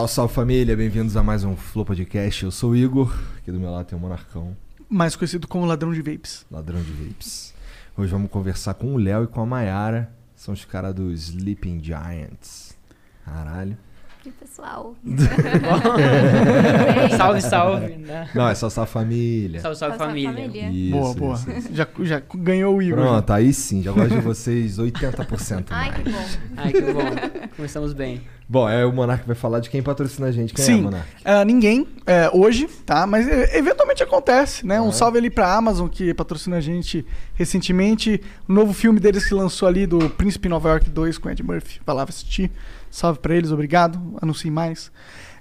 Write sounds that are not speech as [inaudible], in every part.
Salve, salve família, bem-vindos a mais um Flow Podcast. Eu sou o Igor, aqui do meu lado tem o Monarcão, mais conhecido como ladrão de vapes. ladrão de vapes. Hoje vamos conversar com o Léo e com a Mayara, são os caras do Sleeping Giants. Caralho. E pessoal. [laughs] salve, salve. Né? Não, é só sua família. Salve, salve, família. Isso, boa, boa. isso, isso. Já, já ganhou o Igor. Pronto, aí sim, já gosto de vocês 80% Ai, mais. que bom. Ai, que bom. Começamos bem. Bom, é o Monark vai falar de quem patrocina a gente. Quem é, Sim, Monark? ah, ninguém é, hoje, tá? Mas é, eventualmente acontece, né? Um salve ali pra Amazon que patrocina a gente recentemente. O novo filme deles que lançou ali do Príncipe Nova York 2 com Ed Murphy. Vai lá assistir. Salve pra eles, obrigado. Anuncie mais.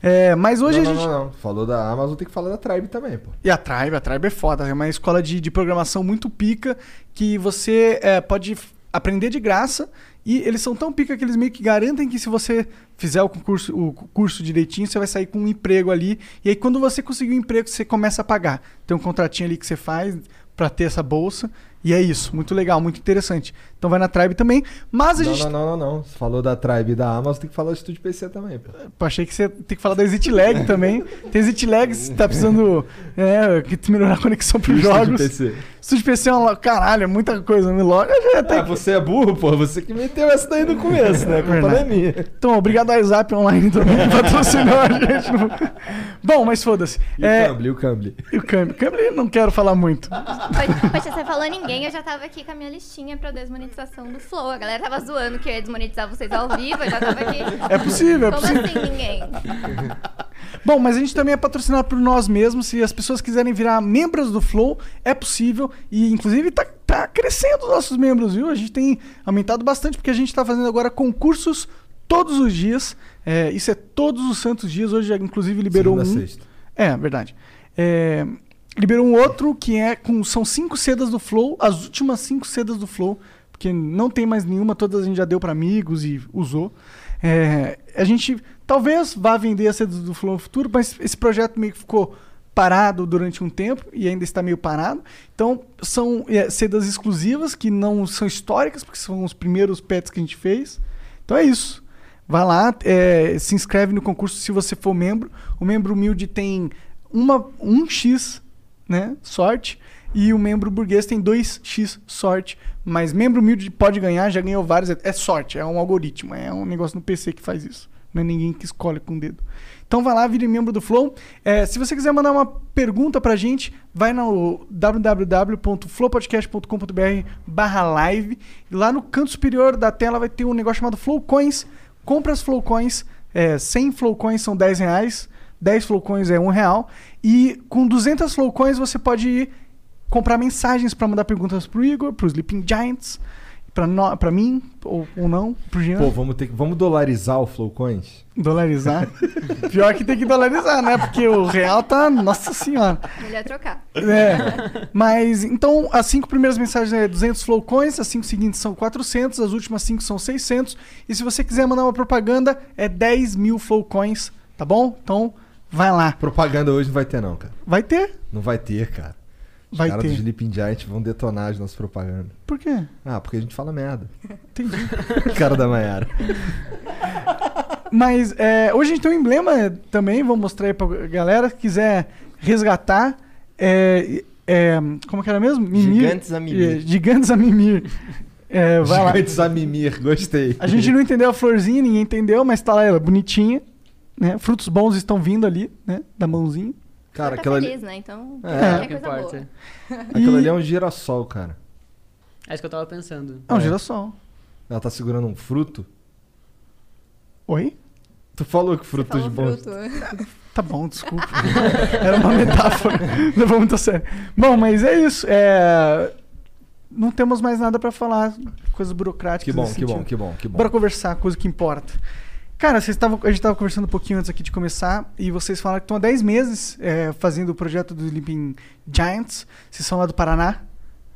É, mas hoje não, a não, gente. não, não. Falou da Amazon, tem que falar da Tribe também, pô. E a Tribe, a Tribe é foda. É uma escola de, de programação muito pica que você é, pode aprender de graça. E eles são tão pica que eles meio que garantem que se você fizer o concurso, o curso direitinho, você vai sair com um emprego ali. E aí, quando você conseguir um emprego, você começa a pagar. Tem um contratinho ali que você faz pra ter essa bolsa. E é isso. Muito legal, muito interessante. Então vai na Tribe também. Mas a Não, gente. não, não, não, não. Você falou da Tribe e da Amazon, tem que falar do Estúdio PC também, pô. Pô, achei que você tem que falar da Exit Lag [laughs] também. Tem Exit Lag, se tá precisando é, que melhorar a conexão pros Estúdio jogos. PC. Estúdio PC é uma. Caralho, é muita coisa. Me já até Ah, você é burro, pô. Você que meteu essa daí no começo, né? A culpa não é minha. Então, obrigado ao WhatsApp Online também que patrocinou a gente. no- Bom, mas foda-se. E É, o Cambly, e o Cambly. e o Cambly? Cambly não quero falar muito. Poxa, você falou ninguém, eu já tava aqui com a minha listinha pra desmonetização do Flow. A galera tava zoando que eu ia desmonetizar vocês ao vivo, eu já tava aqui. É possível, é Como possível. assim ninguém? [laughs] Bom, mas a gente também é patrocinado por nós mesmos. Se as pessoas quiserem virar membros do Flow, é possível. E, inclusive, tá, tá crescendo os nossos membros, viu? A gente tem aumentado bastante, porque a gente tá fazendo agora concursos todos os dias. É, isso é todos os santos dias. Hoje, inclusive, liberou Segunda um. sexta. É, verdade. É, liberou um outro que é com. São cinco sedas do Flow, as últimas cinco sedas do Flow, porque não tem mais nenhuma, todas a gente já deu para amigos e usou. É, a gente talvez vá vender as sedas do Flow no futuro, mas esse projeto meio que ficou parado durante um tempo e ainda está meio parado. Então, são é, sedas exclusivas que não são históricas, porque são os primeiros pets que a gente fez. Então é isso. Vai lá, é, se inscreve no concurso se você for membro. O membro humilde tem uma, 1x né, sorte e o membro burguês tem 2x sorte. Mas membro humilde pode ganhar, já ganhou vários. É, sorte, é um algoritmo, é um negócio no PC que faz isso. Não é ninguém que escolhe com o dedo. Então vai lá, vire membro do Flow. É, se você quiser mandar uma pergunta pra gente, vai no www.flowpodcast.com.br barra live. Lá no canto superior da tela vai ter um negócio chamado Flow Coins. Compra as Flow Coins. É, 100 Flow Coins são 10 reais. 10 Flow Coins é 1 real. E com 200 Flow Coins você pode ir comprar mensagens pra mandar perguntas pro Igor, pro Sleeping Giants, pra, no, pra mim, ou, ou não, pro Jean. Pô, vamos ter que. Vamos dolarizar o Flowcoins? Dolarizar. [laughs] Pior que tem que dolarizar, né? Porque o real tá. Nossa senhora. Melhor trocar. É. Mas, então, as cinco primeiras mensagens é 200 flow coins, as cinco seguintes são 400, as últimas cinco são 600. E se você quiser mandar uma propaganda, é 10 mil flow coins, tá bom? Então, vai lá. Propaganda hoje não vai ter, não, cara. Vai ter. Não vai ter, cara. Os Vai caras do. Sleeping Giant vão detonar as nossas propagandas. Por quê? Ah, porque a gente fala merda. Entendi. [laughs] cara da Mayara. Mas é, hoje a gente tem um emblema também, vou mostrar aí pra galera que quiser resgatar. É, é, como que era mesmo? Mimir. Gigantes a Mimir. É, gigantes a Mimir. É, vai lá. Gigantes a mimir, gostei. A gente não entendeu a florzinha, ninguém entendeu, mas tá lá ela, bonitinha. né? Frutos bons estão vindo ali, né? Da mãozinha. Cara, tá aquela ali, feliz, né? Então, É. É, que coisa importa. boa. aquilo E- ali é um [laughs] girassol, cara. É isso que eu tava pensando. É um É. girassol. Ela tá segurando um fruto. Oi? Tu falou que Você frutos falou bons. fruto. Tá bom, desculpa. [laughs] Era uma metáfora. Levou muito a sério. Bom, mas é isso. É... Não temos mais nada pra falar. Coisas burocráticas. Que bom, que bom, sentido. que bom, que bom. Bora conversar, coisa que importa. Cara, vocês tavam, a gente tava conversando um pouquinho antes aqui de começar e vocês falaram que estão há 10 meses é, fazendo o projeto do Sleeping Giants. Vocês são lá do Paraná.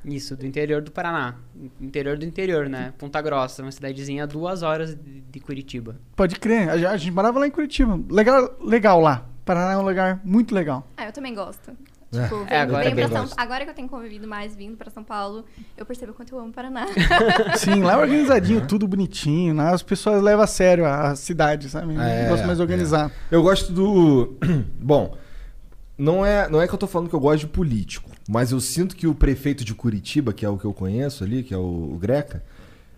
Isso, do interior do Paraná. Interior do interior, né? Ponta Grossa, uma cidadezinha a duas horas de, Curitiba. Pode crer, a, a gente morava lá em Curitiba. Legal, legal lá. Paraná é um lugar muito legal. Ah, eu também gosto. É. Tipo, É, agora São- agora que eu tenho convivido mais vindo pra São Paulo, eu percebo o quanto eu amo o Paraná. [laughs] Sim, lá é [laughs] organizadinho, tudo bonitinho. Lá as pessoas levam a sério a, cidade, sabe? É, Eu gosto mais é. organizado. Eu gosto do. [clears throat] Bom, não é, não é que eu tô falando que eu gosto de político, mas eu sinto que o prefeito de Curitiba, que é o que eu conheço ali, que é o, o Greca,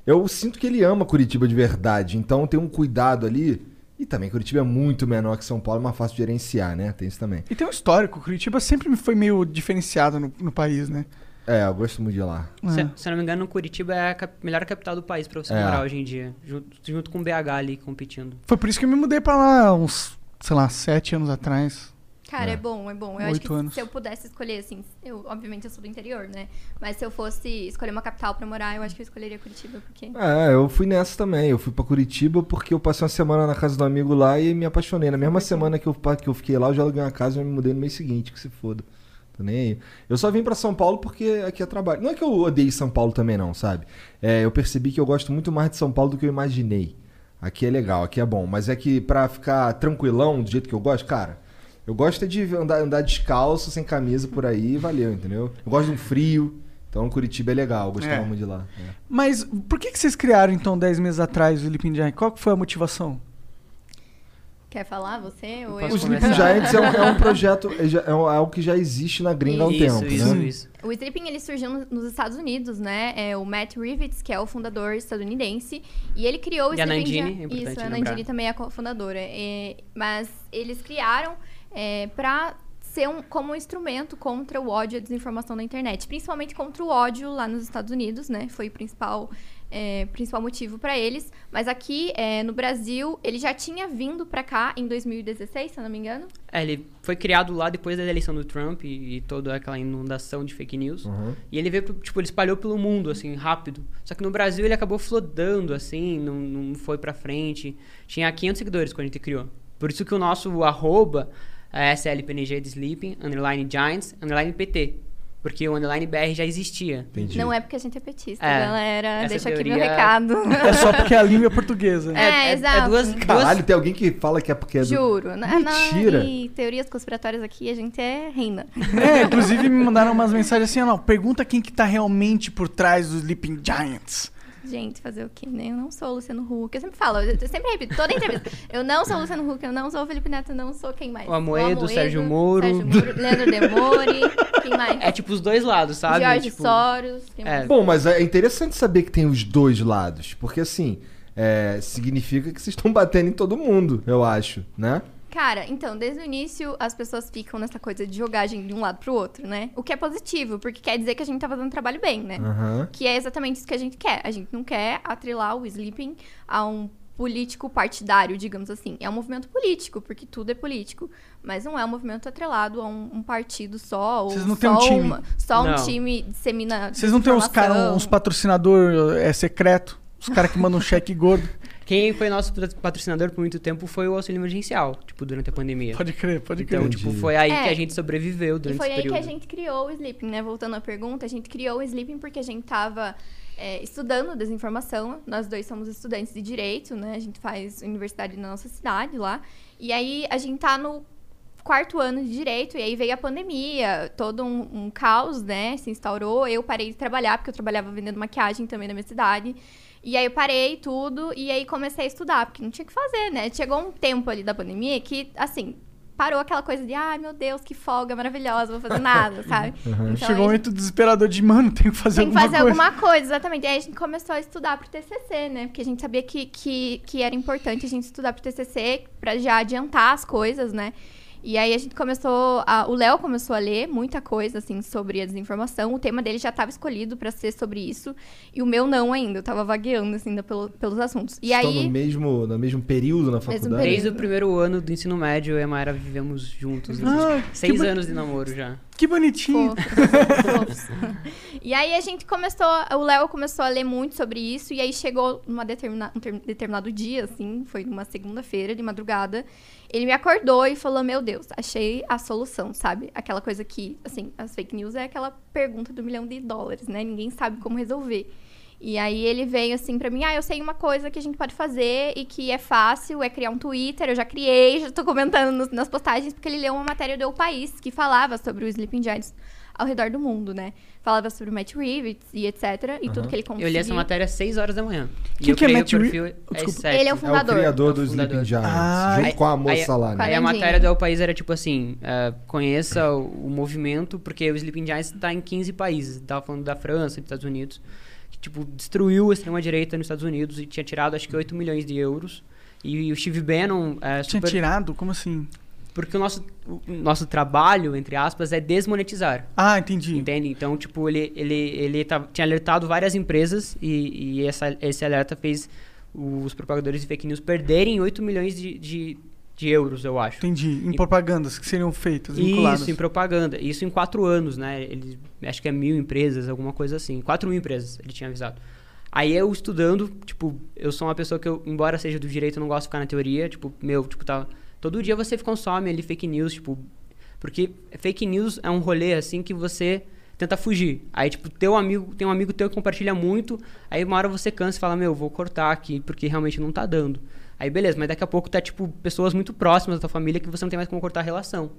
eu sinto que ele ama Curitiba de verdade. Então tem um cuidado ali. E também Curitiba é muito menor que São Paulo, é mais fácil de gerenciar, né? Tem isso também. E tem um histórico. Curitiba sempre foi meio diferenciado no, no país, né? É, eu gosto muito de lá. Se, É. se eu não me engano, Curitiba é a cap- melhor capital do país pra você É. morar hoje em dia. Junto, junto com BH ali competindo. Foi por isso que eu me mudei pra lá uns, sei lá, sete anos atrás. Cara, É. é, bom, é bom. Eu acho Oito que anos. se eu pudesse escolher, assim, eu, obviamente eu sou do interior, né? Mas se eu fosse escolher uma capital pra morar, eu acho que eu escolheria Curitiba, porque. É, eu fui nessa também. Eu fui pra Curitiba porque eu passei uma semana na casa do amigo lá e me apaixonei. Na mesma semana que eu, que eu fiquei lá, eu já aluguei uma casa e me mudei no mês seguinte, que se foda. Tô nem aí. Eu só vim pra São Paulo porque aqui é trabalho. Não é que eu odeie São Paulo também, não, sabe? É, eu percebi que eu gosto muito mais de São Paulo do que eu imaginei. Aqui é legal, aqui é bom. Mas é que pra ficar tranquilão, do jeito que eu gosto, cara, eu gosto é de andar, andar descalço, sem camisa por aí e valeu, entendeu? Eu gosto de um frio. Então Curitiba é legal, gostava É. muito de lá. é. Mas por que, que vocês criaram, então, 10 meses atrás o Sleeping Giant? Qual que foi a motivação? Quer falar você? Ou eu? O Sleeping? Giants é um, é um projeto, é é um- algo que já existe na gringa há um tempo, isso, né? isso. O Sleeping ele surgiu no- nos Estados Unidos, né? É o Matt Rivets, que é o fundador estadunidense, e ele criou o E a Sleeping Nandini, Giant- é Isso, a. Nandini também é a cofundadora. É, mas eles criaram é, para ser um, como um instrumento contra o ódio e a desinformação na internet, principalmente contra o ódio lá nos Estados Unidos, né? Foi o principal é, principal motivo para eles. Mas aqui é, no Brasil ele já tinha vindo para cá em 2016, se eu não me engano. É, ele foi criado lá depois da eleição do Trump e, e toda aquela inundação de fake news. Uhum. E ele veio, pro- tipo, ele espalhou pelo mundo, assim, rápido. Só que no Brasil ele acabou flodando, assim, não, não foi pra frente. Tinha 500 seguidores quando a gente criou. Por isso que o nosso arroba SLPNG de Sleeping, underline Giants, underline PT. Porque o underline BR já existia. Entendi. Não é porque a gente é petista, É, galera. essa Deixa aqui meu teoria- recado. É só porque a língua é portuguesa. É, exato. duas, Caralho, duas, tem alguém que fala que é porque é do... Juro. Na, na- Mentira. e teorias conspiratórias aqui, a gente é reina. É, inclusive me mandaram umas mensagens assim, ó, não, pergunta quem que tá realmente por trás dos Sleeping Giants. Gente, fazer o quê, né? Eu não sou o Luciano Huck. Eu sempre falo, eu sempre repito, toda entrevista. Eu não sou o Luciano Huck, eu não sou o Felipe Neto, eu não sou quem mais? O Amoedo, Sérgio Moro. Sérgio Moro, Leandro Demore, quem mais? é tipo os dois lados, sabe? Jorge tipo, Soros. Quem é. mais? Bom, mas é interessante saber que tem os dois lados. Porque assim, é, significa que vocês estão batendo em todo mundo, eu acho, né? Cara, então, desde o início as pessoas ficam nessa coisa de jogar a gente de um lado pro outro, né? O que é positivo, porque quer dizer que a gente tá fazendo um trabalho bem, né? Aham. Que é exatamente isso que a gente quer. A gente não quer atrelar o sleeping a um político partidário, digamos assim. É um movimento político, porque tudo é político. Mas não é um movimento atrelado a um, um partido só. Ou Vocês não só têm um time? uma- só um Não. time dissemina. Vocês não têm uns caras, uns patrocinador é, secreto? Os caras que mandam um cheque gordo? Quem foi nosso patrocinador por muito tempo foi o auxílio emergencial, tipo, durante a pandemia. Pode crer, pode crer. Então, tipo, foi aí É. que a gente sobreviveu E durante foi esse aí que a gente criou o Sleeping, né? Voltando à pergunta, a gente criou o Sleeping porque a gente tava é, estudando desinformação. Nós dois somos estudantes de direito, né? A gente faz universidade na nossa cidade lá. E aí a gente tá no quarto ano de direito, e aí veio a pandemia, todo um, um caos, né? Se instaurou. Eu parei de trabalhar, porque eu trabalhava vendendo maquiagem também na minha cidade. E aí eu parei tudo, e aí comecei a estudar, porque não tinha o que fazer, né? Chegou um tempo ali da pandemia que, assim, parou aquela coisa de, ai meu Deus, que folga maravilhosa, vou fazer nada, [laughs] sabe? Então, Chegou um momento desesperador de, mano, tenho que fazer tem que alguma fazer coisa. alguma coisa, exatamente. Aí a gente começou a estudar pro TCC, né? Porque a gente sabia que, que, que era importante a gente estudar pro TCC pra já adiantar as coisas, né? E aí a gente começou, a- o Léo começou a ler muita coisa, assim, sobre a desinformação. O tema dele já estava escolhido pra ser sobre isso. E o meu não ainda, eu tava vagueando, assim, ainda pelo- pelos assuntos. E Estão aí... no mesmo, no mesmo período na faculdade? período. Desde o primeiro ano do ensino médio, eu e a Mayra vivemos juntos. assim. Ah, que Seis anos de namoro já. Que bonitinho. Fofos, e aí a gente começou, o Léo começou a ler muito sobre isso, e aí chegou numa determina, um ter- determinado dia, assim, foi numa segunda-feira de madrugada, ele me acordou e falou, meu Deus, achei a solução, sabe? Aquela coisa que, assim, as fake news é aquela pergunta do milhão de dólares, né? Ninguém sabe como resolver. E aí ele veio assim pra mim, ah, eu sei uma coisa que a gente pode fazer e que é fácil, é criar um Twitter, eu já criei, já tô comentando nos- nas postagens, porque ele leu uma matéria do El País que falava sobre os Sleeping Giants ao redor do mundo, né? Falava sobre o Matt Reeves e etc. E tudo que ele conseguiu. Eu li essa matéria às 6 horas da manhã. Quem e que é Matt o Re- perfil às Desculpa. 7. Ele é o É o fundador. criador É o do Sleeping fundador. Giants, Ah, junto aí- com a moça aí- lá, né? Aí a matéria do El País era tipo assim: é, conheça o, o movimento, porque o Sleeping Giants tá em 15 países. Tava falando da França, dos Estados Unidos, tipo, destruiu a extrema-direita nos Estados Unidos e tinha tirado acho que 8 milhões de euros. E, o Steve Bannon é, Tinha super- tirado? Como assim? Porque o nosso, o nosso trabalho, entre aspas, é desmonetizar. Ah, entendi. Entende? Então, tipo, ele, ele, ele tava- tinha alertado várias empresas e, e essa, esse alerta fez os propagadores de fake news perderem 8 milhões de, de, de euros, eu acho. Entendi. Em E- propagandas que seriam feitas, vinculadas. Isso, em propaganda. Isso em quatro anos, né? Ele, acho que é mil empresas, alguma coisa assim. Quatro mil empresas, ele tinha avisado. Aí eu estudando, tipo, eu sou uma pessoa que eu, embora seja do direito, eu não gosto de ficar na teoria. Tipo, meu, tipo, tá... Todo dia você consome ali fake news, tipo... Porque fake news é um rolê, assim, que você tenta fugir. Aí, tipo, teu amigo, tem um amigo teu que compartilha muito, aí uma hora você cansa e fala, meu, vou cortar aqui, porque realmente não tá dando. Aí, beleza, mas daqui a pouco tá, tipo, pessoas muito próximas da tua família que você não tem mais como cortar a relação.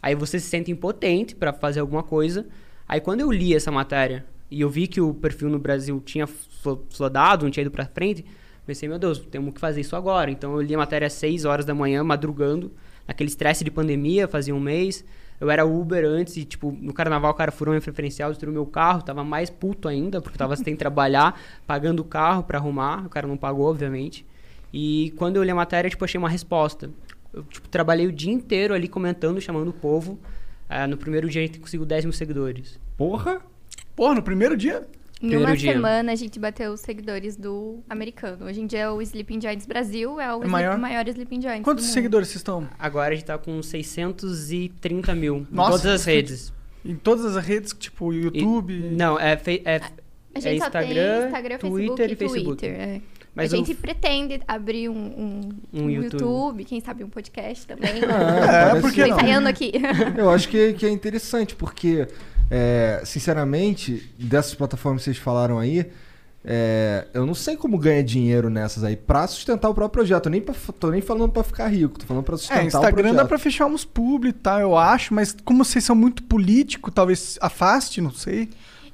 Aí você se sente impotente pra fazer alguma coisa. Aí quando eu li essa matéria e eu vi que o perfil no Brasil tinha flo- flodado, não tinha ido pra frente, pensei, meu Deus, temos que fazer isso agora. Então eu li a matéria às 6 horas da manhã, madrugando, naquele estresse de pandemia, fazia um mês. Eu era Uber antes e, tipo, no carnaval o cara furou minha preferencial, destruiu meu carro, tava mais puto ainda, porque tava sem trabalhar, [laughs] pagando o carro pra arrumar, o cara não pagou, obviamente. E quando eu li a matéria, tipo, achei uma resposta. Eu, tipo, trabalhei o dia inteiro ali comentando, chamando o povo. Ah, no primeiro dia a gente conseguiu 10 mil seguidores. Porra! Porra, no primeiro dia? Em Primeiro uma dia. semana a gente bateu os seguidores do americano. Hoje em dia o Sleeping Giants Brasil é o, É maior? maior Sleeping Giants. Quantos do mundo. seguidores vocês estão? Agora a gente tá com 630 mil Nossa, em todas as redes. Em todas as redes, tipo E- YouTube. não, é, fe- é, A é Instagram, tem Instagram, Twitter Facebook e Facebook. Twitter. é. Mas a gente pretende abrir um, um, Um um YouTube. YouTube. quem sabe um podcast também. Ah, É, parece- por que Tô não? aqui. [laughs] Eu acho que, que é interessante, porque, é, sinceramente, dessas plataformas que vocês falaram aí, é, eu não sei como ganha dinheiro nessas aí pra sustentar o próprio projeto. Eu nem pra- tô nem falando pra ficar rico, tô falando pra sustentar É, o Instagram projeto. dá pra fechar uns publi e tal, eu acho, mas como vocês são muito político, talvez afaste, não sei.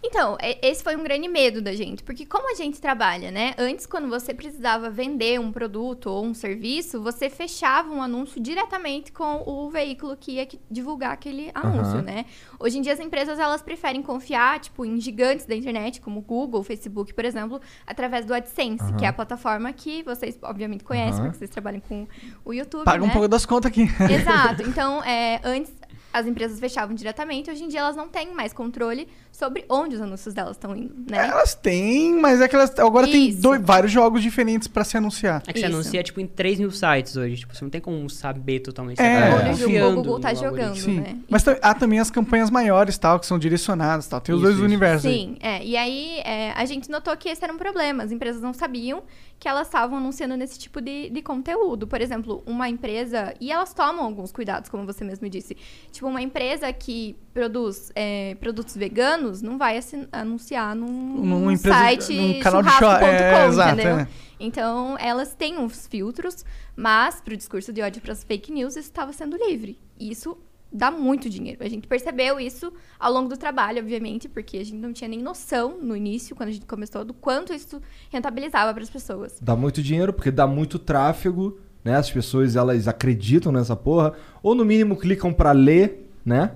Então, e- esse foi um grande medo da gente, porque como a gente trabalha, né? Antes, quando você precisava vender um produto ou um serviço, você fechava um anúncio diretamente com o veículo que ia divulgar aquele anúncio, Aham. né? Hoje em dia, as empresas, elas preferem confiar, tipo, em gigantes da internet, como Google, Facebook, por exemplo, através do AdSense, Aham. que é a plataforma que vocês, obviamente, conhecem, Aham. porque vocês trabalham com o YouTube, Paga né? um pouco das contas aqui. Exato. [laughs] Então, é, antes as empresas fechavam diretamente, hoje em dia elas não têm mais controle sobre onde os anúncios delas estão indo, né? Elas têm, mas é que elas agora tem Isso. dois, vários jogos diferentes pra se anunciar. É que você Isso. anuncia, tipo, em 3 mil sites hoje. Tipo, você não tem como saber totalmente. É. É. confiando o Google tá no jogando. Sim. né? Mas há também as campanhas maiores, tal, que são direcionadas, tal. Tem os Isso, dois isso. universos aí. Sim, é. E aí é, a gente notou que esse era um problema. As empresas não sabiam que elas estavam anunciando nesse tipo de, de conteúdo. Por exemplo, uma empresa. E elas tomam alguns cuidados, como você mesmo disse. Tipo, uma empresa que produz é, produtos veganos não vai anunciar num, num empresa- site num canal de churrasco.com, é, exato, entendeu? é. Então, elas têm uns filtros, mas pro discurso de ódio para as fake news, isso estava sendo livre. Isso dá muito dinheiro. A gente percebeu isso ao longo do trabalho, obviamente, porque a gente não tinha nem noção no início, quando a gente começou, do quanto isso rentabilizava para as pessoas. Dá muito dinheiro, porque dá muito tráfego né? As pessoas elas acreditam nessa porra, ou no mínimo clicam pra ler, né?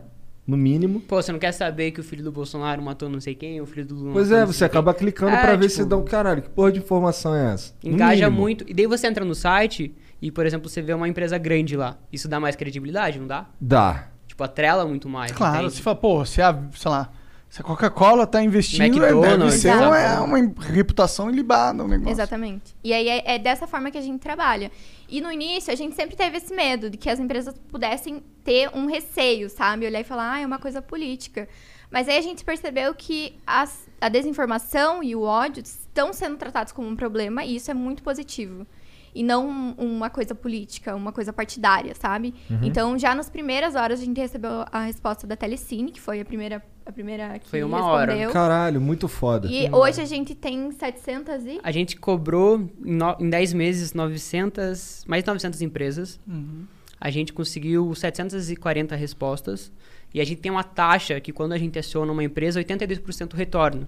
No mínimo. Pô, você não quer saber que o filho do Bolsonaro matou não sei quem, o filho do Lula Pois é, você sei quem? acaba clicando É, pra ver tipo, se dá um caralho. Que porra de informação é essa? No Engaja mínimo. muito. E daí você entra no site e, por exemplo, você vê uma empresa grande lá. Isso dá mais credibilidade, não dá? Dá. Tipo, atrela muito mais. Claro, entende? se fala, pô, se a, sei lá, se a Coca-Cola tá investindo, é, deve McDonald's, ser uma, uma reputação ilibada o negócio. Exatamente. E aí é, é dessa forma que a gente trabalha. E no início, a gente sempre teve esse medo de que as empresas pudessem ter um receio, sabe? Olhar e falar, ah, é uma coisa política. Mas aí a gente percebeu que as- a desinformação e o ódio estão sendo tratados como um problema e isso é muito positivo. E não um- uma coisa política, uma coisa partidária, sabe? Então, já nas primeiras horas, a gente recebeu a resposta da Telecine, que foi a primeira, a primeira que Foi uma hora. respondeu. Caralho, muito foda. E hoje a gente tem 700 e... A gente cobrou em, no, em 10 meses 900, mais de 900 empresas. A gente conseguiu 740 respostas. E a gente tem uma taxa que quando a gente aciona uma empresa, 82% retorno.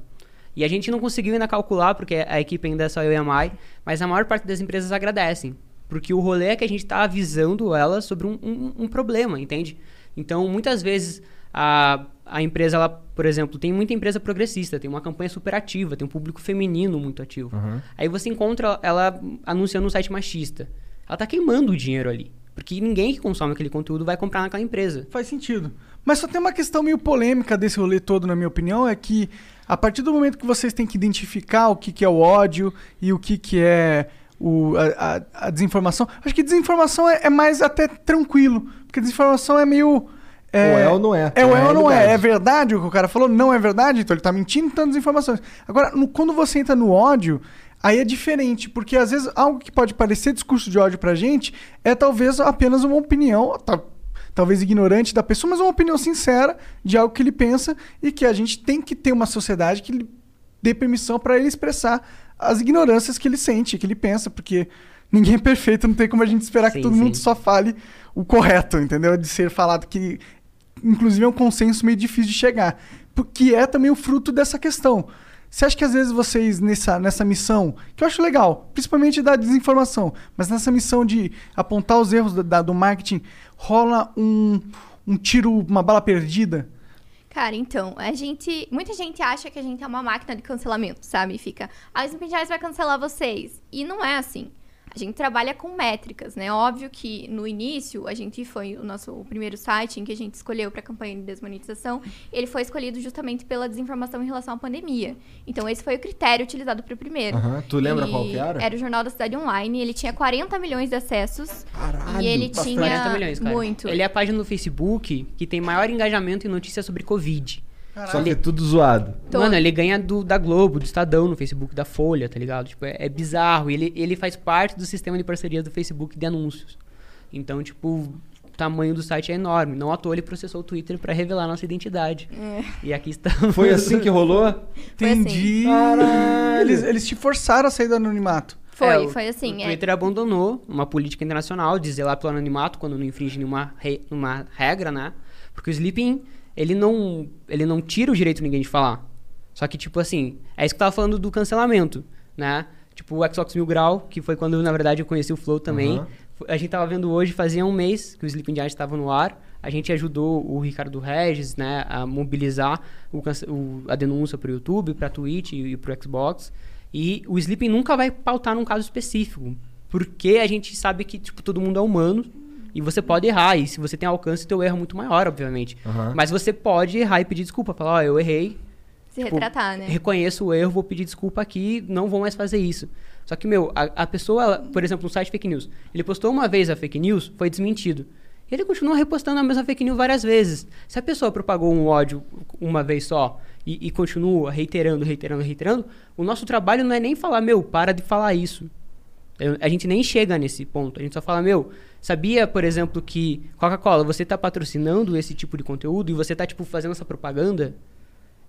E a gente não conseguiu ainda calcular, porque a equipe ainda é só eu e a Mai, mas a maior parte das empresas agradecem. Porque o rolê é que a gente está avisando elas sobre um, um- um problema, entende? Então, muitas vezes, a, a empresa, ela, por exemplo, tem muita empresa progressista, tem uma campanha super ativa, tem um público feminino muito ativo. Aí você encontra ela anunciando um site machista. Ela tá queimando o dinheiro ali. Porque ninguém que consome aquele conteúdo vai comprar naquela empresa. Faz sentido. Mas só tem uma questão meio polêmica desse rolê todo, na minha opinião, é que a partir do momento que vocês têm que identificar o que, que é o ódio e o que, que é o, a, a- desinformação, acho que desinformação é, é mais até tranquilo, porque desinformação é meio... Ou é ou não é. É ou é É ou não é. É verdade o que o cara falou? Não é verdade? Então ele tá mentindo, então desinformações. Agora, no- quando você entra no ódio, aí é diferente, porque às vezes algo que pode parecer discurso de ódio pra gente é talvez apenas uma opinião, ta- talvez ignorante da pessoa, mas uma opinião sincera de algo que ele pensa e que a gente tem que ter uma sociedade que lhe dê permissão pra ele expressar as ignorâncias que ele sente, que ele pensa, porque ninguém é perfeito, não tem como a gente esperar que Sim, todo sim. mundo só fale o correto, entendeu? De ser falado que inclusive é um consenso meio difícil de chegar, porque é também o fruto dessa questão. Você acha que às vezes vocês, nessa, nessa missão, que eu acho legal, principalmente da desinformação, mas nessa missão de apontar os erros da- do marketing, rola um, um tiro, uma bala perdida? Cara, então, a gente. Muita gente acha que a gente é uma máquina de cancelamento, sabe? Fica, ah, o vai cancelar vocês. E não é assim. A gente trabalha com métricas, né? Óbvio que no início, a gente foi o nosso o primeiro site em que a gente escolheu para a campanha de desmonetização, ele foi escolhido justamente pela desinformação em relação à pandemia. Então, esse foi o critério utilizado para o primeiro. Aham. Tu lembra E qual que era? Era o Jornal da Cidade Online, ele tinha 40 milhões de acessos. Caralho, e ele tinha 40 milhões, cara. muito. Ele é a página no Facebook que tem maior engajamento em notícias sobre Covid. Só que é tudo zoado. Todo. Mano, ele ganha do, da Globo, do Estadão no Facebook, da Folha, tá ligado? Tipo, é, é bizarro. Ele, ele faz parte do sistema de parcerias do Facebook de anúncios. Então, tipo, o tamanho do site é enorme. Não à toa ele processou o Twitter pra revelar nossa identidade. E aqui estamos. Foi assim que rolou? Assim. Entendi. Caralho. Eles, eles te forçaram a sair do anonimato. Foi, É, o- foi assim. O é. Twitter abandonou uma política internacional de zelar pelo anonimato quando não infringe nenhuma, re- nenhuma regra, né? Porque o Sleeping, ele não, ele não tira o direito de ninguém de falar. Só que, tipo assim, é isso que eu tava falando do cancelamento, né? Tipo o Xbox Mil Grau, que foi quando, na verdade, eu conheci o Flow também. Aham. A gente tava vendo hoje, fazia um mês que o Sleeping Giants estava no ar. A gente ajudou o Ricardo Regis, né, a mobilizar o o- a denúncia pro YouTube, pra Twitch e, e pro Xbox. E o Sleeping nunca vai pautar num caso específico. Porque a gente sabe que, tipo, todo mundo é humano. E você pode errar. E se você tem alcance, teu erro é muito maior, obviamente. Aham. Mas você pode errar e pedir desculpa. Falar, ó, eu errei. Se Tipo, retratar, né? Reconheço o erro, vou pedir desculpa aqui, não vou mais fazer isso. Só que, meu, a, a pessoa, ela- por exemplo, no site fake news, ele postou uma vez a fake news, foi desmentido. E ele continua repostando a mesma fake news várias vezes. Se a pessoa propagou um ódio uma vez só e, e continua reiterando, reiterando, reiterando, o nosso trabalho não é nem falar, meu, para de falar isso. Eu- a gente nem chega nesse ponto. A gente só fala, meu, sabia, por exemplo, que Coca-Cola, você tá patrocinando esse tipo de conteúdo e você tá, tipo, fazendo essa propaganda?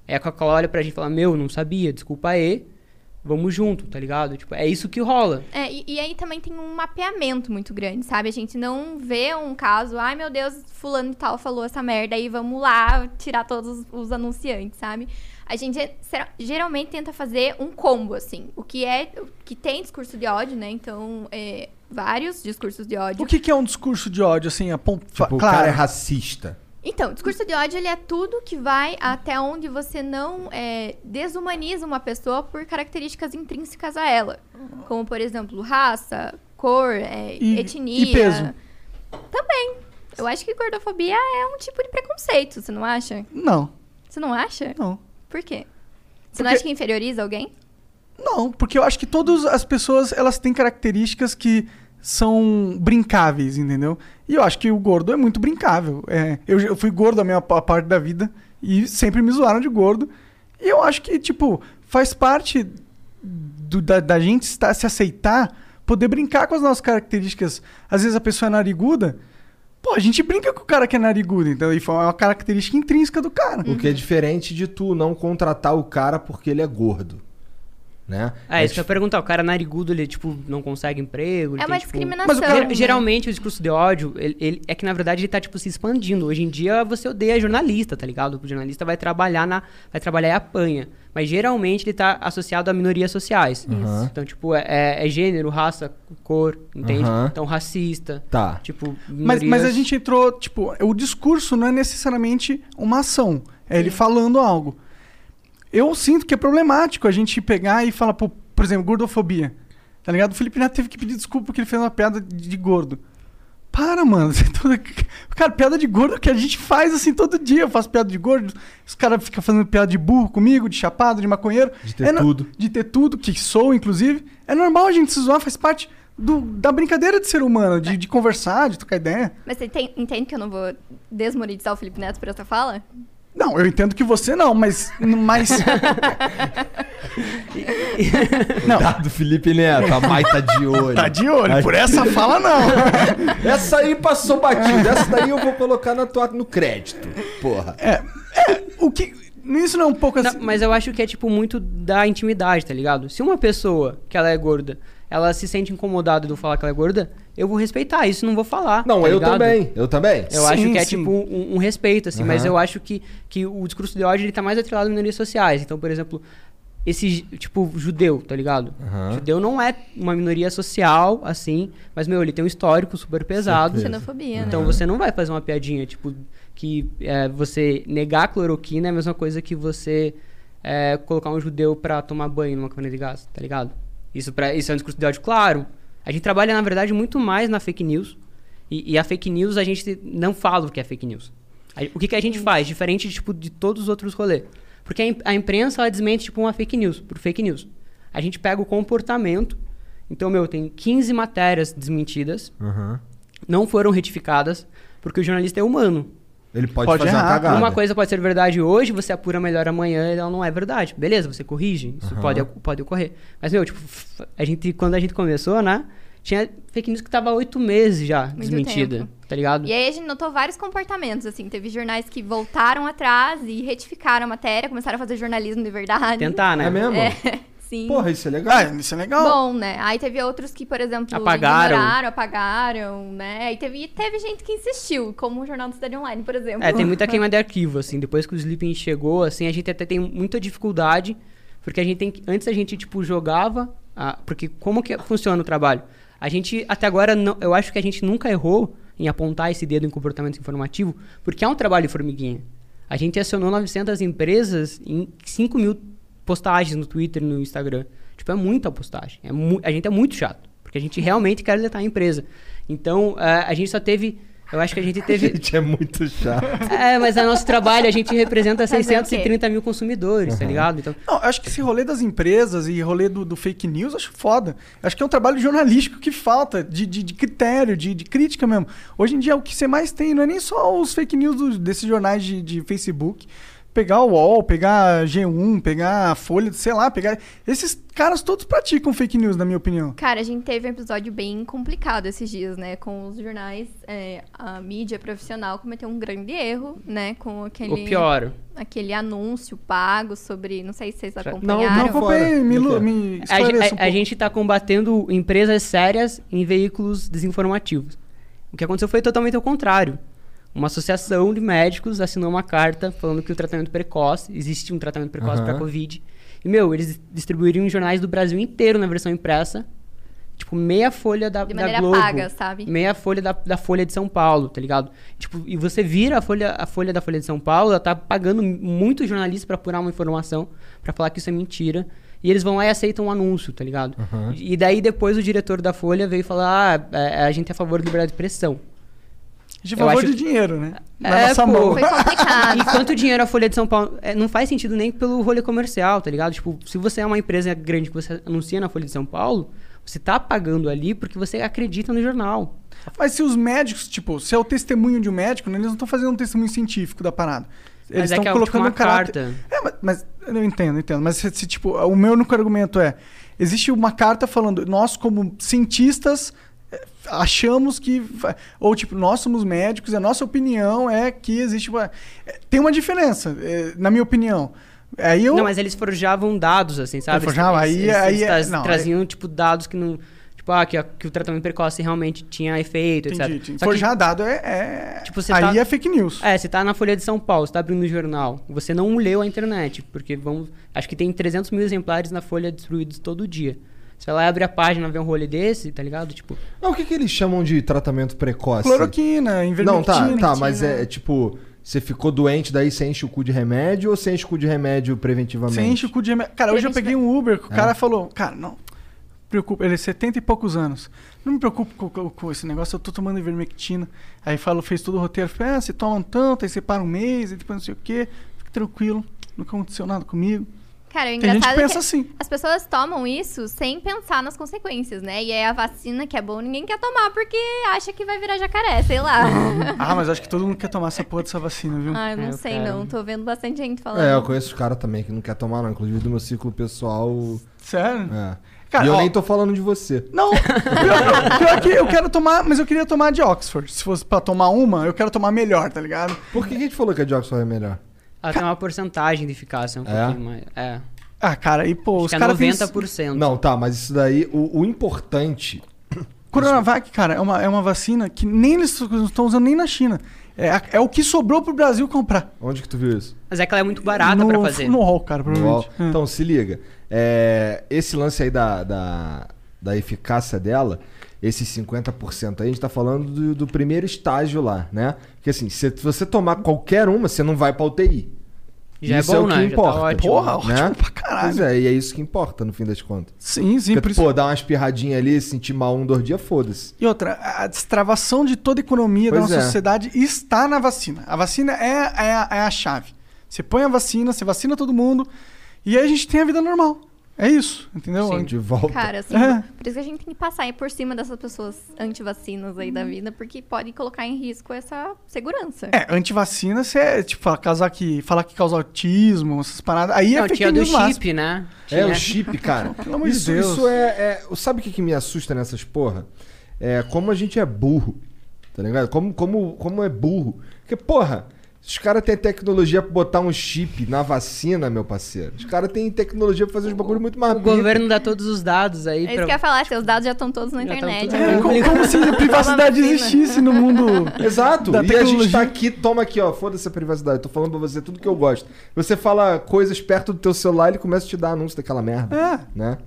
Aí a Coca-Cola olha pra gente e fala, meu, não sabia, desculpa aí. vamos junto, tá ligado? Tipo, é isso que rola. É, e, e aí também tem um mapeamento muito grande, sabe? A gente não vê um caso, ai meu Deus, fulano e tal falou essa merda, aí vamos lá tirar todos os, os anunciantes, sabe? A gente é- geralmente tenta fazer um combo, assim. O que é. O que tem discurso de ódio, né? Então, é, vários discursos de ódio. O que, que é um discurso de ódio, assim, a ponto, Tipo, o claro. cara é racista. Então, discurso de ódio, ele é tudo que vai até onde você não é, desumaniza uma pessoa por características intrínsecas a ela. Como, por exemplo, raça, cor, é, E- etnia. e peso? Também. Eu acho que gordofobia é um tipo de preconceito, você não acha? Não, Você não acha? não. Por quê? Você não Porque- acha que inferioriza alguém? Não, porque eu acho que todas as pessoas, elas têm características que são brincáveis, entendeu? E eu acho que o gordo é muito brincável. É, eu, eu fui gordo a minha pa- parte da vida e sempre me zoaram de gordo. E eu acho que, tipo, faz parte do- da, da gente estar, se aceitar, poder brincar com as nossas características. Às vezes a pessoa é nariguda, pô, a gente brinca com o cara que é narigudo, então, e foi uma característica intrínseca do cara. O que é diferente de tu não contratar o cara porque ele é gordo. Né? É, isso que eu ia tipo- perguntar. O cara narigudo, ele, tipo, não consegue emprego. ele É tem, uma tipo, discriminação. Mas o cara- Ger- né? Geralmente o discurso de ódio, ele, ele- é que na verdade ele tá, tipo, se expandindo. Hoje em dia você odeia jornalista, tá ligado? O jornalista vai trabalhar na. Vai trabalhar e apanha. Mas geralmente ele tá associado a minorias sociais. Aham. Então, tipo, é, é- é gênero, raça, cor, entende? Aham. Então, racista. Tá. Tipo, Mas, minorias... mas a gente entrou, tipo, o discurso não é necessariamente uma ação. É ele falando algo. Eu sinto que é problemático a gente pegar e falar, pô, por exemplo, gordofobia. Tá ligado? O Felipe Neto teve que pedir desculpa porque ele fez uma piada de de gordo. Para, mano. [laughs] Você tá- Cara, piada de gordo é o que a gente faz assim todo dia. Eu faço piada de gordo. Os caras ficam fazendo piada de burro comigo, de chapado, de maconheiro. De ter É no- tudo. De ter tudo, que sou, inclusive. É normal a gente se zoar, faz parte do- da brincadeira de ser humano, de, de conversar, de trocar ideia. Mas você tem- entende que eu não vou desmonetizar o Felipe Neto por essa fala? Não, eu entendo que você não, mas. mas [laughs] não, Cuidado, Felipe Neto, a Mai tá de olho. tá de olho. Por essa fala, não. [laughs] Essa aí passou batida. Essa daí eu vou colocar na tua, no crédito. Porra. O que. Isso não é um pouco Não, assim. mas eu acho que é, tipo, muito da intimidade, tá ligado? Se uma pessoa que ela é gorda, ela se sente incomodada de eu falar que ela é gorda, eu vou respeitar isso, não vou falar. Não, tá eu ligado? também. Eu também. Eu Sim, acho que é sim. tipo um, um respeito, assim, mas Aham. eu acho que, que o discurso de ódio ele tá mais atrelado a minorias sociais. Então, por exemplo, esse, tipo, judeu, tá ligado? Aham. Judeu não é uma minoria social, assim, mas, meu, ele tem um histórico super pesado. Xenofobia, Então né? você não vai fazer uma piadinha, tipo, que é, você negar a cloroquina é a mesma coisa que você é, colocar um judeu pra tomar banho numa câmara de gás, tá ligado? Isso, pra, isso é um discurso de ódio, claro. A gente trabalha, na verdade, muito mais na fake news. E, e a fake news a gente não fala o que é fake news. A- o que, que a gente faz, diferente tipo, de todos os outros rolês? Porque a, a imprensa ela desmente tipo, uma fake news, por fake news. A gente pega o comportamento. Então, meu, tem 15 matérias desmentidas Aham. não foram retificadas, porque o jornalista é humano. Ele pode, Pode fazer uma errar. cagada. Uma coisa pode ser verdade hoje, você apura melhor amanhã e ela não é verdade. Beleza, você corrige, isso Aham. pode, pode ocorrer. Mas, meu, tipo, a gente, quando a gente começou, né, tinha fake news que tava há oito meses já Muito desmentida, tempo. tá ligado? E aí a gente notou vários comportamentos, assim. Teve jornais que voltaram atrás e retificaram a matéria, começaram a fazer jornalismo de verdade. Tentar, né? É mesmo? É, sim. Porra, isso é legal. Ah, isso é legal. Bom, né? Aí teve outros que, por exemplo, Apagaram. ignoraram, apagaram, né? Aí teve, teve gente que insistiu, como o Jornal do Cidade Online, por exemplo. É, tem muita queima de arquivo, assim. Depois que o Sleeping chegou, assim, a gente até tem muita dificuldade, porque a gente tem que... Antes a gente, tipo, jogava... ah, porque como que funciona o trabalho? A gente, até agora, não, eu acho que a gente nunca errou em apontar esse dedo em comportamento informativo, porque é um trabalho de formiguinha. A gente acionou 900 empresas em 5 mil postagens no Twitter e no Instagram. Tipo, é muita postagem. É mu- a gente é muito chato, porque a gente realmente quer deletar a empresa. Então, ah, a gente só teve... Eu acho que a gente [laughs] teve... Gente, é muito chato. É, mas é nosso trabalho, a gente representa Fazer o quê? 630 mil consumidores, tá ligado? Então, Não, eu acho que esse rolê das empresas e rolê do, do fake news, eu acho foda. Eu acho que é um trabalho jornalístico que falta, de, de, de critério, de, de crítica mesmo. Hoje em dia, o que você mais tem não é nem só os fake news do- desses jornais de, de Facebook. Pegar o UOL, pegar G1, pegar a Folha, sei lá, pegar. Esses caras todos praticam fake news, na minha opinião. Cara, a gente teve um episódio bem complicado esses dias, né? Com os jornais, é, a mídia profissional cometeu um grande erro, né? Com aquele, O pior. aquele anúncio pago sobre. Não sei se vocês acompanharam. Não Não, acompanhei, me, me A, um a- a gente tá combatendo empresas sérias em veículos desinformativos. O que aconteceu foi totalmente ao contrário. Uma associação de médicos assinou uma carta falando que o tratamento precoce, existe um tratamento precoce Aham. para Covid. E, meu, eles distribuiriam em jornais do Brasil inteiro na versão impressa. Tipo, meia folha da, De da maneira Globo. paga, sabe? Meia folha da, da Folha de São Paulo, tá ligado? Tipo, e você vira a folha, a folha da Folha de São Paulo, ela tá pagando muitos jornalistas pra apurar uma informação, pra falar que isso é mentira. E eles vão lá e aceitam um anúncio, tá ligado? Aham. E daí depois o diretor da Folha veio falar: ah, é, a gente é a favor da liberdade de expressão. Eu favor acho- de dinheiro, né? Na É, nossa pô. mão. Foi complicado. [laughs] E quanto dinheiro a Folha de São Paulo. é, não faz sentido nem pelo rolê comercial, tá ligado? Tipo, se você é uma empresa grande que você anuncia na Folha de São Paulo, você tá pagando ali porque você acredita no jornal. Mas se os médicos, tipo, se é o testemunho de um médico, né, eles não estão fazendo um testemunho científico da parada. Eles é estão que é colocando tipo um caráter. carta. É, mas, mas eu entendo, eu entendo. Mas se, se, tipo, o meu único argumento é: existe uma carta falando, nós, como cientistas, achamos que. Ou, tipo, nós somos médicos, e a nossa opinião é que existe uma. eh, Tem uma diferença, eh, na minha opinião. Aí eu. Não, mas eles forjavam dados, assim, sabe? É, forjavam, Eles- aí- eles- aí eles é- tra- não, traziam, tipo, dados que não... Tipo, ah, que, a- que o tratamento precoce realmente tinha efeito, Entendi, etc. entendi. Só que- Forjar dado é. é- Tipo, você aí tá- é fake news. É, você tá na Folha de São Paulo, você tá abrindo o jornal, você não leu a internet, porque vamos... Acho que tem 300 mil exemplares na Folha distribuídos todo dia. Você vai lá e abre a página, vê um rolê desse, tá ligado? Tipo, Não, o que, que eles chamam de tratamento precoce? Cloroquina, invermectina. Não, tá, tá, mas é, é tipo, você ficou doente, daí você enche o cu de remédio ou você enche o cu de remédio preventivamente? Você enche o cu de remédio. Cara, hoje eu peguei um Uber o É. cara falou, cara, não. Preocupa, ele é 70 e poucos anos. Não me preocupe com, com- com esse negócio, eu tô tomando ivermectina. Aí falou, fez todo o roteiro, falei, ah, você toma um tanto, aí você para um mês, e depois não sei o quê. Fique tranquilo, nunca aconteceu nada comigo. Cara, o Tem gente engraçado que é pensa que assim. as pessoas tomam isso sem pensar nas consequências, né? E aí a vacina que é bom, ninguém quer tomar porque acha que vai virar jacaré, sei lá. [laughs] Ah, mas acho que todo mundo quer tomar essa porra dessa vacina, viu? ah, eu não É, eu sei quero. não. Tô vendo bastante gente falando. É, eu conheço os caras também que não quer tomar, não. Inclusive do meu círculo pessoal. Sério? É. Cara, e eu ó- nem tô falando de você. Não, pior, pior que eu quero tomar, mas eu queria tomar de Oxford. Se fosse pra tomar uma, eu quero tomar melhor, tá ligado? Por que, que a gente falou que a de Oxford é melhor? Ela tem uma porcentagem de eficácia um É? pouquinho mais... É, Ah, cara, e pô, acho os é caras têm- 90%. Não, tá, mas isso daí, o, o importante. [coughs] Coronavac, cara, é uma, é uma vacina que nem eles não estão usando nem na China. É, a- é o que sobrou pro Brasil comprar. Onde que tu viu isso? Mas é que ela é muito barata no, pra fazer. No hall, cara, provavelmente. É. Então, se liga. É, esse lance aí da, da, da eficácia dela, esses 50% aí, a gente tá falando do, do primeiro estágio lá, né? Porque assim, se você tomar qualquer uma, você não vai pra UTI. Já isso é bom, o que né? Tá importa. ótimo. Porra, ótimo né? pra caralho. Pois é, e é isso que importa no fim das contas. Sim, sim, Porque, pô, dar uma espirradinha ali, sentir mal um, dois dias, foda-se. E outra, a destravação de toda a economia da Pois nossa é. sociedade está na vacina. A vacina é, é, a- é a chave. Você põe a vacina, você vacina todo mundo, e aí a gente tem a vida normal. É isso, entendeu? Sim. De volta. Cara, assim, É. por isso que a gente tem que passar aí por cima dessas pessoas antivacinas aí da vida, porque pode colocar em risco essa segurança. É, antivacina, você é, tipo, falar, causar que, falar que causa autismo, essas paradas. Aí é Não, fake tinha do news máximo. chip, né? É, o chip, cara. [laughs] Pelo amor de isso, Deus. Isso é, é- Sabe o que, que me assusta nessas porra? É como a gente é burro. Tá ligado? Como, como, como é burro. Porque, porra, os caras têm tecnologia pra botar um chip na vacina, meu parceiro. Os caras têm tecnologia pra fazer uns bagulho muito mais O governo dá todos os dados aí É isso pra... que eu ia falar, seus dados já estão todos na Já tão internet. tudo- É, né? como, como se a privacidade existisse no mundo. [laughs] Exato. Da e a gente tecnologia. tá aqui, toma aqui, ó. Foda-se a privacidade. Eu tô falando pra você tudo que eu gosto. Você fala coisas perto do teu celular, ele começa a te dar anúncio daquela merda. É. né?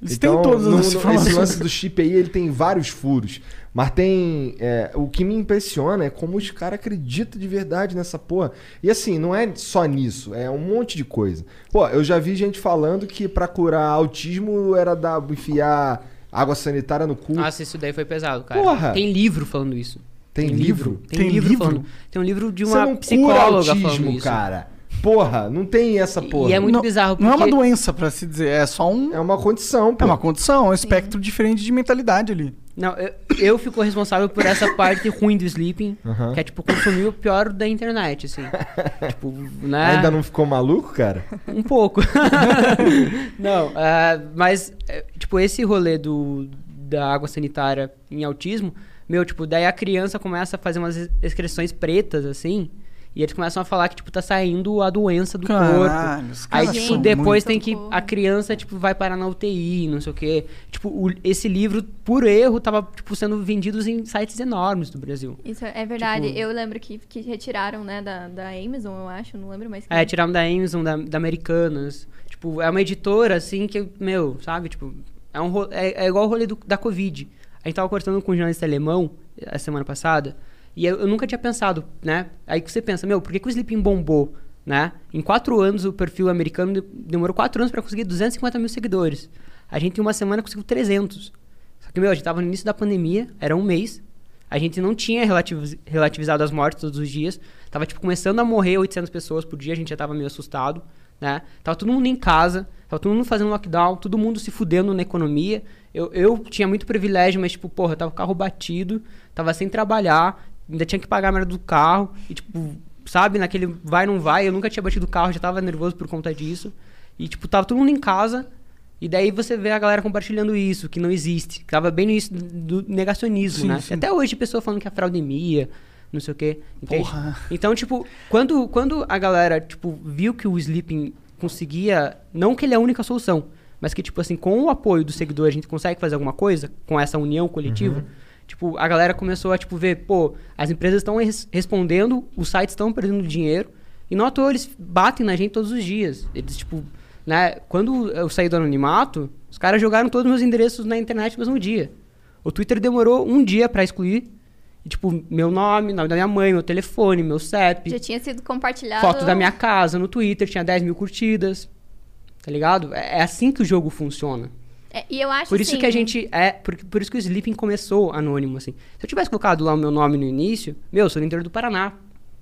Eles têm todas no- as informações. Esse lance do chip aí, ele tem vários furos. Mas tem. é, o que me impressiona é como os caras acreditam de verdade nessa porra. E assim, não é só nisso, é um monte de coisa. Pô, eu já vi gente falando que pra curar autismo era dar, enfiar água sanitária no cu. Nossa, isso daí foi pesado, cara. Porra! Tem livro falando isso. Tem livro? Tem, Tem livro, livro? falando. Tem um livro de Você uma não cura psicóloga autismo, falando isso. cara. Porra, não tem essa porra. E é muito não, bizarro porque Não é uma doença, pra se dizer, é só um. É uma condição, pô. É uma condição, é um espectro diferente de mentalidade ali. Não, eu, eu fico responsável por essa parte ruim do sleeping, Aham. que é tipo consumir o pior da internet, assim. [laughs] tipo, né? Ainda não ficou maluco, cara? Um pouco. [laughs] não, ah, mas, é, tipo, esse rolê do, da água sanitária em autismo, meu, tipo, daí a criança começa a fazer umas ex- excreções pretas, assim, e eles começam a falar que, tipo, tá saindo a doença do corpo. Caralho, os Aí, tipo, depois tem que. A criança, tipo, vai parar na UTI, não sei o quê. Tipo, o- esse livro, por erro, tava, tipo, sendo vendido em sites enormes do Brasil. Isso é verdade. Tipo- Eu lembro que, que retiraram, né, da, da Amazon, eu acho, não lembro mais. quem. É, tiraram da Amazon, da, da Americanas. Tipo, é uma editora, assim, que, meu, sabe? Tipo, é, um, ro- é, é igual o rolê do- da Covid. A gente tava conversando com um jornalista alemão, a semana passada, e eu, eu nunca tinha pensado, né? Aí que você pensa, meu, por que, que o Sleeping bombou, né? Em quatro anos, o perfil americano de- demorou quatro anos pra conseguir 250 mil seguidores. A gente, em uma semana, conseguiu 300. Só que, meu, a gente tava no início da pandemia, era um mês. A gente não tinha relativiz- relativizado as mortes todos os dias. Tava, tipo, começando a morrer 800 pessoas por dia, a gente já tava meio assustado, né? Tava todo mundo em casa, tava todo mundo fazendo lockdown, todo mundo se fudendo na economia. Eu, eu tinha muito privilégio, mas, tipo, porra, eu tava com o carro batido, tava sem trabalhar, ainda tinha que pagar a merda do carro, e, tipo, sabe, naquele vai, não vai, eu nunca tinha batido o carro, já tava nervoso por conta disso. E, tipo, tava todo mundo em casa, e daí você vê a galera compartilhando isso, que não existe. Que tava bem no início do, negacionismo, Sim, né? sim. Até hoje, pessoa falando que é fraudemia, não sei o quê. Entende? Porra. Então, tipo, quando, quando a galera, tipo, viu que o Sleeping conseguia... Não que ele é a única solução, mas que, tipo assim, com o apoio do seguidor a gente consegue fazer alguma coisa, com essa união coletiva, tipo, a galera começou a, tipo, ver, pô, as empresas estão res- respondendo, os sites estão perdendo dinheiro, e não à toa eles batem na gente todos os dias. Eles, tipo, né, quando eu saí do anonimato, os caras jogaram todos os meus endereços na internet no mesmo dia. O Twitter demorou um dia pra excluir, e, tipo, meu nome, nome da minha mãe, meu telefone, meu CEP, Já tinha sido compartilhado. foto da minha casa no Twitter, tinha 10 mil curtidas. Tá ligado? É é assim que o jogo funciona. É, e eu acho Por isso assim, que a gente é. Por, por isso que o Sleeping começou anônimo, assim. Se eu tivesse colocado lá o meu nome no início, meu, eu sou do interior do Paraná.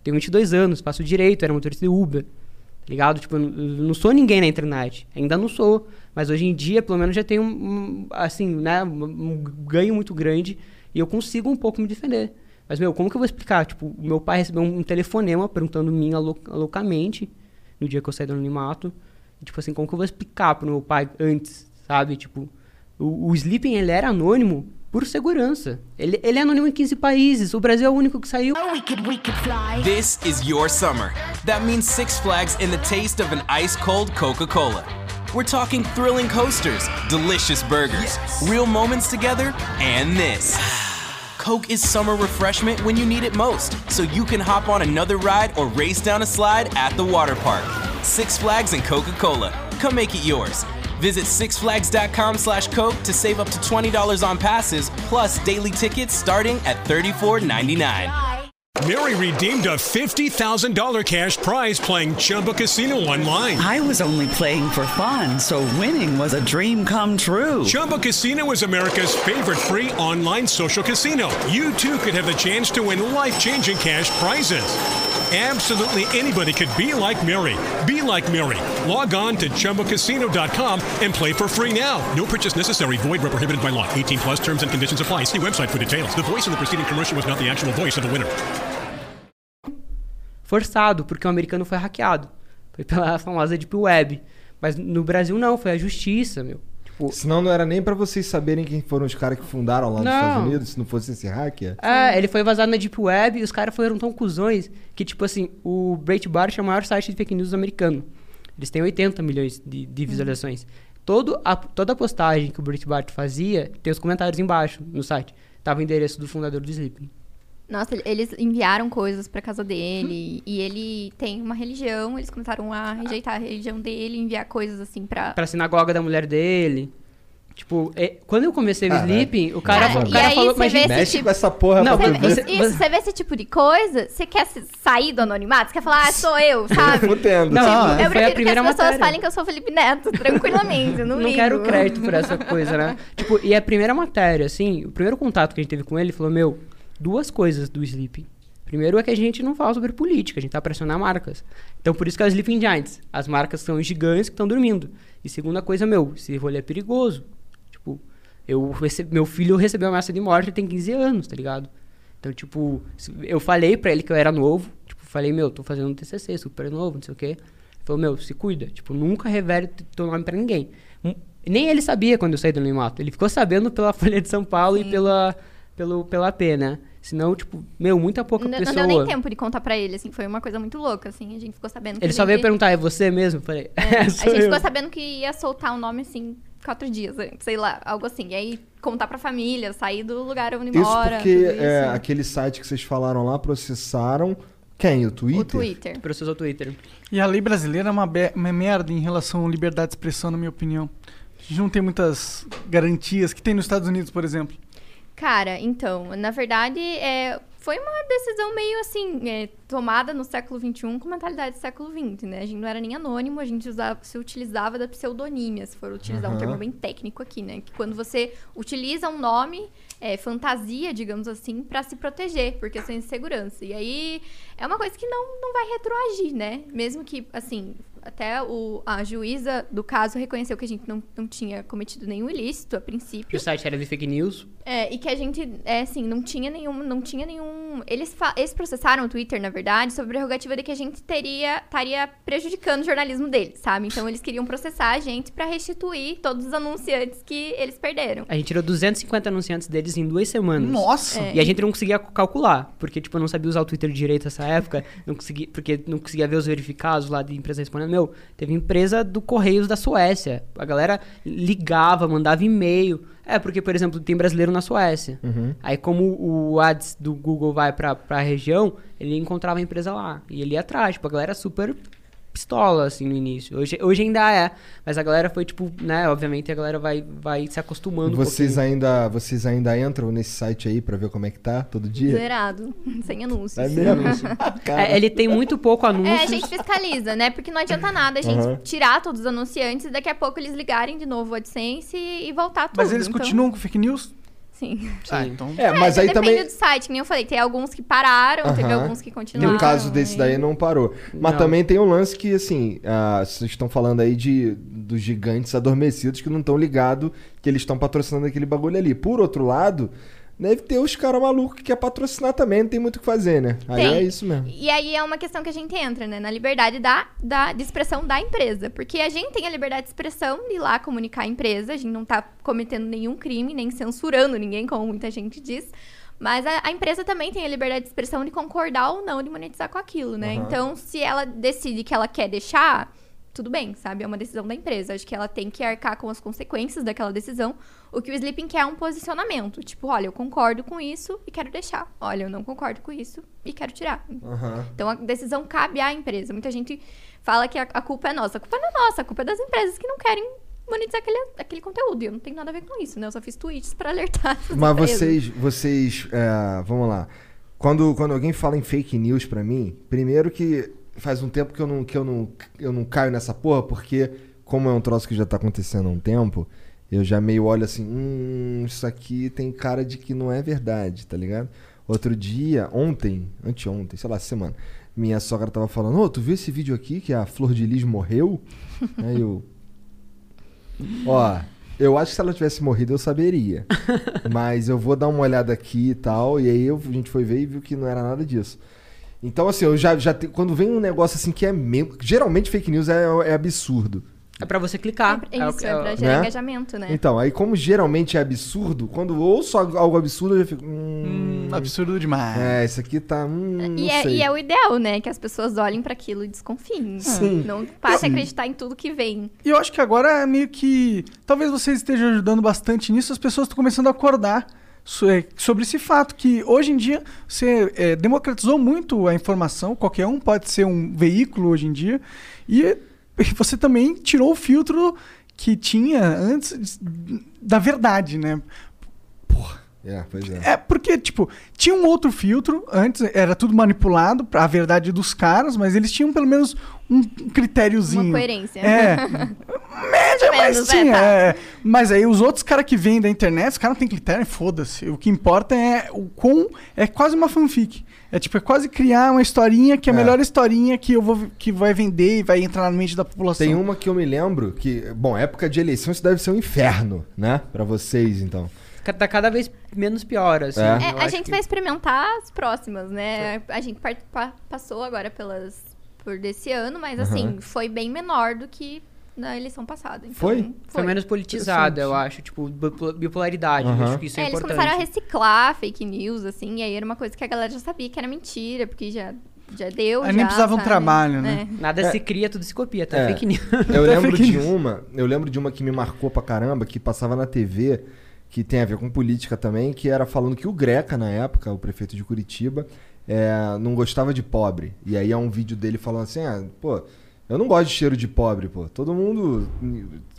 Tenho 22 anos, faço direito, era motorista de Uber. Tá ligado? Tipo, eu não- sou ninguém na internet. Ainda não sou. Mas hoje em dia, pelo menos, já tenho um, assim, né, um, ganho muito grande e eu consigo um pouco me defender. Mas, meu, como que eu vou explicar? Tipo, meu pai recebeu um, telefonema perguntando mim loucamente no dia que eu saí do anonimato. E, tipo assim, como que eu vou explicar pro meu pai antes, sabe? Tipo, o, o Sleeping, ele era anônimo por segurança. Ele, ele é anônimo em 15 países. O Brasil é o único que saiu. We could, we could fly. This is your summer. That means Six Flags in the taste of an ice cold Coca Cola. We're talking thrilling coasters, delicious burgers, real moments together, and this. [sighs] Coke is summer refreshment when you need it most, so you can hop on another ride or race down a slide at the water park. Six Flags and Coca Cola. Come make it yours. Visit sixflags.com slash Coke to save up to $20 on passes, plus daily tickets starting at $34.99. Mary redeemed a $50,000 cash prize playing Chumba Casino online. I was only playing for fun, so winning was a dream come true. Chumba Casino is America's favorite free online social casino. You too could have the chance to win life changing cash prizes. Absolutely anybody could be like Mary. Be like Mary. Log on to ChumbaCasino.com and play for free now. No purchase necessary. Void where prohibited by law. 18 plus terms and conditions apply. See website for details. The voice in the preceding commercial was not the actual voice of the winner. forçado, porque o americano foi hackeado. Foi pela famosa Deep Web. Mas no Brasil não, foi a justiça, meu. Tipo, Senão não era nem pra vocês saberem quem foram os caras que fundaram lá nos Não. Estados Unidos, se não fosse esse hacker. é, ele foi vazado na Deep Web e os caras foram tão cuzões que, tipo assim, o Breitbart é o maior site de fake news americano. Eles têm 80 milhões de, de visualizações. Todo a, toda a postagem que o Breitbart fazia, tem os comentários embaixo no site. Tava o endereço do fundador do Sleeping. Nossa, ele- eles enviaram coisas pra casa dele. e ele tem uma religião. Eles começaram a rejeitar a religião dele, enviar coisas assim pra. Pra sinagoga da mulher dele. Tipo, é, quando eu comecei o Caralho. Sleeping, o cara, Cara, o cara aí falou... você Mas, gente, Mexe tipo- com essa porra Não, pra Você ver. você- [laughs] isso, você vê esse tipo de coisa, você quer sair do anonimato? Você quer falar, ah, sou eu, [laughs] sabe? Fudendo. Não, Não, eu foi a prefiro primeira que as pessoas matéria. falem que eu sou Felipe Neto, tranquilamente. Eu não, não ligo. quero crédito por essa coisa, né? [laughs] tipo, e a primeira matéria, assim, o primeiro contato que a gente teve com ele, ele falou, meu, duas coisas do Sleeping. Primeiro é que a gente não fala sobre política, a gente tá pressionando marcas. Então por isso que é o Sleeping Giants. As marcas são gigantes que estão dormindo. E segunda coisa, meu, esse rolê é perigoso. Tipo, Eu recebi, meu filho recebeu ameaça de morte, ele tem 15 anos, tá ligado? Então, tipo, eu falei pra ele que eu era novo. Tipo, falei, meu, tô fazendo um TCC, super novo, não sei o quê. Ele falou, meu, se cuida. Tipo, nunca revele teu nome pra ninguém. Hum, Nem ele sabia quando eu saí do Anonimato. Ele ficou sabendo pela [laughs] Folha de São Paulo e pela, pelo, pela P, né? Senão, tipo, meu, muita pouca Não, não pessoa... deu nem tempo de contar pra ele, assim, foi uma coisa muito louca, assim, a gente ficou sabendo que Ele só veio perguntar, é você mesmo? Falei, É, é, a gente eu. ficou sabendo que ia soltar um nome, assim, quatro dias antes, sei lá, algo assim. E aí, contar pra família, sair do lugar onde Isso mora. porque tudo é, isso. aquele site que vocês falaram lá processaram quem? O Twitter? O Twitter. Processou o Twitter. E a lei brasileira é uma, uma merda em relação à liberdade de expressão, na minha opinião. A gente não tem muitas garantias que tem nos Estados Unidos, por exemplo. Cara, então, na verdade, é, foi uma decisão meio assim, é, tomada no século XXI com mentalidade do século XX, né? A gente não era nem anônimo, a gente usava, se utilizava da pseudonímia, se for utilizar um Aham. termo bem técnico aqui, né? Que quando você utiliza um nome, é, fantasia, digamos assim, pra se proteger, por questões de segurança. E aí é uma coisa que não, não vai retroagir, né? Mesmo que, assim, até o, a juíza do caso reconheceu que a gente não, não tinha cometido nenhum ilícito a Que princípio. o site era de fake news. É, e que a gente, é assim, não tinha nenhum, não tinha nenhum... Eles, eles processaram o Twitter, na verdade, sobre a prerrogativa de que a gente teria, estaria prejudicando o jornalismo deles, sabe? Então, eles queriam processar a gente pra restituir todos os anunciantes que eles perderam. A gente tirou 250 anunciantes deles em duas semanas. Nossa! É. E a gente não conseguia calcular, porque, tipo, eu não sabia usar o Twitter direito nessa época, não conseguia, porque não conseguia ver os verificados lá de empresa respondendo. Meu, teve empresa do Correios da Suécia. A galera ligava, mandava e-mail. É, porque, por exemplo, tem brasileiro na Suécia. Aí, como o ads do Google vai pra, pra região, ele encontrava a empresa lá. E ele ia atrás. Tipo, a galera super pistola, assim, no início. Hoje, hoje ainda é. Mas a galera foi, tipo, né, obviamente a galera vai, vai se acostumando um Vocês pouquinho. ainda, vocês ainda entram nesse site aí pra ver como é que tá todo dia? Zerado, [laughs] sem anúncios. É mesmo? [laughs] Cara, É, ele tem muito pouco anúncio. É, a gente fiscaliza, né? Porque não adianta nada a gente Aham. tirar todos os anunciantes e daqui a pouco eles ligarem de novo o AdSense e, e voltar tudo. Mas eles Então, continuam com fake news? Sim. Ah, Sim. então. É, mas É, aí depende também. do site, que nem eu falei. Tem alguns que pararam, teve Aham. alguns que continuaram. No caso desse aí- daí não parou. Mas Não. também tem um lance que, assim, ah, vocês estão falando aí de, dos gigantes adormecidos que não estão ligados que eles estão patrocinando aquele bagulho ali. Por outro lado, deve ter os caras malucos que quer patrocinar também, não tem muito o que fazer, né? Aí Tem. é isso mesmo. E aí é uma questão que a gente entra, né? Na liberdade da, da, de expressão da empresa. Porque a gente tem a liberdade de expressão de ir lá comunicar a empresa. A gente não tá cometendo nenhum crime, nem censurando ninguém, como muita gente diz. Mas a, a empresa também tem a liberdade de expressão de concordar ou não de monetizar com aquilo, né? Aham. Então, se ela decide que ela quer deixar, tudo bem, sabe? É uma decisão da empresa. Acho que ela tem que arcar com as consequências daquela decisão. O que o Sleeping quer é um posicionamento. Tipo, olha, eu concordo com isso e quero deixar. Olha, eu não concordo com isso e quero tirar. Aham. Então a decisão cabe à empresa. Muita gente fala que a, a culpa é nossa. A culpa não é nossa, a culpa é das empresas que não querem monetizar aquele, aquele conteúdo. E eu não tenho nada a ver com isso, né? Eu só fiz tweets pra alertar. Mas empresas. vocês, vocês, é, vamos lá. Quando, quando alguém fala em fake news pra mim, primeiro que faz um tempo que eu não, que eu não, eu não caio nessa porra, porque como é um troço que já tá acontecendo há um tempo, eu já meio olho assim, hum, isso aqui tem cara de que não é verdade, tá ligado? Outro dia, ontem, anteontem, sei lá, semana, minha sogra tava falando, ô, tu viu esse vídeo aqui que a Flor de Lis morreu? Aí eu, Ó, eu acho que se ela tivesse morrido eu saberia. [laughs] Mas eu vou dar uma olhada aqui e tal. E aí eu- a gente foi ver e viu que não era nada disso. Então, assim, eu já, já te- quando vem um negócio assim que é mesmo. Geralmente fake news é, é absurdo. É pra você clicar. É, o isso, que- é pra o- gerar né? engajamento, né? Então, aí como geralmente é absurdo, quando ouço algo absurdo, eu já fico. Hum, Hum, absurdo demais. É, isso aqui tá. Hum, E não é, sei. e é o ideal, né? Que as pessoas olhem pra aquilo e desconfiem. Sim. Não passe a acreditar em tudo que vem. E eu acho que agora é meio que. Talvez vocês estejam ajudando bastante nisso, as pessoas estão começando a acordar é, sobre esse fato, que hoje em dia você é, democratizou muito a informação, qualquer um pode ser um veículo hoje em dia, e [laughs] você também tirou o filtro que tinha antes da verdade, né? É, pois é. É, porque, tipo, tinha um outro filtro, antes era tudo manipulado pra a verdade dos caras, mas eles tinham pelo menos um critériozinho. Uma coerência. É. [laughs] Média, mas é, tinha. tá. é. Mas aí os outros caras que vêm da internet, os caras não têm critério, foda-se. O que importa é o quão. É quase uma fanfic. É tipo, é quase criar uma historinha que é a É. melhor historinha que eu vou que vai vender e vai entrar na mente da população. Tem uma que eu me lembro que, bom, época de eleição isso deve ser um inferno, né? Pra vocês, então. Tá cada vez menos pior, assim. É. É, a gente que- vai experimentar as próximas, né? A gente part- pa- passou agora pelas por desse ano, mas assim, Aham. foi bem menor do que na eleição passada. Então, Foi? Foi menos politizada, eu acho. Tipo, bipo- bipolaridade. Eu Aham. acho que isso é, É, eles importante. começaram a reciclar fake news, assim, e aí era uma coisa que a galera já sabia que era mentira, porque já, já deu. Aí já, nem precisava um sabe? trabalho, né? É. Nada se cria, tudo se copia, tá? É. Fake news. Eu Até [laughs] lembro de uma, eu lembro de uma que me marcou pra caramba, que passava na TV, que tem a ver com política também, que era falando que o Greca, na época, o prefeito de Curitiba, é, não gostava de pobre. E aí é um vídeo dele falando assim, ah, pô, eu não gosto de cheiro de pobre, pô. Todo mundo.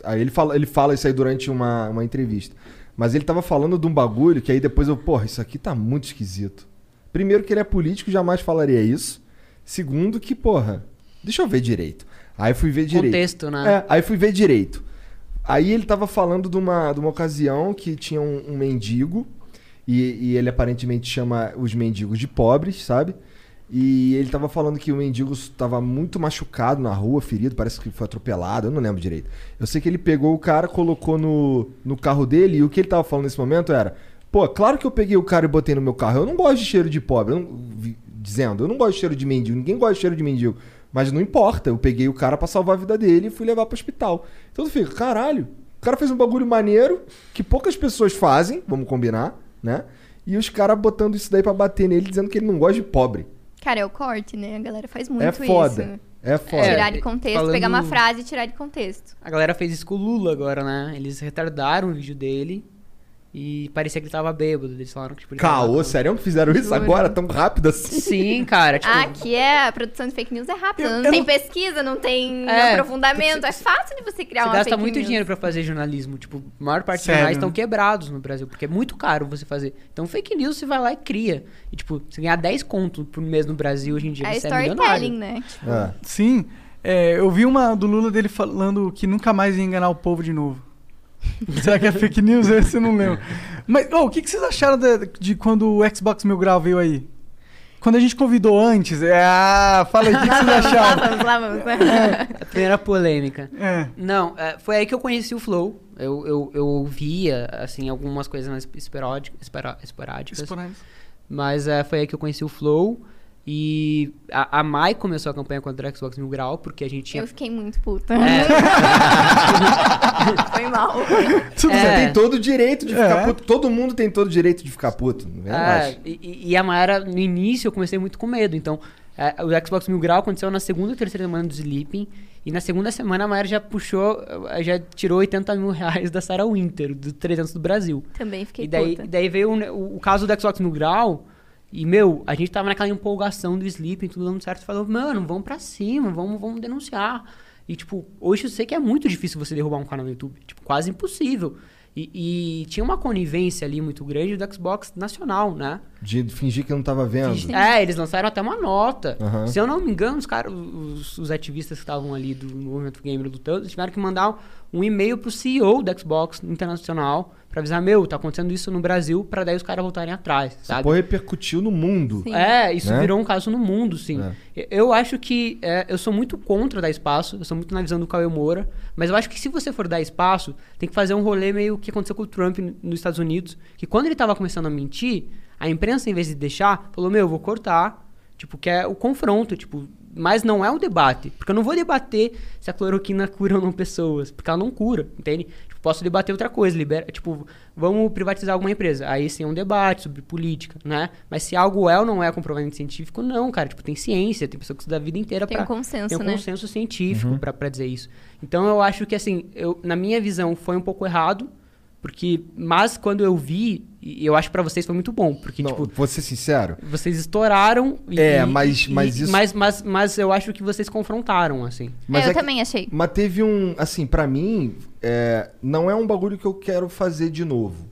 Aí ele fala, ele fala isso aí durante uma, uma entrevista. Mas ele tava falando de um bagulho que aí depois eu, porra, isso aqui tá muito esquisito. Primeiro que ele é político, jamais falaria isso. Segundo que, porra, deixa eu ver direito. Aí fui ver direito. Contexto, né? É, aí fui ver direito. Aí ele tava falando de uma, de uma ocasião que tinha um, um mendigo, e, e ele aparentemente chama os mendigos de pobres, sabe? E ele tava falando que o mendigo tava muito machucado na rua, ferido, parece que foi atropelado, eu não lembro direito. Eu sei que ele pegou o cara, colocou no, no carro dele, e o que ele tava falando nesse momento era: pô, claro que eu peguei o cara e botei no meu carro, eu não gosto de cheiro de pobre, eu não- dizendo, eu não gosto de cheiro de mendigo, ninguém gosta de cheiro de mendigo. Mas não importa, eu peguei o cara pra salvar a vida dele e fui levar pro hospital. Então tu fica, caralho, o cara fez um bagulho maneiro que poucas pessoas fazem, vamos combinar, né? E os caras botando isso daí pra bater nele, dizendo que ele não gosta de pobre. Cara, é o corte, né? A galera faz muito é foda. isso. É foda. É, Tirar de contexto, falando- pegar uma frase e tirar de contexto. A galera fez isso com o Lula agora, né? Eles retardaram o vídeo dele e parecia que ele tava bêbado. Eles falaram que tipo, ele Caô, tava- sério que fizeram isso Juro. agora, tão rápido assim? Sim, cara. Tipo, Ah, aqui é a produção de fake news é rápida. Não eu tem não- pesquisa, não tem É, aprofundamento. É fácil de você criar Você uma gasta muito news. dinheiro pra fazer jornalismo. Tipo, a maior parte dos Sério? jornais estão quebrados no Brasil, porque é muito caro você fazer. Então, fake news você vai lá e cria. E, tipo, você ganhar 10 conto por mês no Brasil hoje em dia, É você é storytelling, né? Tipo, É. Sim. É, eu vi uma do Lula dele falando que nunca mais ia enganar o povo de novo. [laughs] Será que é fake news? Esse eu não lembro. Mas, ô, o que, que vocês acharam de, de quando o Xbox Mil Grau veio aí? Quando a gente convidou antes, é, ah, fala aí, o que, que vocês [laughs] lá acharam? vamos, lá vamos. A primeira polêmica. É. Não, é, foi aí que eu conheci o Flow. Eu, eu, eu ouvia, assim, algumas coisas mais esporádic- espera- esporádicas. Esporádico. Mas é, foi aí que eu conheci o Flow. E a, a Mai começou a campanha contra o Xbox Mil Grau, porque a gente tinha. Eu fiquei muito puta. É, [laughs] Foi mal. Você É. tem todo o direito de ficar É. puto. Todo mundo tem todo o direito de ficar puto. Não é É, e, e a Mayara, no início, eu comecei muito com medo. Então, é, o Xbox Mil Grau aconteceu na segunda ou terceira semana do Sleeping. E na segunda semana a Mayara já puxou, já tirou 80 mil reais da Sarah Winter, do 300 do Brasil. Também fiquei E daí, puta. e daí veio o, o caso do Xbox Mil Grau. E, meu, a gente tava naquela empolgação do Sleeping, tudo dando certo. Falou, mano, vamos pra cima, vamos, vamos denunciar. E, tipo, hoje eu sei que é muito difícil você derrubar um canal no YouTube. Tipo, quase impossível. E, e tinha uma conivência ali muito grande do Xbox nacional, né? De fingir que não tava vendo. É, eles lançaram até uma nota. Aham. Se eu não me engano, os caras, os, os ativistas que estavam ali do movimento gamer lutando, eles tiveram que mandar um e-mail pro CEO do Xbox Internacional pra avisar, meu, tá acontecendo isso no Brasil, pra daí os caras voltarem atrás, Essa sabe? porra repercutiu no mundo. Sim. É, isso Né? virou um caso no mundo, sim. É. Eu acho que é, eu sou muito contra dar espaço, eu sou muito na visão do Cauê Moura, mas eu acho que se você for dar espaço, tem que fazer um rolê meio que aconteceu com o Trump nos Estados Unidos, que quando ele tava começando a mentir, a imprensa, em vez de deixar, falou, meu, eu vou cortar, tipo, que é o confronto, tipo, mas não é um debate, porque eu não vou debater se a cloroquina cura ou não pessoas, porque ela não cura, entende? Tipo, posso debater outra coisa, libera, tipo, vamos privatizar alguma empresa, aí sim é um debate sobre política, né? Mas se algo é ou não é comprovadamente científico, não, cara, tipo, tem ciência, tem pessoa que estuda a vida inteira Tem pra... um consenso, tem um né? consenso científico pra pra dizer isso. Então eu acho que, assim, eu, na minha visão foi um pouco errado, porque, mas quando eu vi, e eu acho que pra vocês foi muito bom, porque, Não, tipo, vou ser sincero. vocês estouraram. E, É, mas- e- mas isso- Mas, mas, mas eu acho que vocês confrontaram, assim. Mas É, eu é que- também achei. Mas teve um. Assim, pra mim, é, não é um bagulho que eu quero fazer de novo.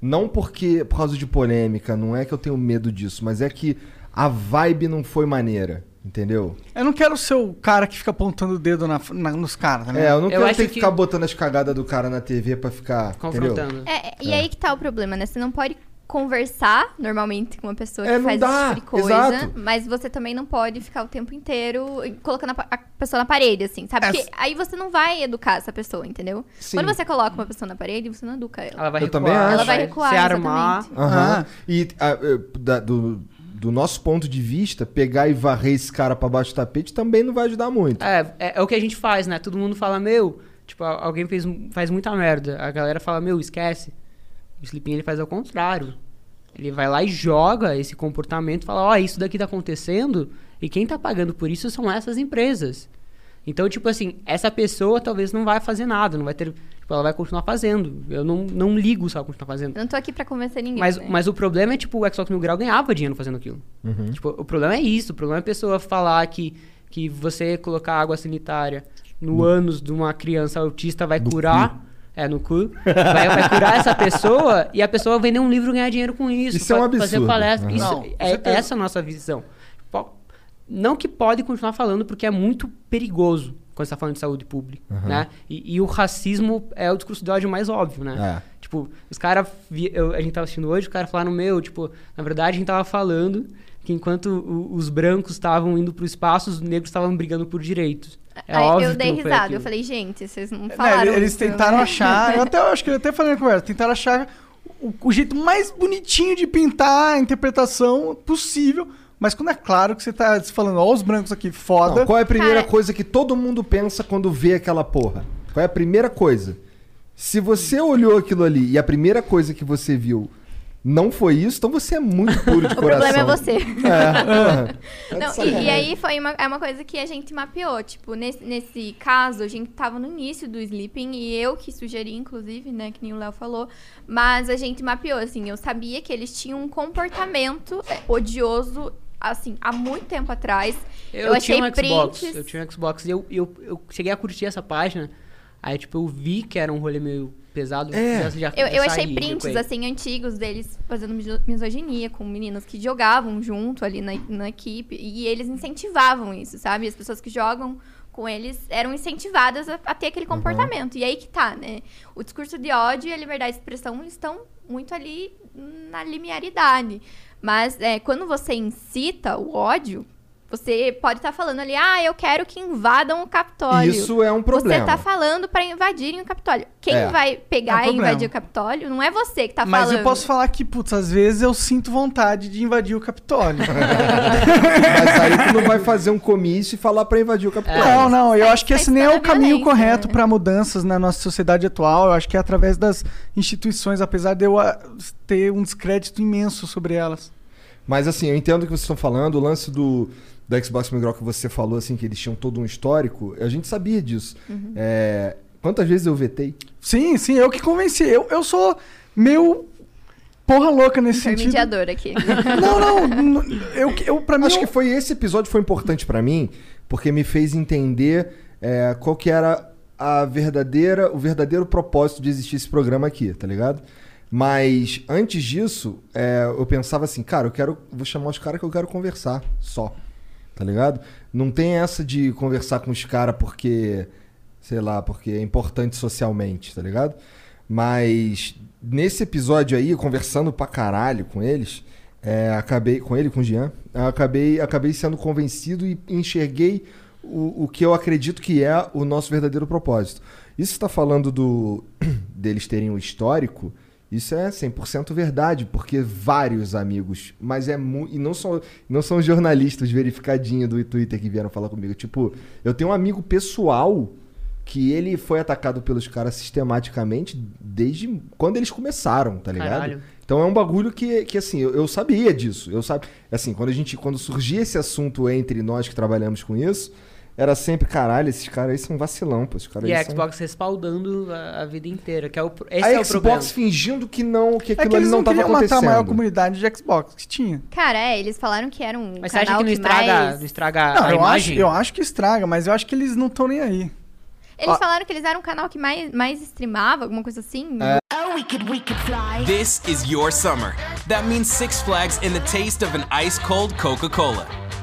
Não porque por causa de polêmica, não é que eu tenho medo disso, mas é que a vibe não foi maneira, entendeu? Eu não quero ser o cara que fica apontando o dedo na- na- nos caras, tá É, ligado? eu não Eu quero acho ter que que- ficar botando as cagadas do cara na TV pra ficar. Entendeu? Confrontando. É, e aí que tá o problema, né? Você não pode conversar normalmente com uma pessoa É, que faz dá, esse tipo de coisa, exato. mas você também não pode ficar o tempo inteiro colocando a, a pessoa na parede, assim, sabe? É, Porque aí você não vai educar essa pessoa, entendeu? Sim. Quando você coloca uma pessoa na parede, você não educa ela. Ela vai Eu recuar. também acho. Ela vai recuar, Se armar. Ah. E a- eh, da- do, do nosso ponto de vista, pegar e varrer esse cara pra baixo do tapete também não vai ajudar muito. É, é, é o que a gente faz, né? Todo mundo fala, meu, tipo, alguém fez, faz muita merda. A galera fala, meu, esquece. O Sleeping ele faz ao contrário. Ele vai lá e joga esse comportamento, fala, ó, isso daqui tá acontecendo e quem tá pagando por isso são essas empresas. Então, tipo assim, essa pessoa talvez não vai fazer nada, não vai ter. Tipo, ela vai continuar fazendo. Eu não, não ligo se ela continuar fazendo. Eu não tô aqui pra convencer ninguém. Mas, né? mas o problema é, tipo, o Xbox Mil Grau ganhava dinheiro fazendo aquilo. Tipo, o problema é isso. O problema é a pessoa falar que, que você colocar água sanitária no ânus de uma criança autista vai curar. É, no cu. Vai, vai curar essa pessoa e a pessoa vender um livro e ganhar dinheiro com isso. Isso é um fa- Fazer absurdo. palestra. Uhum. Isso, Não, é essa a nossa visão. Não que pode continuar falando, porque é muito perigoso quando você tá falando de saúde pública, né? E, e o racismo é o discurso de ódio mais óbvio, né? É. Tipo, os caras. A gente tava assistindo hoje, os caras falaram, meu, tipo, na verdade a gente tava falando que enquanto o- os brancos estavam indo pro espaço, os negros estavam brigando por direitos. É Aí óbvio eu que dei não risada. aquilo. Eu falei, gente, vocês não falaram. eles isso, tentaram [laughs] achar. Eu até eu acho que eu até falei na conversa, tentaram achar o, o jeito mais bonitinho de pintar a interpretação possível. Mas quando é claro que você tá falando, ó, os brancos aqui, foda. Não, qual é a primeira Cara- coisa que todo mundo pensa quando vê aquela porra? Qual é a primeira coisa? Se você olhou aquilo ali e a primeira coisa que você viu não foi isso, então você é muito puro de [laughs] O coração. problema é você. É, [laughs] Não, e, e aí foi uma, é uma coisa que a gente mapeou. Tipo, nesse, nesse caso, a gente tava no início do sleeping e eu que sugeri, inclusive, né, que nem o Léo falou. Mas a gente mapeou, assim, eu sabia que eles tinham um comportamento odioso, assim, há muito tempo atrás. Eu, Eu achei tinha um Xbox. prints. Eu tinha um Xbox e eu, eu, eu cheguei a curtir essa página. Aí, tipo, eu vi que era um rolê meio pesado. É. já- Eu, eu achei prints, assim, antigos deles fazendo miso- misoginia com meninas que jogavam junto ali na, na equipe. E eles incentivavam isso, sabe? As pessoas que jogam com eles eram incentivadas a, a ter aquele comportamento. E aí que tá, né? O discurso de ódio e a liberdade de expressão estão muito ali na linearidade. Mas é, quando você incita o ódio, você pode estar falando ali, ah, eu quero que invadam o Capitólio. Isso é um problema. Você tá falando pra invadirem o Capitólio. Quem É. vai pegar É e problema. invadir o Capitólio não é você que tá Mas falando. eu posso falar que, putz, às vezes eu sinto vontade de invadir o Capitólio. [laughs] Mas aí tu não vai fazer um comício e falar pra invadir o Capitólio. Não, não, eu acho que esse nem é o caminho correto né? para mudanças na nossa sociedade atual. Eu acho que é através das instituições, apesar de eu ah, ter um descrédito imenso sobre elas. Mas assim, eu entendo o que vocês estão falando. O lance do, do Xbox Migral que você falou, assim, que eles tinham todo um histórico, a gente sabia disso. Uhum. É, quantas vezes eu vetei? Sim, sim, eu que convenci. Eu, eu sou meio porra louca nesse sentido. Intermediador aqui. [laughs] Não, não, n- eu, eu para mim Acho eu- que foi esse episódio foi importante pra mim, porque me fez entender é, qual que era a verdadeira, o verdadeiro propósito de existir esse programa aqui, tá ligado? Mas antes disso, é, eu pensava assim, cara, eu quero, vou chamar os caras que eu quero conversar, só, tá ligado? Não tem essa de conversar com os caras porque, sei lá, porque é importante socialmente, tá ligado? Mas nesse episódio aí, conversando pra caralho com eles, é, acabei com ele, com o Jean, acabei, acabei sendo convencido e enxerguei o, o que eu acredito que é o nosso verdadeiro propósito. Isso está falando do [clears throat] deles terem um histórico, isso é 100% verdade, porque vários amigos, mas é mu e não são não são jornalistas verificadinho do Twitter que vieram falar comigo, tipo, eu tenho um amigo pessoal que ele foi atacado pelos caras sistematicamente desde quando eles começaram, tá ligado? Caralho. Então é um bagulho que, que assim, eu, eu sabia disso. Eu sabe, assim, quando a gente quando surgia esse assunto entre nós que trabalhamos com isso, era sempre, caralho, esses caras aí são vacilão, pô, esses caras E a são... Xbox respaldando a, a vida inteira, que é o, esse a é o problema. Xbox fingindo que não, que é aquilo que ali eles não não tava queriam matar a acontecendo. maior comunidade de Xbox que tinha. Cara, é, eles falaram que era um Mas você acha canal que não estraga, mais... não estraga Não, a eu acho, imagem? eu acho que estraga, mas eu acho que eles não estão nem aí. Eles Ah. falaram que eles eram um canal que mais, mais streamava, alguma coisa assim. Oh, we could, we could fly. This is your summer. That means Six Flags in the taste of an ice cold Coca Cola.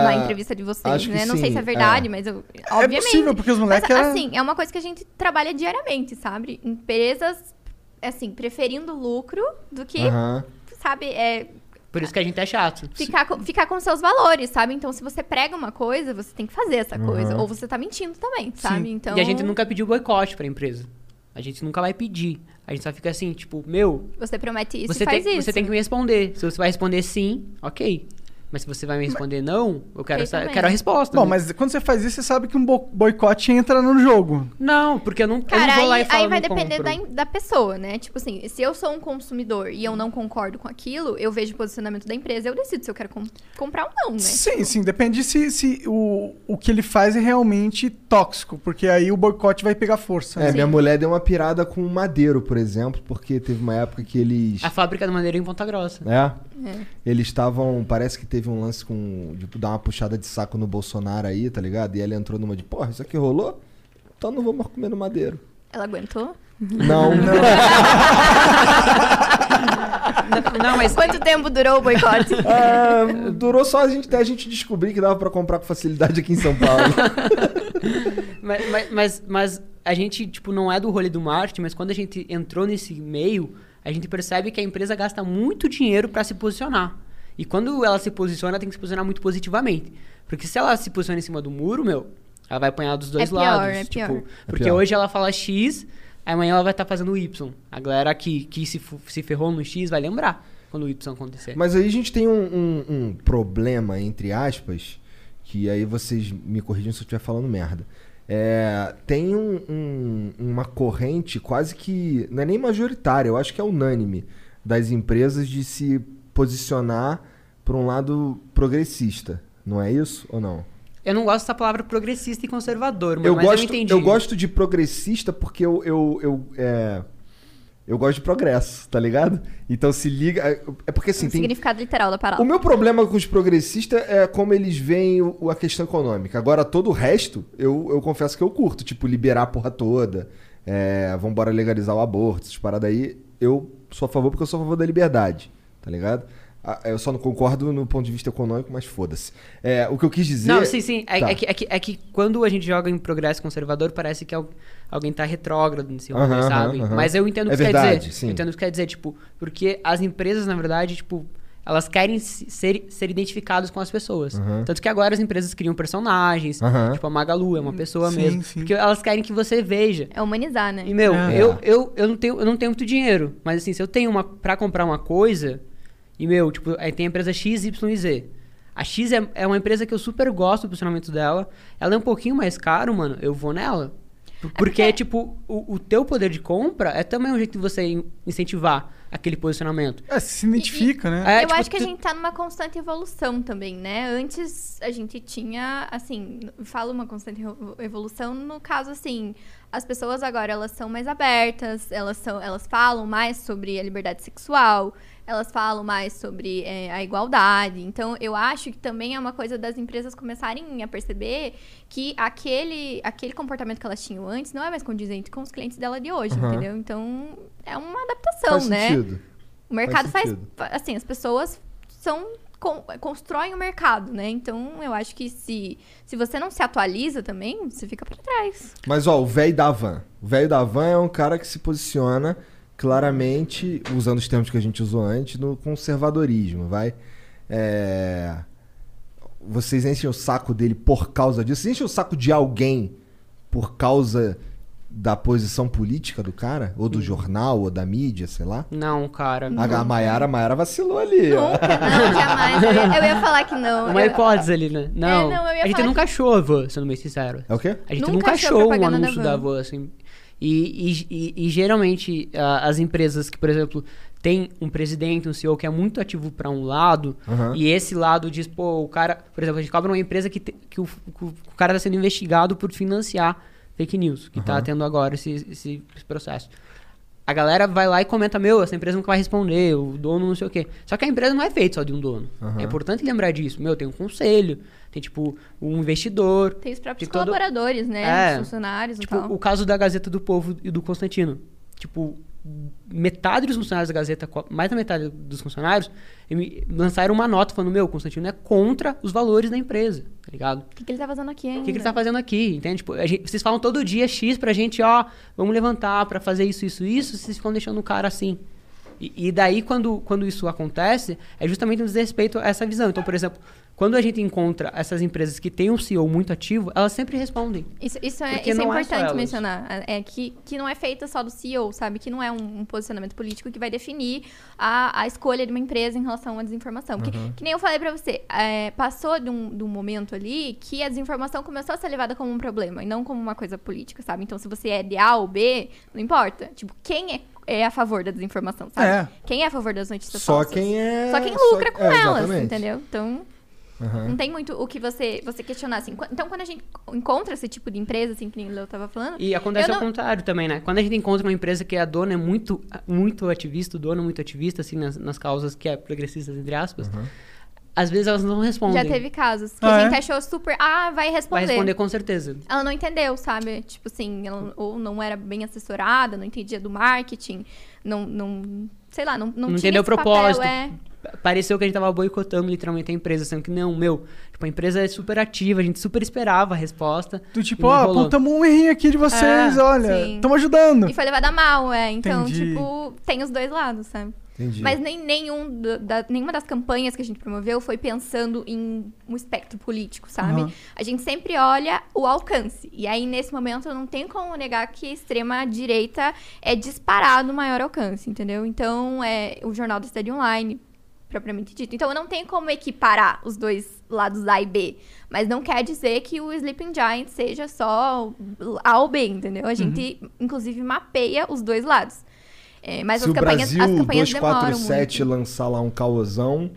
na entrevista de vocês, acho que né? Não sei sim, se é verdade, é. mas eu, obviamente. possível, porque os moleques Mas, era- assim, é uma coisa que a gente trabalha diariamente, sabe? Empresas, assim, preferindo lucro do que, sabe, é, Por isso que a gente é chato. ficar, com, ficar com seus valores, sabe? Então, se você prega uma coisa, você tem que fazer essa coisa. Ou você tá mentindo também, sabe? Então, E a gente nunca pediu boicote pra empresa. A gente nunca vai pedir. A gente só fica assim, tipo, meu, você promete isso você e faz tem, isso. você tem que me responder. Se você vai responder sim, ok. Mas se você vai me responder não, eu quero, Ok sa- eu quero a resposta. Bom, né? mas quando você faz isso, você sabe que um bo- boicote entra no jogo. Não, porque eu não, eu Cara, não vou lá aí, e falo aí vai não depender da, da pessoa, né? Tipo assim, se eu sou um consumidor e eu não concordo com aquilo, eu vejo o posicionamento da empresa, eu decido se eu quero com- comprar ou não, né? Sim, sim, depende se, se o, o que ele faz é realmente tóxico, porque aí o boicote vai pegar força. É, né? minha mulher deu uma pirada com madeiro, por exemplo, porque teve uma época que eles. A fábrica da madeira em Ponta Grossa. É. Eles estavam. Parece que teve um lance com. De dar uma puxada de saco no Bolsonaro aí, tá ligado? E ela entrou numa de, porra, isso aqui rolou? Então não vou mais comer no madeiro. Ela aguentou? Não, [laughs] não. Não, mas Quanto tempo durou o boicote? Ah, durou só a gente até a gente descobrir que dava pra comprar com facilidade aqui em São Paulo. [laughs] Mas, mas, mas, mas a gente, tipo, não é do rolê do marketing, mas quando a gente entrou nesse meio, a gente percebe que a empresa gasta muito dinheiro para se posicionar. E quando ela se posiciona, ela tem que se posicionar muito positivamente. Porque se ela se posiciona em cima do muro, meu, ela vai apanhar dos dois É pior, lados. é tipo, pior. porque pior. hoje ela fala X, amanhã ela vai estar fazendo Y. A galera que, que se, se ferrou no X vai lembrar quando o Y acontecer. Mas aí a gente tem um, um- um problema, entre aspas, que aí vocês me corrigem se eu estiver falando merda. É, tem um- um- uma corrente quase que. Não é nem majoritária, eu acho que é unânime das empresas de se posicionar para um lado progressista. Não é isso ou não? Eu não gosto dessa palavra progressista e conservador, mas eu, mas gosto, eu entendi. eu gosto de progressista porque eu, eu, eu, é, eu gosto de progresso, tá ligado? Então se liga. É é porque assim, o tem, significado literal da o palavra. meu problema com os progressistas é como eles veem o- o- a questão econômica. Agora, todo o resto, eu, eu confesso que eu curto. Tipo, liberar a porra toda. É, vambora legalizar o aborto, essas paradas aí. Eu sou a favor porque eu sou a favor da liberdade. Tá ligado? Ah, Eu só não concordo no ponto de vista econômico, mas foda-se. É, o que eu quis dizer. Não, sim, sim. É, Tá. é que, é, que, é que quando a gente joga em progresso conservador, parece que al- alguém tá retrógrado nesse rolê, Aham, sabe? aham, aham. Mas eu entendo o É que você quer verdade, dizer. sim. Eu entendo o que quer dizer, tipo, porque as empresas, na verdade, tipo, elas querem se- ser, ser identificadas com as pessoas. Tanto que agora as empresas criam personagens, tipo a Magalu é uma pessoa Sim, mesmo. sim. Porque elas querem que você veja. É humanizar, né? E, meu, É. eu, eu, eu, não tenho, eu não tenho muito dinheiro. Mas, assim, se eu tenho uma pra comprar uma coisa... E, meu, tipo, aí tem a empresa X, Y e Z. A X é, é uma empresa que eu super gosto do posicionamento dela. Ela é um pouquinho mais caro, mano. Eu vou nela. Por- Porque, porque- tipo, o, o teu poder de compra é também um jeito de você in- incentivar aquele posicionamento. É, se identifica, né? É, eu tipo, acho que a tu- gente tá numa constante evolução também, né? Antes a gente tinha, assim, falo uma constante evo- evolução no caso assim, as pessoas agora elas são mais abertas, elas são, elas falam mais sobre a liberdade sexual, elas falam mais sobre é, a igualdade. Então eu acho que também é uma coisa das empresas começarem a perceber que aquele aquele comportamento que elas tinham antes não é mais condizente com os clientes dela de hoje, Aham. entendeu? Então é uma adaptação, Faz né? sentido. O mercado Faz faz, assim, as pessoas são con- constroem o mercado, né? Então, eu acho que se se você não se atualiza também, você fica pra trás. Mas ó, o velho da van. O velho da van é um cara que se posiciona claramente, usando os termos que a gente usou antes, no conservadorismo, vai. É, Vocês enchem o saco dele por causa disso? Vocês enchem o saco de alguém por causa da posição política do cara? Ou do jornal, ou da mídia, sei lá? Não, cara. A, a Maiara, vacilou ali. Nunca, não, jamais. Eu ia, eu ia falar que não. Uma Eu- hipótese ali, né? Não, não, eu ia a gente falar nunca que- achou a van, sendo bem sincero. É o quê? A gente Nunca nunca, achou um da anúncio da van, assim. E, e, e- geralmente a- as empresas que, por exemplo, tem um presidente, um CEO que é muito ativo para um lado, Aham. e esse lado diz, pô, o cara, por exemplo, a gente cobra uma empresa que, te- que, o, que o cara está sendo investigado por financiar fake news, que tá Aham. tendo agora esse, esse, esse processo. A galera vai lá e comenta, meu, essa empresa nunca vai responder, o dono não sei o quê. Só que a empresa não é feita só de um dono. Aham. É importante lembrar disso. Meu, tem um conselho, tem, tipo, um investidor. Tem os próprios tem todo- colaboradores, né? É. Os funcionários Tipo, e tal. o caso da Gazeta do Povo e do Constantino. Tipo, metade dos funcionários da Gazeta, mais da metade dos funcionários, lançaram uma nota falando, meu, Constantino é contra os valores da empresa, tá ligado? O que, que ele tá fazendo aqui ainda? O que, que ele tá fazendo aqui, entende? Tipo, gente- vocês falam todo dia X pra gente, ó, vamos levantar pra fazer isso, isso, isso, vocês ficam deixando o cara assim. E, e daí, quando, quando isso acontece, é justamente um desrespeito a essa visão. Então, por exemplo, quando a gente encontra essas empresas que têm um CEO muito ativo, elas sempre respondem. Isso, isso é, isso é é só importante mencionar. É é que, que não é feita só do CEO, sabe? Que não é um, um posicionamento político que vai definir a, a escolha de uma empresa em relação à desinformação. Porque, que nem eu falei pra você, é, passou de um, de um momento ali que a desinformação começou a ser levada como um problema e não como uma coisa política, sabe? Então, se você é de A ou B, não importa. Tipo, quem é, é a favor da desinformação, sabe? É. Quem é a favor das notícias Só falsas? quem é. Só quem só- lucra com é, elas, entendeu? Então, Aham. não tem muito o que você, você questionar, assim. Então, quando a gente encontra esse tipo de empresa, assim, que nem o Léo tava falando... E acontece ao não- contrário também, né? Quando a gente encontra uma empresa que a dona é muito, muito ativista, o dono é muito ativista, assim, nas, nas causas que é progressistas, entre aspas, às vezes elas não respondem. Já teve casos que Ah, a é? gente achou super... Ah, vai responder. Vai responder com certeza. Ela não entendeu, sabe? Tipo assim, ela ou não era bem assessorada, não entendia do marketing, não... não sei lá, não, não, Não tinha entendeu o esse papel, propósito. é. Pareceu que a gente tava boicotando literalmente a empresa, sendo que não, meu, tipo, a empresa é super ativa, a gente super esperava a resposta. E tipo, ó, rolou. apontamos um errinho aqui de vocês, É, olha, estamos ajudando. E foi levada mal, é. Então, Entendi. tipo, tem os dois lados, sabe? Entendi. Mas nem, nenhum da, nenhuma das campanhas que a gente promoveu foi pensando em um espectro político, sabe? Aham. A gente sempre olha o alcance. E aí, nesse momento, eu não tenho como negar que a extrema-direita é disparado o maior alcance, entendeu? Então, é o Jornal da Cidade Online, propriamente dito. Então, eu não tenho como equiparar os dois lados A e B. Mas não quer dizer que o Sleeping Giant seja só A ou B, entendeu? A gente, inclusive, mapeia os dois lados. É, mas Se as o campanhas, Brasil as campanhas demoram 247 muito. lançar lá um caosão,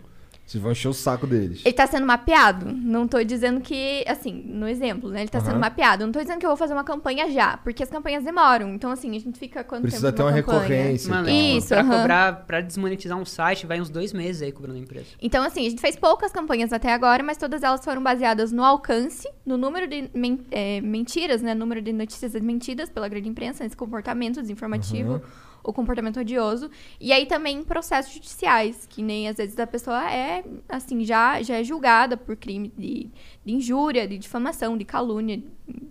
vocês vão encher o saco deles. Ele tá sendo mapeado. Não tô dizendo que, assim, no exemplo, né? Ele tá Aham. sendo mapeado. Não tô dizendo que eu vou fazer uma campanha já, porque as campanhas demoram. Então, assim, a gente fica quanto Precisa tempo ter uma campanha? recorrência. Mano. Isso, pra aham. cobrar, pra desmonetizar um site, vai uns dois meses aí cobrando a empresa. Então, assim, a gente fez poucas campanhas até agora, mas todas elas foram baseadas no alcance, no número de men- é, mentiras, né? Número de notícias desmentidas pela grande imprensa, nesse comportamento desinformativo, Uhum. O comportamento odioso. E aí também em processos judiciais, que nem às vezes a pessoa é, assim, já, já é julgada por crime de, de injúria, de difamação, de calúnia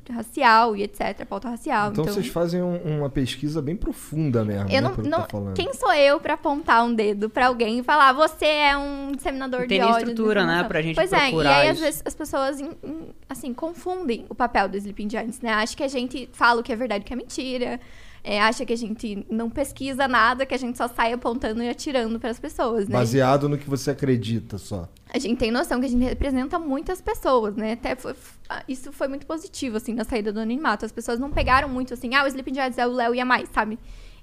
racial e etc., pauta racial. Então, Então, vocês fazem um- uma pesquisa bem profunda mesmo, eu né, não, não- tá quem sou eu pra apontar um dedo pra alguém e falar você é um disseminador tem de ódio? estrutura, né, desinformação"? pra gente Pois é, e procurar aí às isso. vezes as pessoas assim confundem o papel do Sleeping Giants, né? Acha que a gente fala o que é verdade, o que é mentira. É, acha que a gente não pesquisa nada, que a gente só sai apontando e atirando para as pessoas, né? Baseado no que você acredita só. a gente tem noção que a gente representa muitas pessoas, né? Até foi- isso foi muito positivo, assim, na saída do anonimato. As pessoas não pegaram muito assim, ah, o Sleeping Giants é o Léo e a mais, sabe?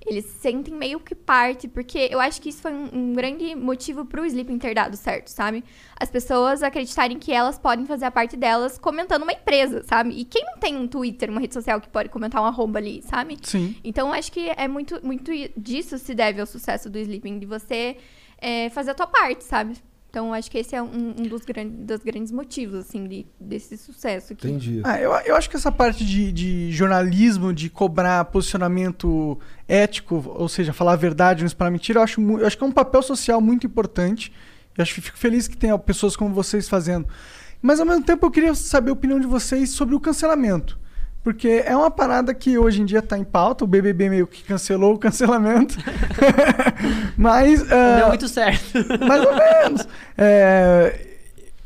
Eles se sentem meio que parte, porque eu acho que isso foi um, um grande motivo pro Sleeping ter dado certo, sabe? As pessoas acreditarem que elas podem fazer a parte delas comentando uma empresa, sabe? E quem não tem um Twitter, uma rede social que pode comentar um arroba ali, sabe? Sim. Então, eu acho que é muito, muito disso se deve ao sucesso do Sleeping, de você é, fazer a tua parte, sabe? Então, acho que esse é um, um dos, gran dos grandes motivos, assim, de, desse sucesso aqui. Entendi. Ah, eu, eu acho que essa parte de, de jornalismo, de cobrar posicionamento ético, ou seja, falar a verdade, não espalhar mentira, eu acho, eu acho que é um papel social muito importante. Eu acho que fico feliz que tenha pessoas como vocês fazendo. Mas ao mesmo tempo eu queria saber a opinião de vocês sobre o cancelamento. Porque é uma parada que hoje em dia tá em pauta, o BBB meio que cancelou o cancelamento. [laughs] Mas. ah, Deu muito certo. mais ou menos. É,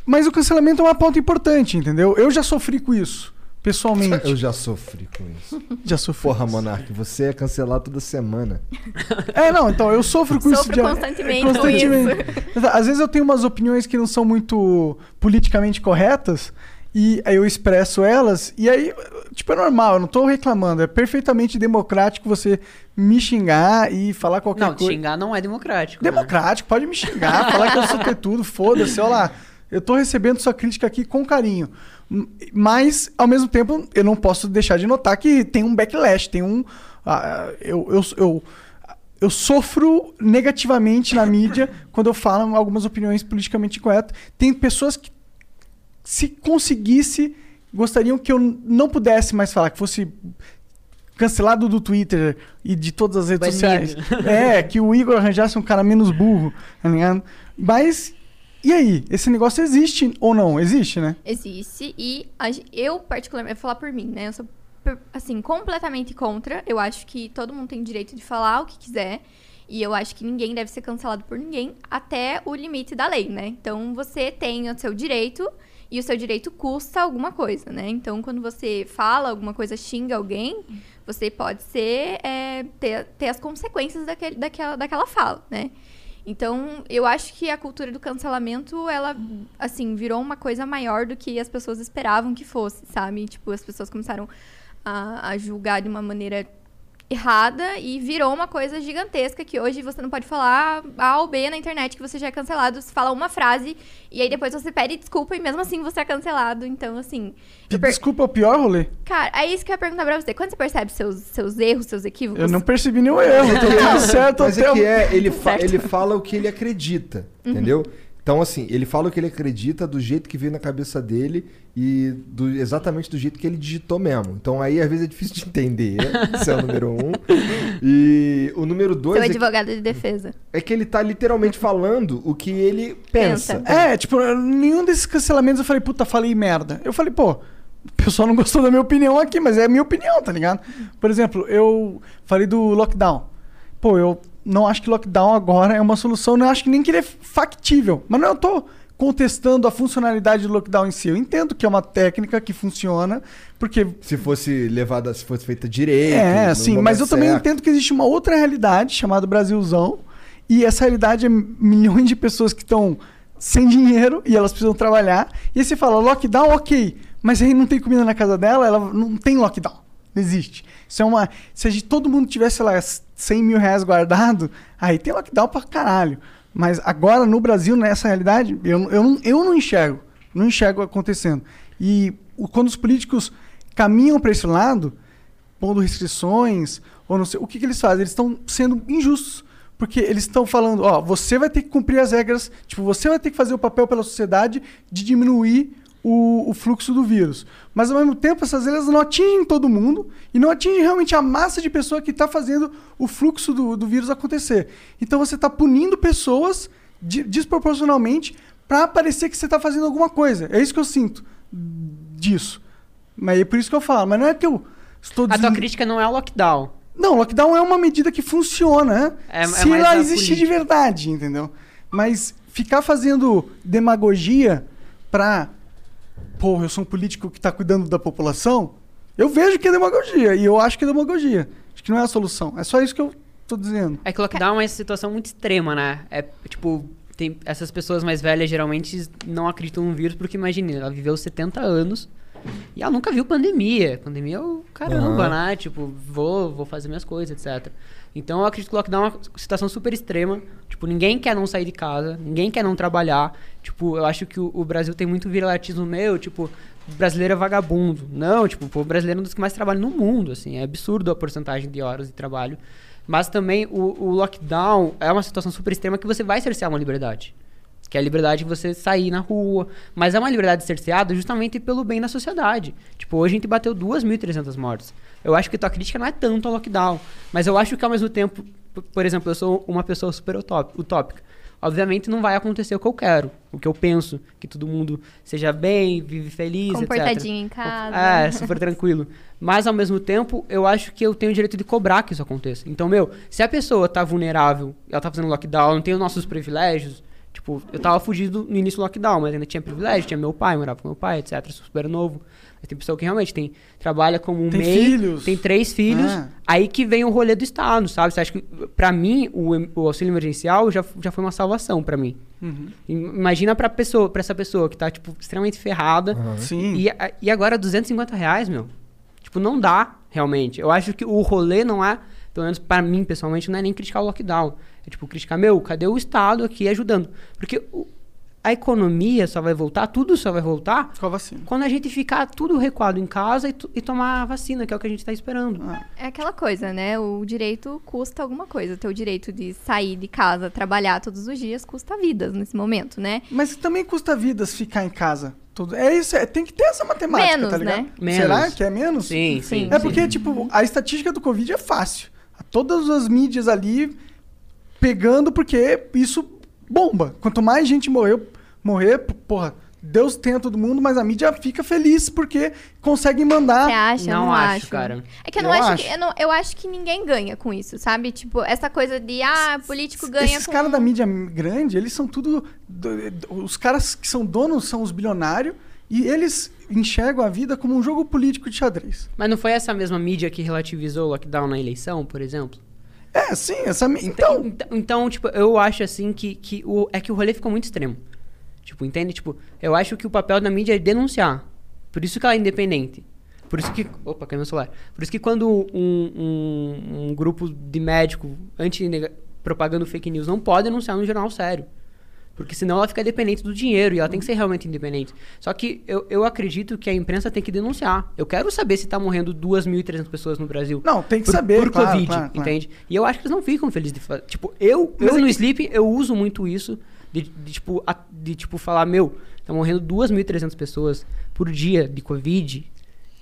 Mas o cancelamento é uma pauta importante, entendeu? Eu já sofri com isso, pessoalmente. Eu já sofri com isso. já sofri. Porra, Monark, você é cancelado toda semana. É, não, então eu sofro com isso. Sofro de- constantemente com constantemente. Às vezes eu tenho umas opiniões que não são muito politicamente corretas e aí eu expresso elas e aí, tipo, é normal, eu não tô reclamando. É perfeitamente democrático você me xingar e falar qualquer Não, coisa. xingar não é democrático. né? Democrático, pode me xingar, [laughs] falar que eu sou ter tudo, foda-se, olha lá. Eu tô recebendo sua crítica aqui com carinho. Mas, ao mesmo tempo, eu não posso deixar de notar que tem um backlash, tem um. ah, eu, eu, eu, eu sofro negativamente na mídia [laughs] quando eu falo algumas opiniões politicamente corretas. Tem pessoas que, se conseguisse, gostariam que eu não pudesse mais falar, que fosse cancelado do Twitter e de todas as redes Banido. sociais. [laughs] É, que o Igor arranjasse um cara menos burro, tá ligado? Mas, e aí? Esse negócio existe ou não? Existe, né? Existe e a eu, particularmente, vou falar por mim, né? Eu sou, assim, completamente contra. Eu acho que todo mundo tem direito de falar o que quiser. E eu acho que ninguém deve ser cancelado por ninguém até o limite da lei, né? Então, você tem o seu direito e o seu direito custa alguma coisa, né? Então, quando você fala alguma coisa, xinga alguém, você pode ser, é, ter, ter as consequências daquele, daquela, daquela fala, né? Então, eu acho que a cultura do cancelamento, ela, assim, virou uma coisa maior do que as pessoas esperavam que fosse, sabe? Tipo, as pessoas começaram a, a julgar de uma maneira errada e virou uma coisa gigantesca que hoje você não pode falar A ou B na internet que você já é cancelado. Você fala uma frase e aí depois você pede desculpa e mesmo assim você é cancelado. Então, assim... per- Desculpa, é o pior rolê. Cara, é isso que eu ia perguntar pra você. Quando você percebe seus, seus erros, seus equívocos... Eu não percebi nenhum erro, tô tudo [laughs] certo Mas até é que é, ele, fa- Certo. ele fala o que ele acredita, Uhum. entendeu? Então, assim, ele fala o que ele acredita do jeito que veio na cabeça dele e do, exatamente do jeito que ele digitou mesmo. Então, aí, às vezes, é difícil de entender. [laughs] Esse é o número um. E o número dois Seu é que, advogado de defesa. é que ele tá literalmente falando o que ele pensa. Pensa. É, tipo, nenhum desses cancelamentos eu falei, puta, falei merda. Eu falei, pô, o pessoal não gostou da minha opinião aqui, mas é a minha opinião, tá ligado? Por exemplo, eu falei do lockdown. Pô, eu não acho que lockdown agora é uma solução, não acho que nem que ele é factível. Mas não eu tô contestando a funcionalidade do lockdown em si. Eu entendo que é uma técnica que funciona, porque Se fosse levada, se fosse feita direito. é, sim, mas eu também certo. entendo que existe uma outra realidade chamada Brasilzão. E essa realidade é milhões de pessoas que estão sem dinheiro e elas precisam trabalhar. E aí você fala, lockdown, ok. Mas aí não tem comida na casa dela, ela não tem lockdown. Não existe. Isso é uma. Se a gente, todo mundo tivesse, sei lá, 100 mil reais guardado, aí tem lockdown pra caralho. Mas agora no Brasil, nessa realidade, eu, eu, eu não enxergo. Não enxergo acontecendo. E quando os políticos caminham para esse lado, pondo restrições, ou não sei, o que, que eles fazem? Eles estão sendo injustos. Porque eles estão falando, ó, você vai ter que cumprir as regras, tipo, você vai ter que fazer o papel pela sociedade de diminuir o, o fluxo do vírus. Mas ao mesmo tempo, essas regras não atingem todo mundo e não atingem realmente a massa de pessoa que está fazendo o fluxo do, do vírus acontecer. Então você está punindo pessoas di- desproporcionalmente para parecer que você está fazendo alguma coisa. É isso que eu sinto disso. Mas é por isso que eu falo. Mas não é que eu estou A tua dizendo... crítica não é o lockdown. Não, lockdown é uma medida que funciona, né? É- é Se mais ela existir de verdade, entendeu? Mas ficar fazendo demagogia pra. Porra, eu sou um político que tá cuidando da população. Eu vejo que é demagogia. E eu acho que é demagogia. Acho que não é a solução. É só isso que eu tô dizendo. É que o lockdown é uma situação muito extrema, né? É tipo, tem essas pessoas mais velhas geralmente não acreditam no vírus porque imagine, ela viveu 70 anos e ela nunca viu pandemia. Pandemia é o caramba, Aham. né? Tipo, vou, vou fazer minhas coisas, etc. Então eu acredito que o lockdown é uma situação super extrema. Tipo, ninguém quer não sair de casa, ninguém quer não trabalhar. Tipo, eu acho que o, o Brasil tem muito viralatismo meu, tipo, brasileiro é vagabundo. Não, tipo, o brasileiro é um dos que mais trabalha no mundo, assim. É absurdo a porcentagem de horas de trabalho. Mas também o, o lockdown é uma situação super extrema que você vai cercear uma liberdade. Que é a liberdade de você sair na rua. Mas é uma liberdade cerceada justamente pelo bem da sociedade. Tipo, hoje a gente bateu 2.300 mortes. Eu acho que tua crítica não é tanto ao lockdown. Mas eu acho que ao mesmo tempo, por exemplo, eu sou uma pessoa super utópica. Obviamente não vai acontecer o que eu quero, o que eu penso, que todo mundo seja bem, vive feliz, etc. Comportadinho em casa. É, super tranquilo. Mas ao mesmo tempo, eu acho que eu tenho o direito de cobrar que isso aconteça. Então, meu, se a pessoa tá vulnerável, ela tá fazendo lockdown, não tem os nossos privilégios, tipo, eu tava fugido no início do lockdown, mas ainda tinha privilégio, tinha meu pai, morava com meu pai, etc, sou super novo. Mas tem pessoa que realmente tem, trabalha como um Tem MEI, filhos. tem três filhos, Ah. aí que vem o rolê do Estado, sabe? Você acha que, pra mim, o, o auxílio emergencial já, já foi uma salvação pra mim. Uhum. Imagina pra, pessoa, pra essa pessoa que tá, tipo, extremamente ferrada, Sim. e, e agora 250 reais, meu. Tipo, não dá, realmente. Eu acho que o rolê não é, pelo menos pra mim, pessoalmente, não é nem criticar o lockdown. É tipo, criticar, meu, cadê o Estado aqui ajudando? Porque o- a economia só vai voltar, tudo só vai voltar Com a vacina. quando a gente ficar tudo recuado em casa e, e tomar a vacina, que é o que a gente tá esperando. É aquela coisa, né? O direito custa alguma coisa. O teu direito de sair de casa, trabalhar todos os dias, custa vidas nesse momento, né? Mas também custa vidas ficar em casa. Tudo. É isso, é- tem que ter essa matemática, Menos, tá ligado? né? Menos. Será que é menos? Sim, sim. Sim. É porque, tipo, a estatística do Covid é fácil. Todas as mídias ali pegando, porque isso bomba. Quanto mais gente morreu, morrer, porra, Deus tem a todo mundo, mas a mídia fica feliz porque consegue mandar. Você acha? Não não acho, cara. É que eu não Eu acho, acho. Que, eu, não- eu acho que ninguém ganha com isso, sabe? Tipo, essa coisa de, ah, político ganha Esses com... caras da mídia grande, eles são tudo. do- do- Os caras que são donos são os bilionários e eles enxergam a vida como um jogo político de xadrez. Mas não foi essa mesma mídia que relativizou o lockdown na eleição, por exemplo? É, sim, essa. mi- Então. Então, então, tipo, eu acho assim que, que o, é que o rolê ficou muito extremo. Tipo, entende? Tipo, eu acho que o papel da mídia é denunciar. Por isso que ela é independente. Por isso que. Opa, caiu meu celular. Por isso que quando um, um, um grupo de médico anti propagando fake news não pode denunciar no jornal sério. Porque senão ela fica dependente do dinheiro e ela tem que ser realmente independente. Só que eu, eu acredito que a imprensa tem que denunciar. Eu quero saber se tá morrendo 2.300 pessoas no Brasil. Não, tem que por, saber, Por claro, Covid, claro, claro. entende? E eu acho que eles não ficam felizes de fazer. Tipo, eu, Mas eu é no que- Sleep, eu uso muito isso de, de, tipo, a- de tipo falar, meu, tá morrendo 2.300 pessoas por dia de Covid.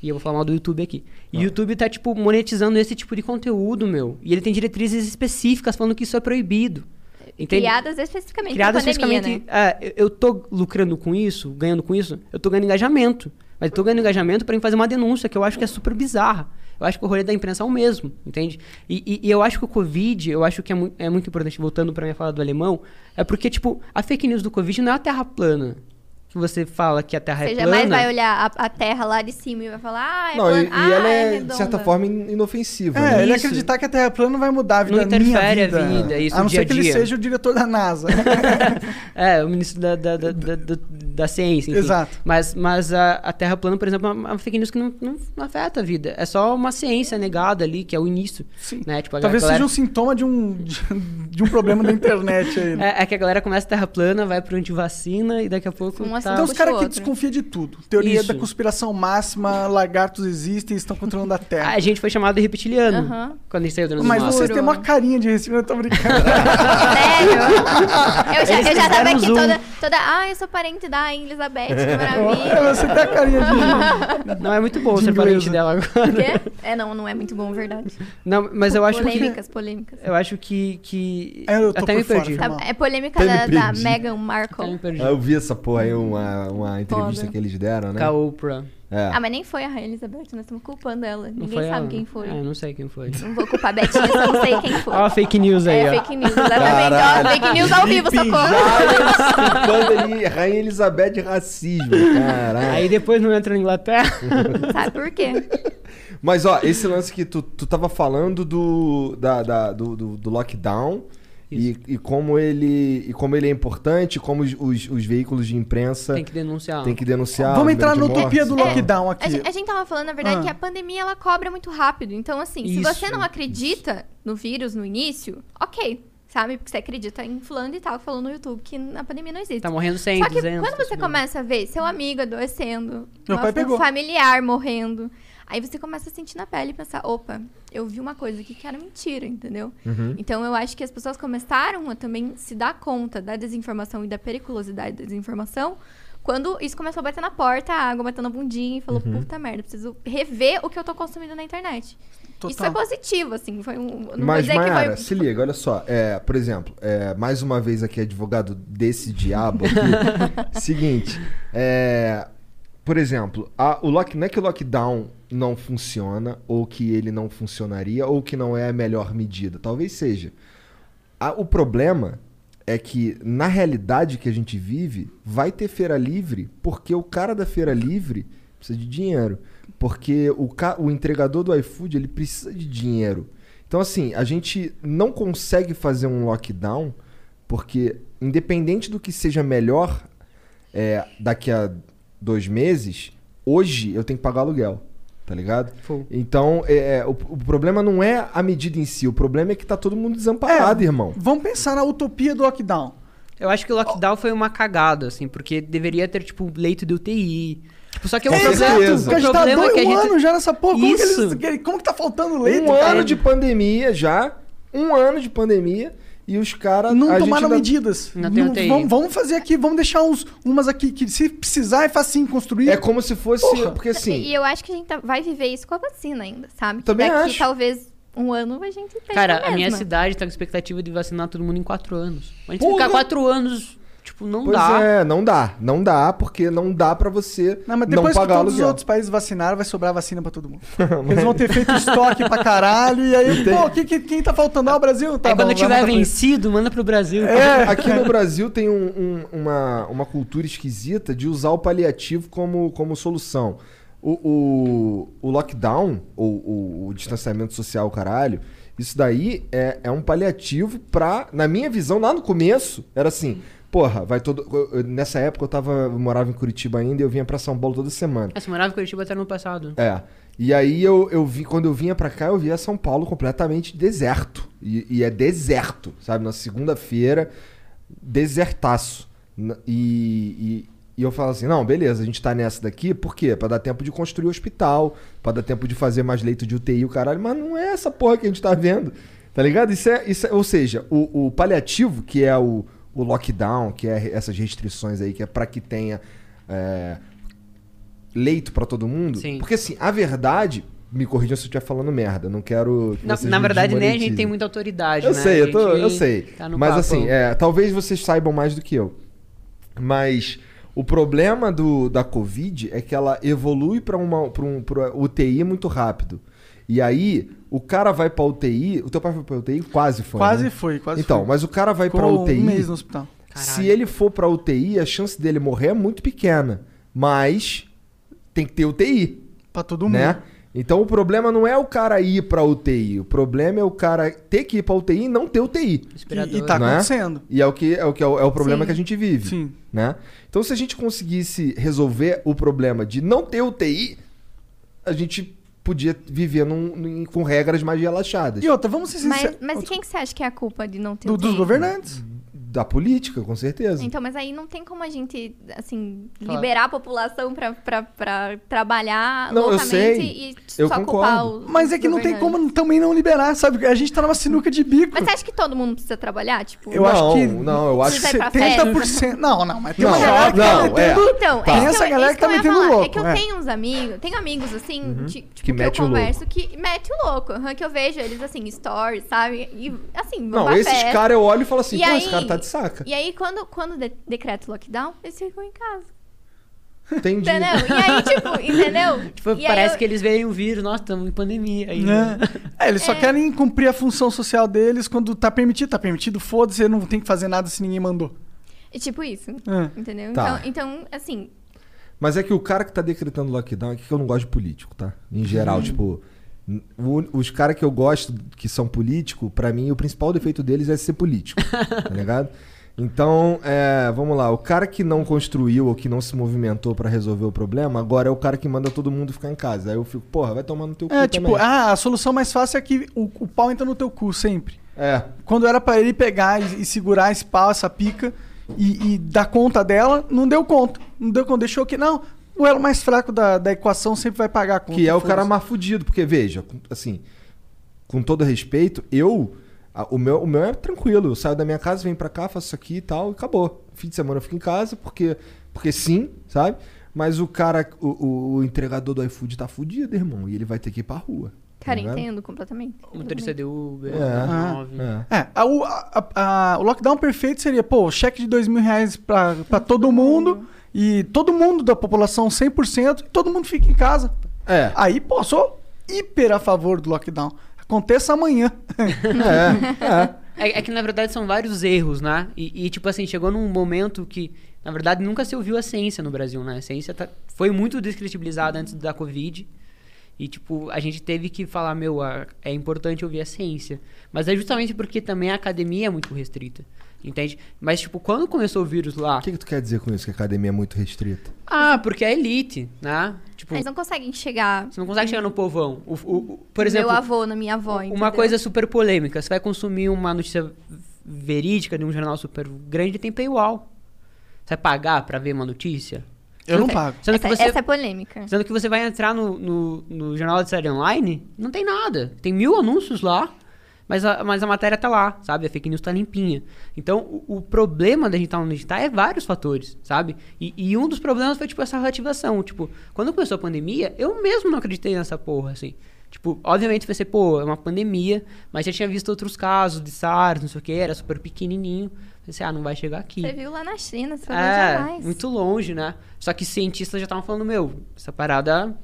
E eu vou falar mal do YouTube aqui. E o YouTube tá, tipo, monetizando esse tipo de conteúdo, meu. E ele tem diretrizes específicas falando que isso é proibido. Entende? Criadas especificamente Criadas pandemia, especificamente. né? é, eu- tô lucrando com isso, ganhando com isso, eu tô ganhando engajamento. Mas eu tô ganhando engajamento pra fazer uma denúncia que eu acho que é super bizarra. Eu acho que o rolê da imprensa é o mesmo, entende? E, e- e eu acho que o Covid, eu acho que é, mu é muito importante, voltando pra minha fala do alemão, é porque, tipo, a fake news do Covid não é a terra plana. Que você fala que a terra Você é plana. jamais vai olhar a, a terra lá de cima e vai falar, ah, é Não, e, plana. e ah, ela é, redonda. de certa forma, in- inofensiva. É, né? ele Isso. acreditar que a Terra plana não vai mudar a vida Não interfere a vida. vida, isso, a não dia ser que ele seja o diretor da NASA. [laughs] É, o ministro da, da, da, da, da- ciência, enfim. Exato. Mas, mas a, a Terra plana, por exemplo, é uma, uma fake news que não, não, não afeta a vida. É só uma ciência negada ali, que é o início. Sim. Né? Tipo, a Talvez galera, seja um sintoma de um, de, de um problema da internet aí. né? é, é que a galera começa Terra plana, vai pro antivacina e daqui a pouco Um tá... Então os caras que desconfiam de tudo. Teoria Isso. da conspiração máxima, lagartos existem e estão controlando a Terra. A gente foi chamado de reptiliano Aham. quando a gente saiu do Mas vocês têm uma carinha de recibo, eu tô brincando. [laughs] Sério? eu já, Eles eu já tava aqui toda, toda. Ah, eu sou parente da Elizabeth, que maravilha. É, [laughs] você tem a carinha de. Não é muito bom De ser parente inglesa. dela agora. O quê? É, não, não é muito bom, verdade. Não, mas eu acho que... polêmicas, polêmicas. Eu acho que... que... É, eu tô Até por me fora, perdi. Tá- mal. é polêmica Até da, da. Meghan Até me Markle. perdi. Ah, Eu vi essa porra aí, uma, uma entrevista Foda. que eles deram, né? Com a Oprah. É. Ah, mas nem foi a Rainha Elizabeth, nós estamos culpando ela. Não Ninguém sabe ela? quem foi. É, não sei quem foi. Não vou culpar a Betinha, eu não sei quem foi. Ó a fake news aí, é ó. fake news, exatamente. Ó, fake news ao vivo, socorro. Culpando ali Rainha Elizabeth racismo. Caralho. Aí depois não entra na Inglaterra. [laughs] Sabe por quê? Mas, ó, esse lance que tu, tu tava falando do, da, da- do, do, do lockdown e, e como ele e como ele é importante, como os, os, os veículos de imprensa Tem que denunciar. têm que denunciar. Vamos entrar na utopia do mortes. lockdown A aqui. gente, a gente tava falando, na verdade, Ah. que a pandemia ela cobra muito rápido. Então, assim, se você Isso, não acredita no vírus no início, ok. Sabe? Porque você acredita em fulano e tal, falou no YouTube que a pandemia não existe. Tá morrendo 100, Só que 200. quando você começa a ver seu amigo adoecendo, Meu pai pegou. um familiar morrendo, aí você começa a sentir na pele e pensar, opa, eu vi uma coisa aqui que era mentira, entendeu? Uhum. Então eu acho que as pessoas começaram a também se dar conta da desinformação e da periculosidade da desinformação Quando isso começou a bater na porta, a água batendo na bundinha, e falou, Uhum. puta merda, preciso rever o que eu tô consumindo na internet. Isso Total. foi positivo, assim, foi um... Não Mas, Mayara, foi... se liga, olha só. É, por exemplo, é, mais uma vez aqui, advogado desse diabo aqui. [laughs] seguinte, é, por exemplo, a- o lock, não é que o lockdown não funciona, ou que ele não funcionaria, ou que não é a melhor medida. Talvez seja. A- o problema é que, na realidade que a gente vive, vai ter feira livre, porque o cara da feira livre precisa de dinheiro. Porque o, o entregador do iFood, ele precisa de dinheiro. Então, assim, a gente não consegue fazer um lockdown, porque, independente do que seja melhor é, daqui a dois meses, hoje eu tenho que pagar aluguel. Tá ligado? Full. Então, é, é, o, o problema não é a medida em si, o problema é que tá todo mundo desamparado, É, irmão. Vamos pensar na utopia do lockdown. Eu acho que o lockdown foi uma cagada, assim, porque deveria ter, tipo, leito de UTI. Tipo, só que o Com problema, certeza. Porque a o gente tá dois, é que a um gente... ano já nessa porra. Como que, Isso. eles, que- como que tá faltando leito, um cara? ano de pandemia já, um ano de pandemia, e os caras. Não a tomaram medidas. Não tem UTI. vamos, vamos fazer aqui, vamos deixar uns, umas aqui que se precisar é facinho construir. É como se fosse. Porra. Porque assim. E eu acho que a gente tá- vai viver isso com a vacina ainda, sabe? Que Também daqui acho. talvez um ano a gente tenha Cara, a mesma. minha cidade tá com expectativa de vacinar todo mundo em quatro anos. A gente Porra! ficar quatro anos, tipo, não Pois dá. é, não dá. Não dá, porque não dá pra você Não, mas não depois que pagar todos os outros países vacinaram, vai sobrar vacina pra todo mundo. [laughs] Eles vão ter feito estoque pra caralho. E aí, pô, quem, quem, quem tá faltando? Ah, o Brasil? Tá Aí quando bom, tiver pra eles. vencido, manda pro Brasil. É, aqui no [laughs] Brasil tem um- um- uma, uma cultura esquisita de usar o paliativo como, como solução. O, o, o lockdown, ou o, o distanciamento social, caralho, isso daí é, é um paliativo pra. Na minha visão, lá no começo, era assim. Porra, vai todo. eu- nessa época eu tava. Eu morava em Curitiba ainda e eu vinha pra São Paulo toda semana. Essa morava em Curitiba até no passado. É. E aí eu, eu vi, quando eu vinha pra cá, eu via São Paulo completamente deserto. E, e é deserto, sabe? Na segunda-feira, desertaço. E, e, e eu falo assim, não, beleza, a gente tá nessa daqui, por quê? Pra dar tempo de construir o hospital, pra dar tempo de fazer mais leito de UTI, o caralho. Mas não é essa porra que a gente tá vendo, tá ligado? Isso é, isso é- ou seja, o, o paliativo, que é o, o lockdown, que é essas restrições aí, que é pra que tenha... é, leito pra todo mundo. Sim. Porque assim, a verdade, me corrijam se eu estiver falando merda, não quero. que Na, verdade, nem a gente tem muita autoridade, Eu né? sei, eu, tô- eu sei. tá Mas papo. assim, é, talvez vocês saibam mais do que eu. Mas o problema do, da Covid é que ela evolui pra um pra UTI muito rápido. E aí, o cara vai pra UTI. O teu pai foi pra UTI? Quase foi. Quase né? foi, quase Então, foi. mas o cara vai pra Ficou UTI. um mês no hospital. Se Caralho. ele for pra UTI, a chance dele morrer é muito pequena. Mas tem que ter UTI, Pra todo mundo. né? Então o problema não é o cara ir pra UTI, o problema é o cara ter que ir pra UTI e não ter UTI. E, e tá Não é? acontecendo. E é o que é o, que é o, é o problema Sim. que a gente vive, Sim. né? Então se a gente conseguisse resolver o problema de não ter UTI, a gente podia viver num- num- com regras mais relaxadas. E outra, vamos ser Mas, sinceros. mas quem que você acha que é a culpa de não ter Do- dos governantes. Da política, com certeza. Então, mas aí não tem como a gente, assim, Claro. liberar a população pra trabalhar Não, eu loucamente sei. e Eu só concordo. culpar os Mas é que não tem como também não liberar, sabe? A gente tá numa sinuca de bico. Mas você acha que todo mundo precisa trabalhar? Tipo, Eu não, acho que. não, eu acho que vai pra 70%. Não, não, mas tem Não, uma galera que não, tá metendo. Então, Tá. é Tem essa eu- galera que tá eu metendo falar. louco, É que eu é. tenho uns amigos, tenho amigos assim, ti- tipo, Que que, eu converso que mete o louco. Que eu vejo eles assim, stories, sabe? E assim, Não, esses caras eu olho e falo assim, E pô, aí- esse cara tá de saca. E aí, quando, quando de- decreta o lockdown, eles ficam em casa. Entendi. Entendeu? E aí, tipo, [laughs] entendeu? Tipo, E aí parece eu- que eles veem o vírus, nossa, estamos em pandemia. Aí, Né? É, eles só É. querem cumprir a função social deles quando tá permitido. Tá permitido, foda-se, você não tem que fazer nada se ninguém mandou. É tipo isso. É. Entendeu? Tá. Então, então, assim, Mas é que o cara que tá decretando lockdown é que eu não gosto de político, tá? Em geral, tipo, n- o- os caras que eu gosto que são políticos, pra mim o principal defeito deles é ser político, tá [laughs] ligado? Então, é, vamos lá, o cara que não construiu ou que não se movimentou pra resolver o problema, agora é o cara que manda todo mundo ficar em casa. Aí eu fico, porra, vai tomar no teu cu É, tipo, também. ah, a solução mais fácil é que o, o pau entra no teu cu sempre. É, Quando era pra ele pegar e, e segurar esse pau, essa pica e, e dar conta dela, não deu conta. Não deu conta. Deixou que, não, o elo mais fraco da, da equação sempre vai pagar a conta. que é o cara mais fudido, porque veja, assim, com todo respeito, eu a- o meu, o meu é tranquilo, eu saio da minha casa, venho pra cá, faço isso aqui e tal, e acabou. Fim de semana eu fico em casa, porque porque sim, sabe? Mas o cara, o, o- entregador do iFood tá fudido, irmão. E ele vai ter que ir pra rua. tá Cara, entendo completamente. O motorista de Uber, É. 9. É. É, a- o, a- a- o lockdown perfeito seria, pô, cheque de dois mil reais pra, pra todo mundo e todo mundo da população 100% e todo mundo fica em casa. É. Aí, pô, sou hiper a favor do lockdown. Aconteça amanhã. [laughs] É, é. É, é que na verdade são vários erros, né? E, e, tipo assim, chegou num momento que, na verdade, nunca se ouviu a ciência no Brasil, né? A ciência tá- foi muito descredibilizada antes da Covid. E, tipo, a gente teve que falar, meu, é importante ouvir a ciência. Mas é justamente porque também a academia é muito restrita. Entende? Mas, tipo, quando começou o vírus lá. O que, que tu quer dizer com isso? Que a academia é muito restrita? Ah, porque é elite, né? Tipo, Eles não conseguem chegar. você não consegue chegar no povão. O, o- o- por exemplo, Meu avô, na minha avó. uma entendeu? coisa super polêmica. Você vai consumir uma notícia verídica de um jornal super grande, tem paywall. Você vai pagar pra ver uma notícia? Eu não que- pago. Sendo que, Essa, você, essa é polêmica. sendo que você vai entrar no, no, no jornal da série online, não tem nada. Tem mil anúncios lá, mas a, mas a matéria tá lá, sabe? A fake news tá limpinha. Então, o, o problema da gente estar no digital é vários fatores, sabe? E, e um dos problemas foi, tipo, essa relativação. Tipo, quando começou a pandemia, eu mesmo não acreditei nessa porra, assim. Tipo, obviamente vai ser, pô, é uma pandemia, mas já tinha visto outros casos de SARS, não sei o que, era super pequenininho. Pensei, ah, não vai chegar aqui. Você viu lá na China, você É, jamais. muito longe, né? Só que cientistas já estavam falando, meu, essa parada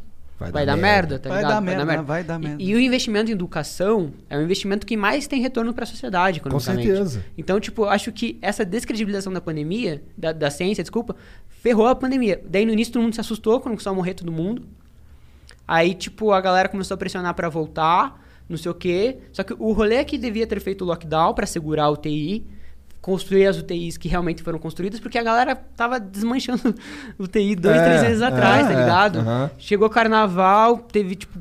Vai vai, dar dar, merda. merda, tá Vai ligado? dar merda, vai dar E- merda. E, o investimento em educação é o investimento que mais tem retorno para a sociedade, Com economicamente. certeza. Então, tipo, eu acho que essa descredibilização da pandemia, da, da ciência, desculpa, ferrou a pandemia. Daí no início todo mundo se assustou quando começou a morrer todo mundo. Aí, tipo, a galera começou a pressionar pra voltar, não sei o quê. Só que o rolê é que devia ter feito o lockdown pra segurar a UTI, construir as UTIs que realmente foram construídas, porque a galera tava desmanchando [laughs] UTI dois, É, três meses atrás, é, tá ligado? é, aham. Chegou carnaval, teve, tipo.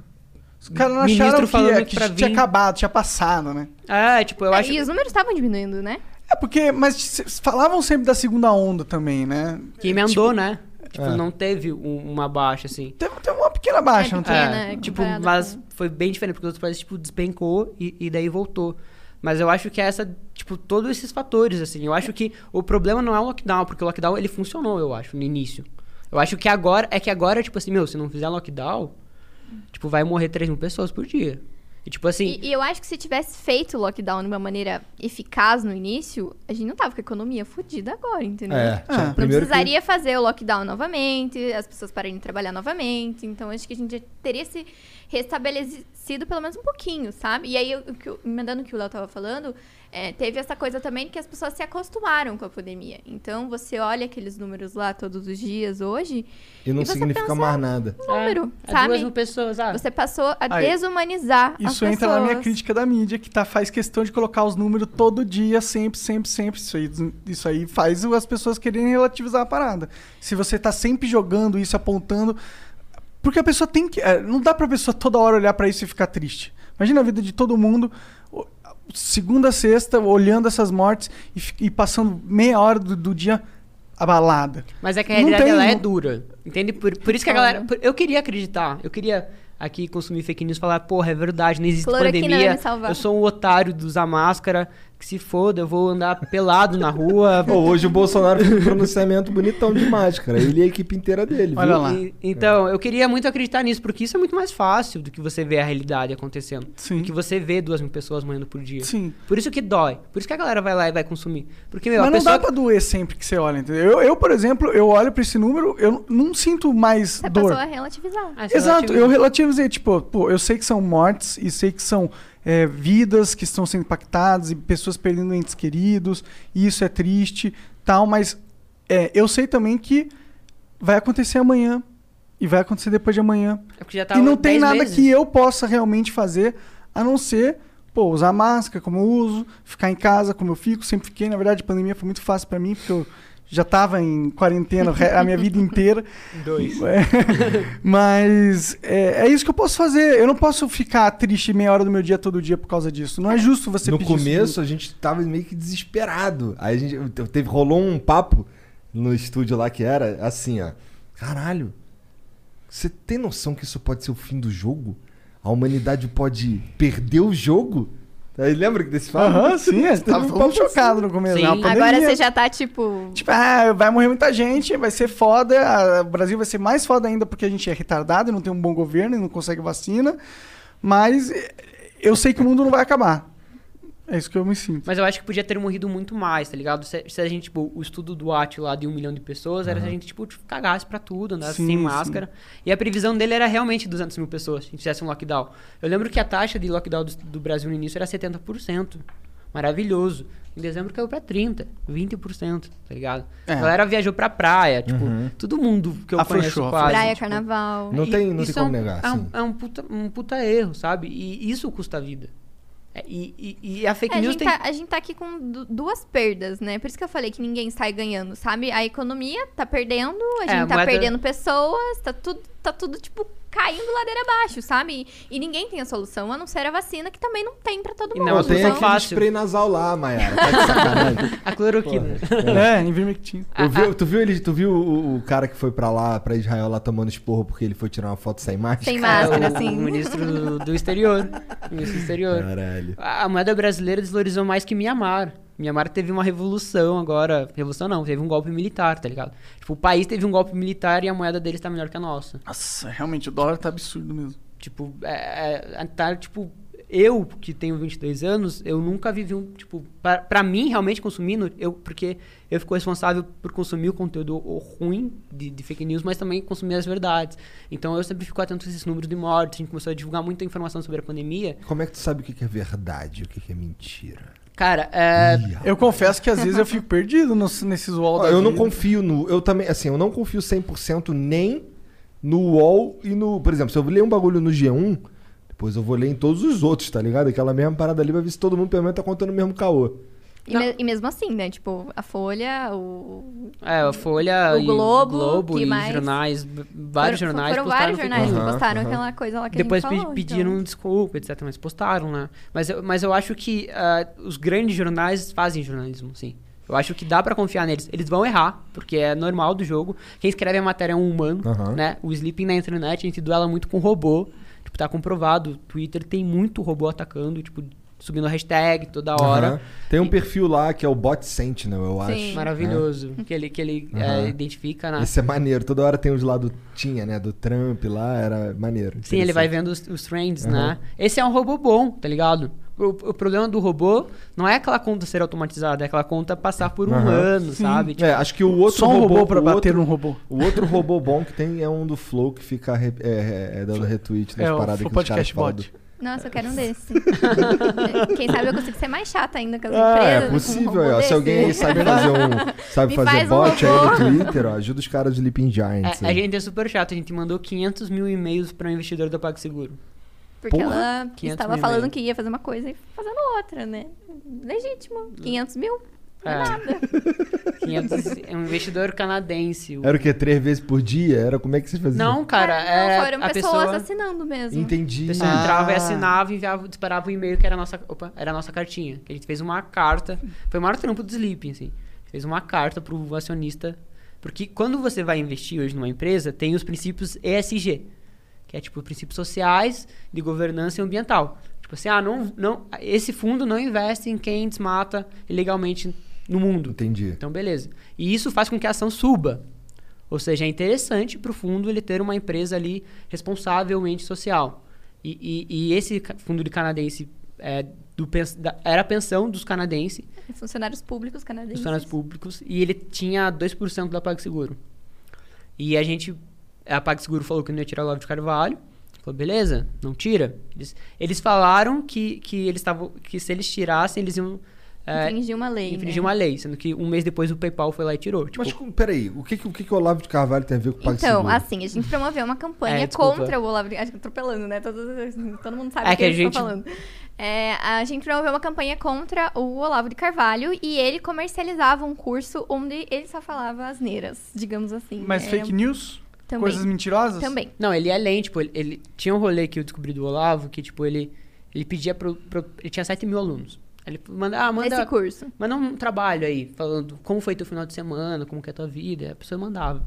Os caras não acharam que, falando que pra tinha vir. acabado, tinha passado, né? É, tipo, eu É, acho E os números estavam diminuindo, né? É porque, mas falavam sempre da segunda onda também, né? que emendou, né? Tipo, É. não teve um- uma baixa, assim. Teve, teve uma pequena baixa, É, não teve? É, né, tipo, mas com- foi bem diferente, porque os outros países, tipo, despencou e, e daí voltou. Mas eu acho que é essa, tipo, todos esses fatores, assim. Eu acho que o problema não é o lockdown, porque o lockdown, ele funcionou, eu acho, no início. Eu acho que agora, é que agora, tipo assim, meu, se não fizer lockdown, tipo, vai morrer 3 mil pessoas por dia. E, tipo assim, E, e eu acho que se tivesse feito o lockdown de uma maneira eficaz no início, a gente não tava com a economia fodida agora, entendeu? É, Ah. Não primeiro que- precisaria fazer o lockdown novamente, as pessoas pararem de trabalhar novamente. Então, acho que a gente já teria se restabelecido pelo menos um pouquinho, sabe? E aí, o que eu- emendando o que o Léo tava falando, é, teve essa coisa também que as pessoas se acostumaram com a pandemia. Então, você olha aqueles números lá todos os dias hoje, E não E você significa pensa- mais nada. número, é, sabe? duas mil pessoas, ah, Você passou a Aí, desumanizar as Isso entra na minha crítica da mídia, que tá, faz questão de colocar os números todo dia, sempre, sempre, sempre. Isso aí, isso aí faz as pessoas quererem relativizar a parada. Se você tá sempre jogando isso, apontando. Porque a pessoa tem que. é, Não dá pra pessoa toda hora olhar pra isso e ficar triste. Imagina a vida de todo mundo, segunda a sexta, olhando essas mortes e, e passando meia hora do, do dia abalada. Mas é que a realidade tem, ela é dura. Entende? Por, por isso que a galera. por- eu queria acreditar. Eu queria aqui consumir fake news e falar, porra, é verdade, não existe Cloroquina pandemia. Eu sou um otário de usar máscara. Que se foda, eu vou andar pelado na rua. Pô, hoje o Bolsonaro fez um pronunciamento bonitão de máscara. Ele e a equipe inteira dele. Olha viu? lá. E- então, eu queria muito acreditar nisso, porque isso é muito mais fácil do que você ver a realidade acontecendo. Sim. Do que você vê duas mil pessoas morrendo por dia. Sim. Por isso que dói. Por isso que a galera vai lá e vai consumir. Porque, meu, Mas a não pessoa. dá pra doer sempre que você olha, entendeu? Eu, eu, por exemplo, eu olho pra esse número, eu não- sinto mais Você dor. passou a relativizar. Ah, você Exato, relativa- eu relativizei, tipo, pô, eu sei que são mortes e sei que são é, vidas que estão sendo impactadas e pessoas perdendo entes queridos, e isso é triste, tal, mas é, eu sei também que vai acontecer amanhã e vai acontecer depois de amanhã. É tá e não tem 10 nada meses. que eu possa realmente fazer a não ser, pô, usar máscara como eu uso, ficar em casa como eu fico, sempre fiquei, na verdade, a pandemia foi muito fácil pra mim, porque eu já tava em quarentena a minha vida inteira. [laughs] Dois. É, [laughs] mas é, é isso que eu posso fazer. Eu não posso ficar triste meia hora do meu dia todo dia por causa disso. Não é justo você no pedir isso começo a gente tava meio que desesperado. Aí a gente teve, rolou um papo no estúdio lá que era assim, ó. Caralho, você tem noção que isso pode ser o fim do jogo? A humanidade pode perder o jogo? Aí lembra que desse fato? Aham, sim, [laughs] a gente tava um todo mundo papo chocado no começo. Sim. né? Agora você já tá, tipo... Tipo, ah, vai morrer muita gente, vai ser foda. a- O Brasil vai ser mais foda ainda porque a gente é retardado e não tem um bom governo e não consegue vacina. Mas eh, eu sei que o mundo não vai acabar. É isso que eu me sinto. Mas eu acho que podia ter morrido muito mais, tá ligado? Se, se a gente, tipo, o estudo do At lá de um milhão de pessoas era se a gente, tipo, cagasse pra tudo, andasse Sim, sem sim. máscara. E a previsão dele era realmente 200 mil pessoas, se a gente fizesse um lockdown. Eu lembro que a taxa de lockdown do, do Brasil no início era 70%. Maravilhoso. Em dezembro caiu pra 30%, 20%, tá ligado? É. A galera viajou pra praia, tipo, todo mundo que eu Afrouxou, conheço quase. Praia, tipo, carnaval. Não tem, não tem como é um, negar, É um, sim. é um puta, um puta erro, sabe? E isso custa vida. É, E, e, e a fake É, a, news gente tem... tá, a gente tá aqui com du- duas perdas, né? Por isso que eu falei que ninguém sai ganhando, sabe? A economia tá perdendo, a É, gente a tá moeda- perdendo pessoas, tá tudo, tá tudo, tipo, caindo ladeira abaixo, sabe? E, e ninguém tem a solução, a não ser a vacina, que também não tem pra todo E mundo. não, Não, tem aquele fácil. spray nasal lá, Mayara. Tá de sacanagem. [laughs] A cloroquina. É, Ivermectin. Eu vi- tu viu, ele, tu viu o, o cara que foi pra lá, pra Israel, lá tomando esporro porque ele foi tirar uma foto sem máscara? Sem É, máscara, o, assim. o ministro do, do exterior. O ministro do exterior. Caralho. A, a moeda brasileira desvalorizou mais que Mianmar. Mianmar teve uma revolução agora. Revolução não, teve um golpe militar, tá ligado? Tipo, o país teve um golpe militar e a moeda deles tá melhor que a nossa. Nossa, realmente, o dólar tá absurdo mesmo. Tipo, é, é, tá, tipo, eu que tenho 22 anos, eu nunca vivi um, tipo, pra, pra mim realmente consumindo, eu, porque eu fico responsável por consumir o conteúdo ruim de, de fake news, mas também consumir as verdades. Então eu sempre fico atento a esses números de mortes, a gente começou a divulgar muita informação sobre a pandemia. Como é que tu sabe o que que é verdade e o que que é mentira? Cara, é, Eu confesso que às vezes eu fico [laughs] perdido nos- nesses wall Ó, da eu não vida. confio no. Eu também, assim, eu não confio 100% nem no UOL e no. Por exemplo, se eu ler um bagulho no G1, depois eu vou ler em todos os outros, tá ligado? Aquela mesma parada ali vai ver se todo mundo pelo menos tá contando o mesmo caô. E, me- e mesmo assim, né? Tipo, a Folha, o. é, a Folha O Globo, o Globo que e mais? jornais, vários foram, jornais Foram postaram vários jornais que postaram aham. aquela coisa lá que Depois a gente falou. pediram então. desculpa, etc. Mas postaram, né? Mas, eu- mas eu acho que ah, os grandes jornais fazem jornalismo, sim. Eu acho que dá pra confiar neles. Eles vão errar, porque é normal do jogo. Quem escreve a matéria é um humano, Aham. né? O sleeping na internet, a gente duela muito com robô. Tipo, tá comprovado. O Twitter tem muito robô atacando, tipo, subindo hashtag toda hora. Aham. Tem um perfil lá que é o Bot Sentinel, eu acho. Sim. Maravilhoso. Que ele, que ele Aham. é, identifica, né? Esse é maneiro. Toda hora tem os lá do. Tinha, né? Do Trump lá, era maneiro. Sim, ele vai vendo os, os trends, Aham. né? Esse é um robô bom, tá ligado? O, o problema do robô não é aquela conta ser automatizada, é aquela conta passar por um humano, sabe? Tipo, É, acho que o outro Só um robô, robô pra o bater outro, num robô. O outro robô bom que tem é um do Flow que fica re- é, é, é dando retweet nas É, o paradas Flow que os caras Podcast. Bot. do- Nossa, eu quero um desse. [laughs] Quem sabe eu consigo ser mais chata ainda com as Ah, empresas. é com um possível. ó. Se alguém aí sabe [laughs] fazer um. Sabe Me fazer faz um bot aí robô. no Twitter, ó, ajuda os caras de Leaping Giants. é, a aí. gente é super chato, a gente mandou 500 mil e-mails para o investidor da PagSeguro. Porque Porra, ela 500 estava falando que ia fazer uma coisa e fazendo outra, né? Legítimo. 500 mil? É É. nada. [laughs] 500, é um investidor canadense. o- Era o quê? Três vezes por dia? Era como é que vocês faziam? Não, cara, Ah, não, era foram a pessoas pessoa... assinando mesmo. Entendi. A pessoa Ah. entrava e assinava e enviava, disparava um e-mail que era a nossa, opa, era a nossa cartinha. Que a gente fez uma carta. Foi o maior trampo do Sleeping, assim. A gente fez uma carta pro acionista. Porque quando você vai investir hoje numa empresa, tem os princípios ESG. Que é tipo princípios sociais, de governança e ambiental. Tipo assim, ah, não, não, esse fundo não investe em quem desmata ilegalmente no mundo. Entendi. Então, beleza. E isso faz com que a ação suba. Ou seja, é interessante para o fundo ele ter uma empresa ali responsavelmente social. E, e- e esse fundo de canadense é, do da- era a pensão dos canadenses, Funcionários públicos canadenses. funcionários públicos, e ele tinha 2% da PagSeguro. E a gente, a PagSeguro falou que não ia tirar o Olavo de Carvalho. Falou, beleza, não tira. Eles, eles falaram que, que eles estavam que se eles tirassem, eles iam é, Infringir uma lei. infringir né? uma lei, sendo que um mês depois o PayPal foi lá e tirou. Tipo, Mas peraí, o que, o que, o Olavo de Carvalho tem a ver com o PagSeguro? Então, assim, a gente promoveu uma campanha [laughs] É, contra o Olavo de Acho que eu tô atropelando, né? Todo, todo mundo sabe É o que, que a gente- estão falando. É, a gente promoveu uma campanha contra o Olavo de Carvalho e ele comercializava um curso onde ele só falava asneiras, digamos assim. Mas É, fake news? também. Coisas mentirosas? Também. Não, ele é além, tipo, ele, ele- tinha um rolê que eu descobri do Olavo, que, tipo, ele, ele pedia pro, pro- Ele tinha 7 mil alunos. Ele manda, ah, manda, Esse curso. manda um trabalho aí, falando como foi teu final de semana, como que é a tua vida. Aí a pessoa mandava.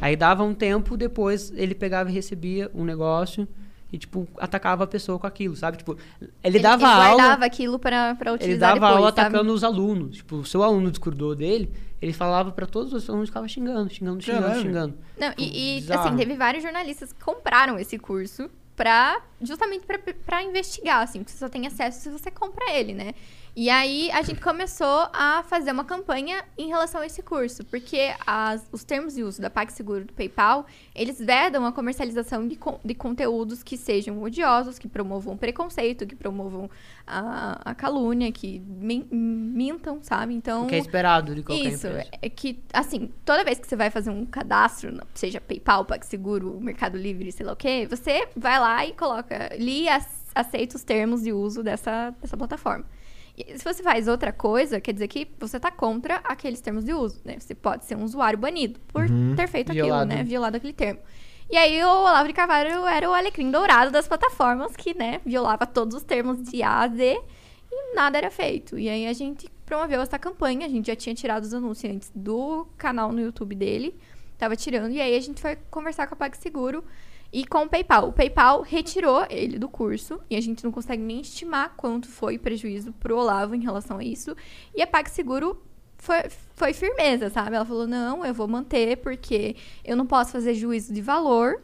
Aí dava um tempo, depois ele pegava e recebia um negócio e, tipo, atacava a pessoa com aquilo, sabe? Tipo, ele, Ele, dava ele aula. guardava aquilo pra, pra utilizar Ele dava depois, aula sabe? atacando os alunos. Tipo, o seu aluno discordou dele, ele falava pra todos os alunos que ficava xingando, xingando, xingando, Caralho. xingando. Não, e, e, bizarro. assim, teve vários jornalistas que compraram esse curso pra, justamente pra investigar, assim, porque você só tem acesso se você compra ele, né? E aí a gente começou a fazer uma campanha em relação a esse curso, porque as- os termos de uso da PagSeguro do PayPal, eles vedam a comercialização de, de conteúdos que sejam odiosos, que promovam preconceito, que promovam a, a calúnia, que min- mintam, sabe? Então, O que é esperado de qualquer isso, empresa. é que, assim, toda vez que você vai fazer um cadastro, seja PayPal, PagSeguro, Mercado Livre, sei lá o quê, você vai lá e coloca, li e ac- aceita os termos de uso dessa, dessa plataforma. E se você faz outra coisa, quer dizer que você tá contra aqueles termos de uso, né? Você pode ser um usuário banido por ter feito Violado. aquilo, né? Violado aquele termo. E aí o Olavo de Carvalho era o alecrim dourado das plataformas que, né, violava todos os termos de A a Z e nada era feito. E aí a gente promoveu essa campanha, a gente já tinha tirado os anunciantes do canal no YouTube dele, tava tirando, e aí a gente foi conversar com a PagSeguro e com o PayPal. O PayPal retirou ele do curso, e a gente não consegue nem estimar quanto foi o prejuízo pro Olavo em relação a isso. E a PagSeguro foi, foi firmeza, sabe? Ela falou, não, eu vou manter, porque eu não posso fazer juízo de valor,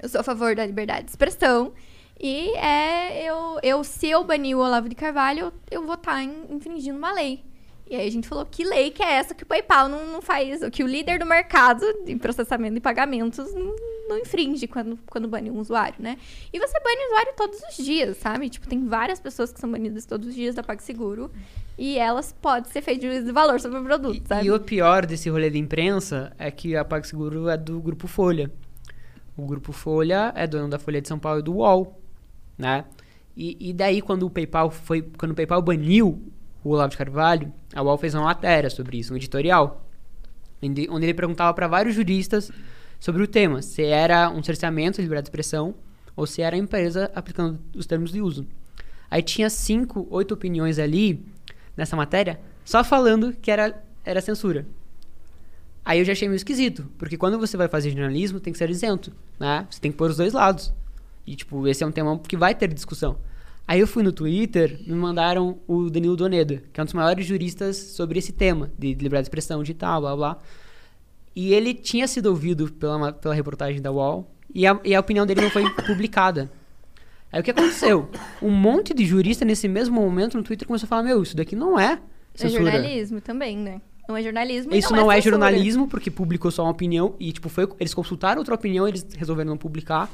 eu sou a favor da liberdade de expressão. E é, eu, eu, se eu banir o Olavo de Carvalho, eu, eu vou estar infringindo uma lei. E aí a gente falou, que lei que é essa que o PayPal não, não faz, que o líder do mercado de processamento de pagamentos não, não infringe quando, quando bane um usuário, né? E você bane o usuário todos os dias, sabe? Tipo, tem várias pessoas que são banidas todos os dias da PagSeguro e elas podem ser juízo de valor sobre o produto, E, sabe? e o pior desse rolê de imprensa é que a PagSeguro é do Grupo Folha. O Grupo Folha é dono da Folha de São Paulo e do UOL, né? E, e daí, quando o PayPal foi... Quando o PayPal baniu o Olavo de Carvalho, a UOL fez uma matéria sobre isso, um editorial, onde ele perguntava para vários juristas sobre o tema, se era um cerceamento de liberdade de expressão ou se era a empresa aplicando os termos de uso. Aí tinha cinco, oito opiniões ali nessa matéria, só falando que era, era censura. Aí eu já achei meio esquisito, porque quando você vai fazer jornalismo, tem que ser isento, né? Você tem que pôr os dois lados. E, tipo, esse é um tema que vai ter discussão. Aí eu fui no Twitter, me mandaram o Danilo Doneda, que é um dos maiores juristas sobre esse tema, de liberdade de expressão digital, blá, blá. E ele tinha sido ouvido pela, pela reportagem da UOL, e a, e a opinião dele não foi [coughs] publicada. Aí o que aconteceu? Um monte de jurista nesse mesmo momento no Twitter começou a falar: Meu, isso daqui não é É censura. jornalismo também, né? Não é jornalismo Isso não, é, censura. jornalismo, porque publicou só uma opinião e, tipo, foi, eles consultaram outra opinião, eles resolveram não publicar.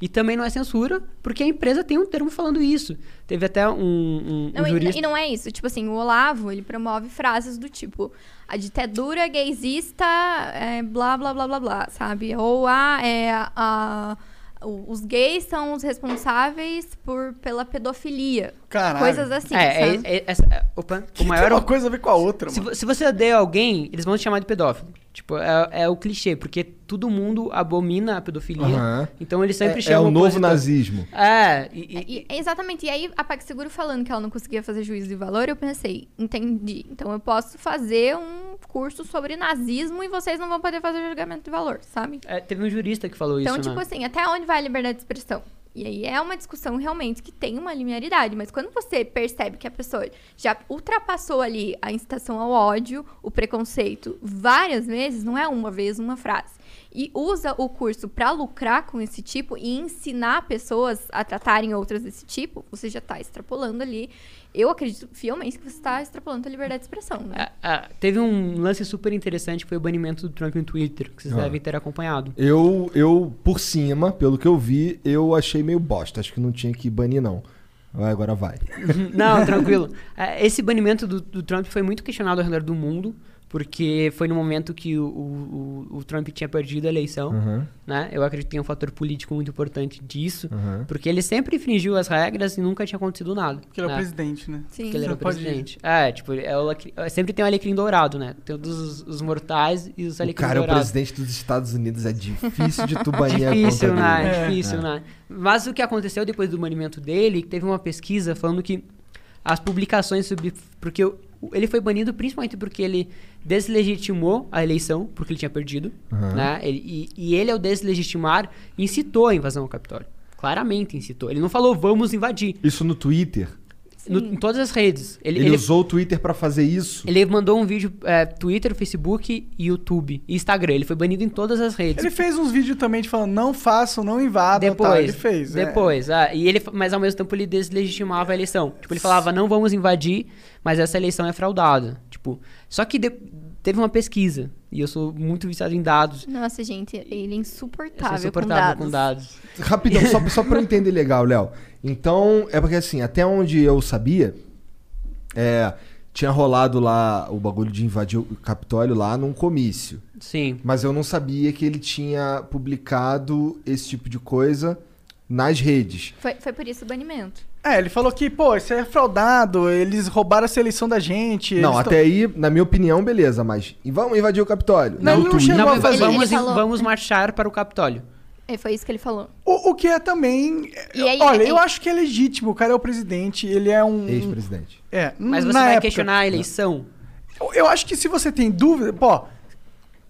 E também não é censura, porque a empresa tem um termo falando isso. Teve até um, um, um Não, e- jurista... e, não é isso. Tipo assim, o Olavo, ele promove frases do tipo a ditadura gaysista é blá, blá, blá, blá, blá, sabe? Ou a, é, a, os gays são os responsáveis por, pela pedofilia. Caralho. Coisas assim, é, é, sabe? é- essa- é- opa, o maior... Tem uma coisa a ver com a outra, Se, mano. se você odeia alguém, eles vão te chamar de pedófilo. Tipo, é, é o clichê, porque todo mundo abomina a pedofilia. Aham. Então eles sempre É, é chamam o novo nazismo. É, e, e- E- exatamente. E aí, a PagSeguro falando que ela não conseguia fazer juízo de valor, eu pensei, entendi. Então eu posso fazer um curso sobre nazismo e vocês não vão poder fazer julgamento de valor, sabe? é, teve um jurista que falou Então, isso, tipo né? assim, até onde vai a liberdade de expressão? E aí é uma discussão realmente que tem uma linearidade, mas quando você percebe que a pessoa já ultrapassou ali a incitação ao ódio, o preconceito várias vezes, não é uma vez, uma frase, e usa o curso pra lucrar com esse tipo e ensinar pessoas a tratarem outras desse tipo, você já tá extrapolando ali. Eu acredito fielmente que você está extrapolando a liberdade de expressão, né? É, é, teve um lance super interessante, que foi o banimento do Trump no Twitter, que vocês Ah. devem ter acompanhado. Eu, eu, por cima, pelo que eu vi, eu achei meio bosta. Acho que não tinha que banir, não. Vai, agora vai. [laughs] Não, tranquilo. É, Esse banimento do, do Trump foi muito questionado ao redor do mundo, porque foi no momento que o, o, o- Trump tinha perdido a eleição, Uhum, né? Eu acredito que tem um fator político muito importante disso, uhum. porque ele sempre infringiu as regras e nunca tinha acontecido nada. Porque ele é né? o presidente, né? Sim. Porque ele era o presidente. É, tipo, é o alecrim- é, sempre tem o alecrim dourado, né? Todos os, os mortais e os O alecrins cara é o dourados. presidente dos Estados Unidos. É difícil de tu banir a [laughs] Difícil, né? É. Difícil, né? Mas o que aconteceu depois do banimento dele, teve uma pesquisa falando que as publicações sobre... Porque o- ele foi banido principalmente porque ele deslegitimou a eleição, porque ele tinha perdido, Aham. né? Ele- e, e ele, ao deslegitimar, incitou a invasão ao Capitólio. Claramente incitou. Ele não falou vamos invadir. Isso no Twitter. No- em todas as redes. Ele, Ele, ele, usou o Twitter pra fazer isso. ele mandou um vídeo é, Twitter, Facebook, YouTube e Instagram. Ele foi banido em todas as redes. Ele fez uns vídeos também de falando, não façam, não invadam. Depois, tá? Ele fez. é. depois, ah, e ele, mas ao mesmo tempo ele deslegitimava a eleição. Tipo, ele falava, não vamos invadir, mas essa eleição é fraudada. Tipo, só que de- teve uma pesquisa, e eu sou muito viciado em dados. Nossa, gente, ele é Eu sou insuportável, insuportável com com dados. dados. Rapidão, só, só pra eu entender legal, Léo. Então, é porque assim, até onde eu sabia, é, tinha rolado lá o bagulho de invadir o Capitólio lá num comício. Sim. Mas eu não sabia que ele tinha publicado esse tipo de coisa nas redes. Foi, foi por isso o banimento. É, ele falou que, pô, isso é fraudado, eles roubaram a seleção da gente. não, eles até aí, na minha opinião, beleza, mas e vamos invadir o Capitólio. Não, ele não chegou a Não, fazer. vamos, Ele falou- vamos marchar para o Capitólio. É, foi isso que ele falou. O, o que é também. E aí- olha, eu acho que é legítimo. O cara é o presidente, ele é um. Ex-presidente. É, Mas você na vai época. questionar a eleição? Eu, eu acho que se você tem dúvida, pô.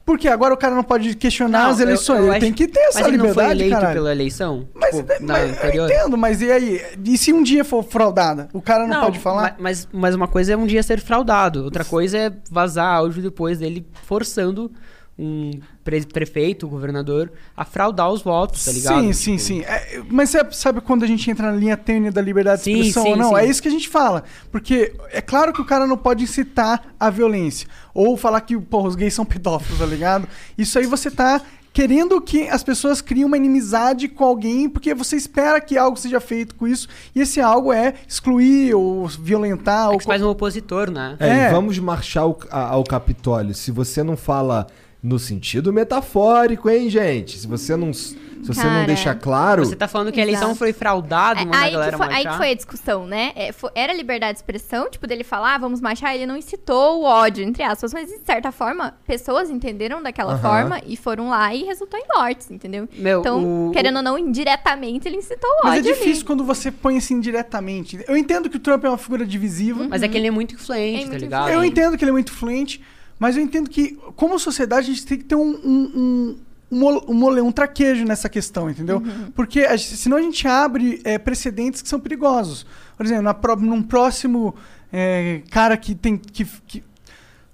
Porque agora o cara não pode questionar Não, as eleições. eu ele acho- tem que ter essa Mas ele não foi liberdade, eleito caralho. pela eleição? Mas, Tipo, mas eu entendo, mas e aí? E se um dia for fraudada? O cara não, pode falar? ma- Mas, mas uma coisa é um dia ser fraudado, outra coisa é vazar áudio depois dele forçando um pre- prefeito, governador, a fraudar os votos, tá ligado? Sim, sim, Tipo, sim. É, mas você sabe quando a gente entra na linha tênue da liberdade de Sim, expressão sim, ou não? sim. É isso que a gente fala. Porque é claro que o cara não pode incitar a violência. Ou falar que porra, os gays são pedófilos, tá ligado? Isso aí você tá querendo que as pessoas criem uma inimizade com alguém porque você espera que algo seja feito com isso. E esse algo é excluir ou violentar. É ou faz um opositor, né? É, É. e vamos marchar ao, ao Capitólio. Se você não fala no sentido metafórico, hein, gente? Se você não, se você não Cara, deixa claro. Você tá falando que a eleição Exato. foi fraudada, É, a aí, galera que foi, aí que foi a discussão, né? É, fo- era liberdade de expressão, tipo, dele falar, ah, vamos marchar, ele não incitou o ódio, entre aspas, mas de certa forma, pessoas entenderam daquela forma e foram lá e resultou em mortes, entendeu? Meu, então, o- querendo ou não, indiretamente, ele incitou o Mas é ódio. difícil ali. quando você põe assim diretamente. Eu entendo que o Trump é uma figura divisiva. Mas é que ele é muito influente, É tá muito ligado? Eu entendo que ele é muito influente, mas eu entendo que, como sociedade, a gente tem que ter um, um, um, um, mole- um, traquejo nessa questão, entendeu? Porque a senão a gente abre é, precedentes que são perigosos. Por exemplo, na, num próximo é, cara que tem. Que, que-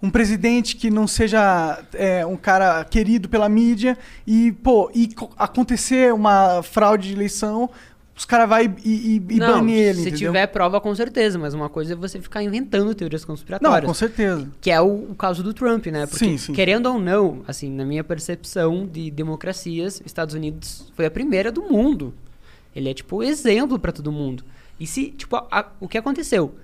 um presidente que não seja é, um cara querido pela mídia e, pô, e co- acontecer uma fraude de eleição, os caras vão e, e, e Não, banem ele, se entendeu? tiver prova, com certeza, mas uma coisa é você ficar inventando teorias Não, conspiratórias. com certeza. Que é o, o caso do Trump, né? Porque, Sim, sim. querendo ou não, assim, na minha percepção de democracias, Estados Unidos foi a primeira do mundo. Ele é, tipo, exemplo pra todo mundo. E se, tipo, a- a- o que aconteceu?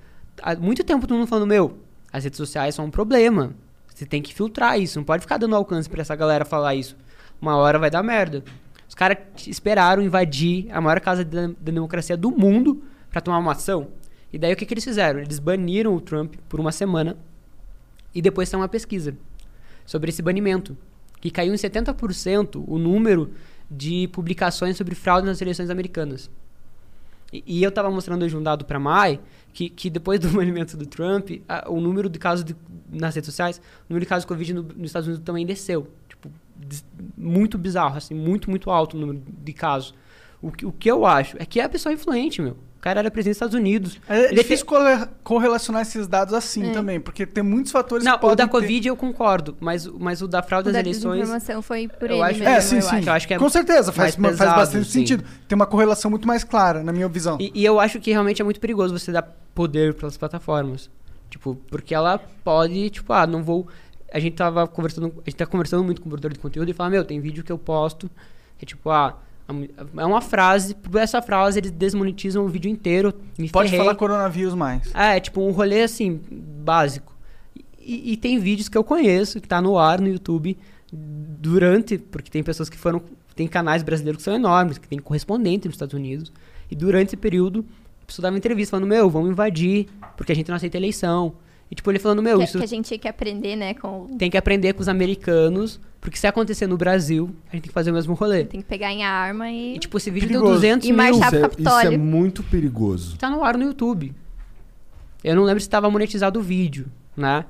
Há muito tempo todo mundo falando, meu, as redes sociais são um problema. Você tem que filtrar isso, não pode ficar dando alcance pra essa galera falar isso. Uma hora vai dar merda. Os caras esperaram invadir a maior casa da, da democracia do mundo pra tomar uma ação. E daí o que, que eles fizeram? Eles baniram o Trump por uma semana e depois tem uma pesquisa sobre esse banimento, que caiu em 70% o número de publicações sobre fraude nas eleições americanas. E, e eu tava mostrando hoje um dado para Mai que, que depois do [laughs] banimento do Trump, a- o número de casos de- nas redes sociais, o número de casos de Covid no- nos Estados Unidos também desceu. Muito bizarro, assim, muito, muito alto o número de casos. O que, o que eu acho é que é a pessoa influente, meu. O cara era presidente dos Estados Unidos. É Ele difícil corre- correlacionar esses dados assim também, porque tem muitos fatores Não, que podem o da ter- Covid eu concordo, mas, mas o da fraude O das da eleições. desinformação foi por eu ele acho- mesmo, É, sim, eu sim. acho. Eu acho que é Com certeza, faz, mais faz pesado, bastante sim. sentido. Tem uma correlação muito mais clara, na minha visão. E, e eu acho que realmente é muito perigoso você dar poder para as plataformas. Tipo, porque ela pode, tipo, ah, não vou. A gente tava conversando, a gente tá conversando muito com o produtor de conteúdo e fala, meu, tem vídeo que eu posto, que é tipo, ah, é uma frase, por essa frase eles desmonetizam o vídeo inteiro. Pode ferrei. falar coronavírus mais. É, é tipo um rolê assim, básico. E, e tem vídeos que eu conheço, que tá no ar no YouTube, durante, porque tem pessoas que foram. Tem canais brasileiros que são enormes, que tem correspondente nos Estados Unidos. E durante esse período, a pessoa dava entrevista falando, meu, vamos invadir, porque a gente não aceita eleição. E tipo, ele falando, meu, Que, isso que a gente tinha que aprender, né, com... tem que aprender com os americanos, porque se acontecer no Brasil, a gente tem que fazer o mesmo rolê. Tem que pegar em arma e... E tipo, esse vídeo Perigoso. deu 200 E mil. Isso é, isso é muito perigoso. tá no ar no YouTube. Eu não lembro se estava monetizado o vídeo, né?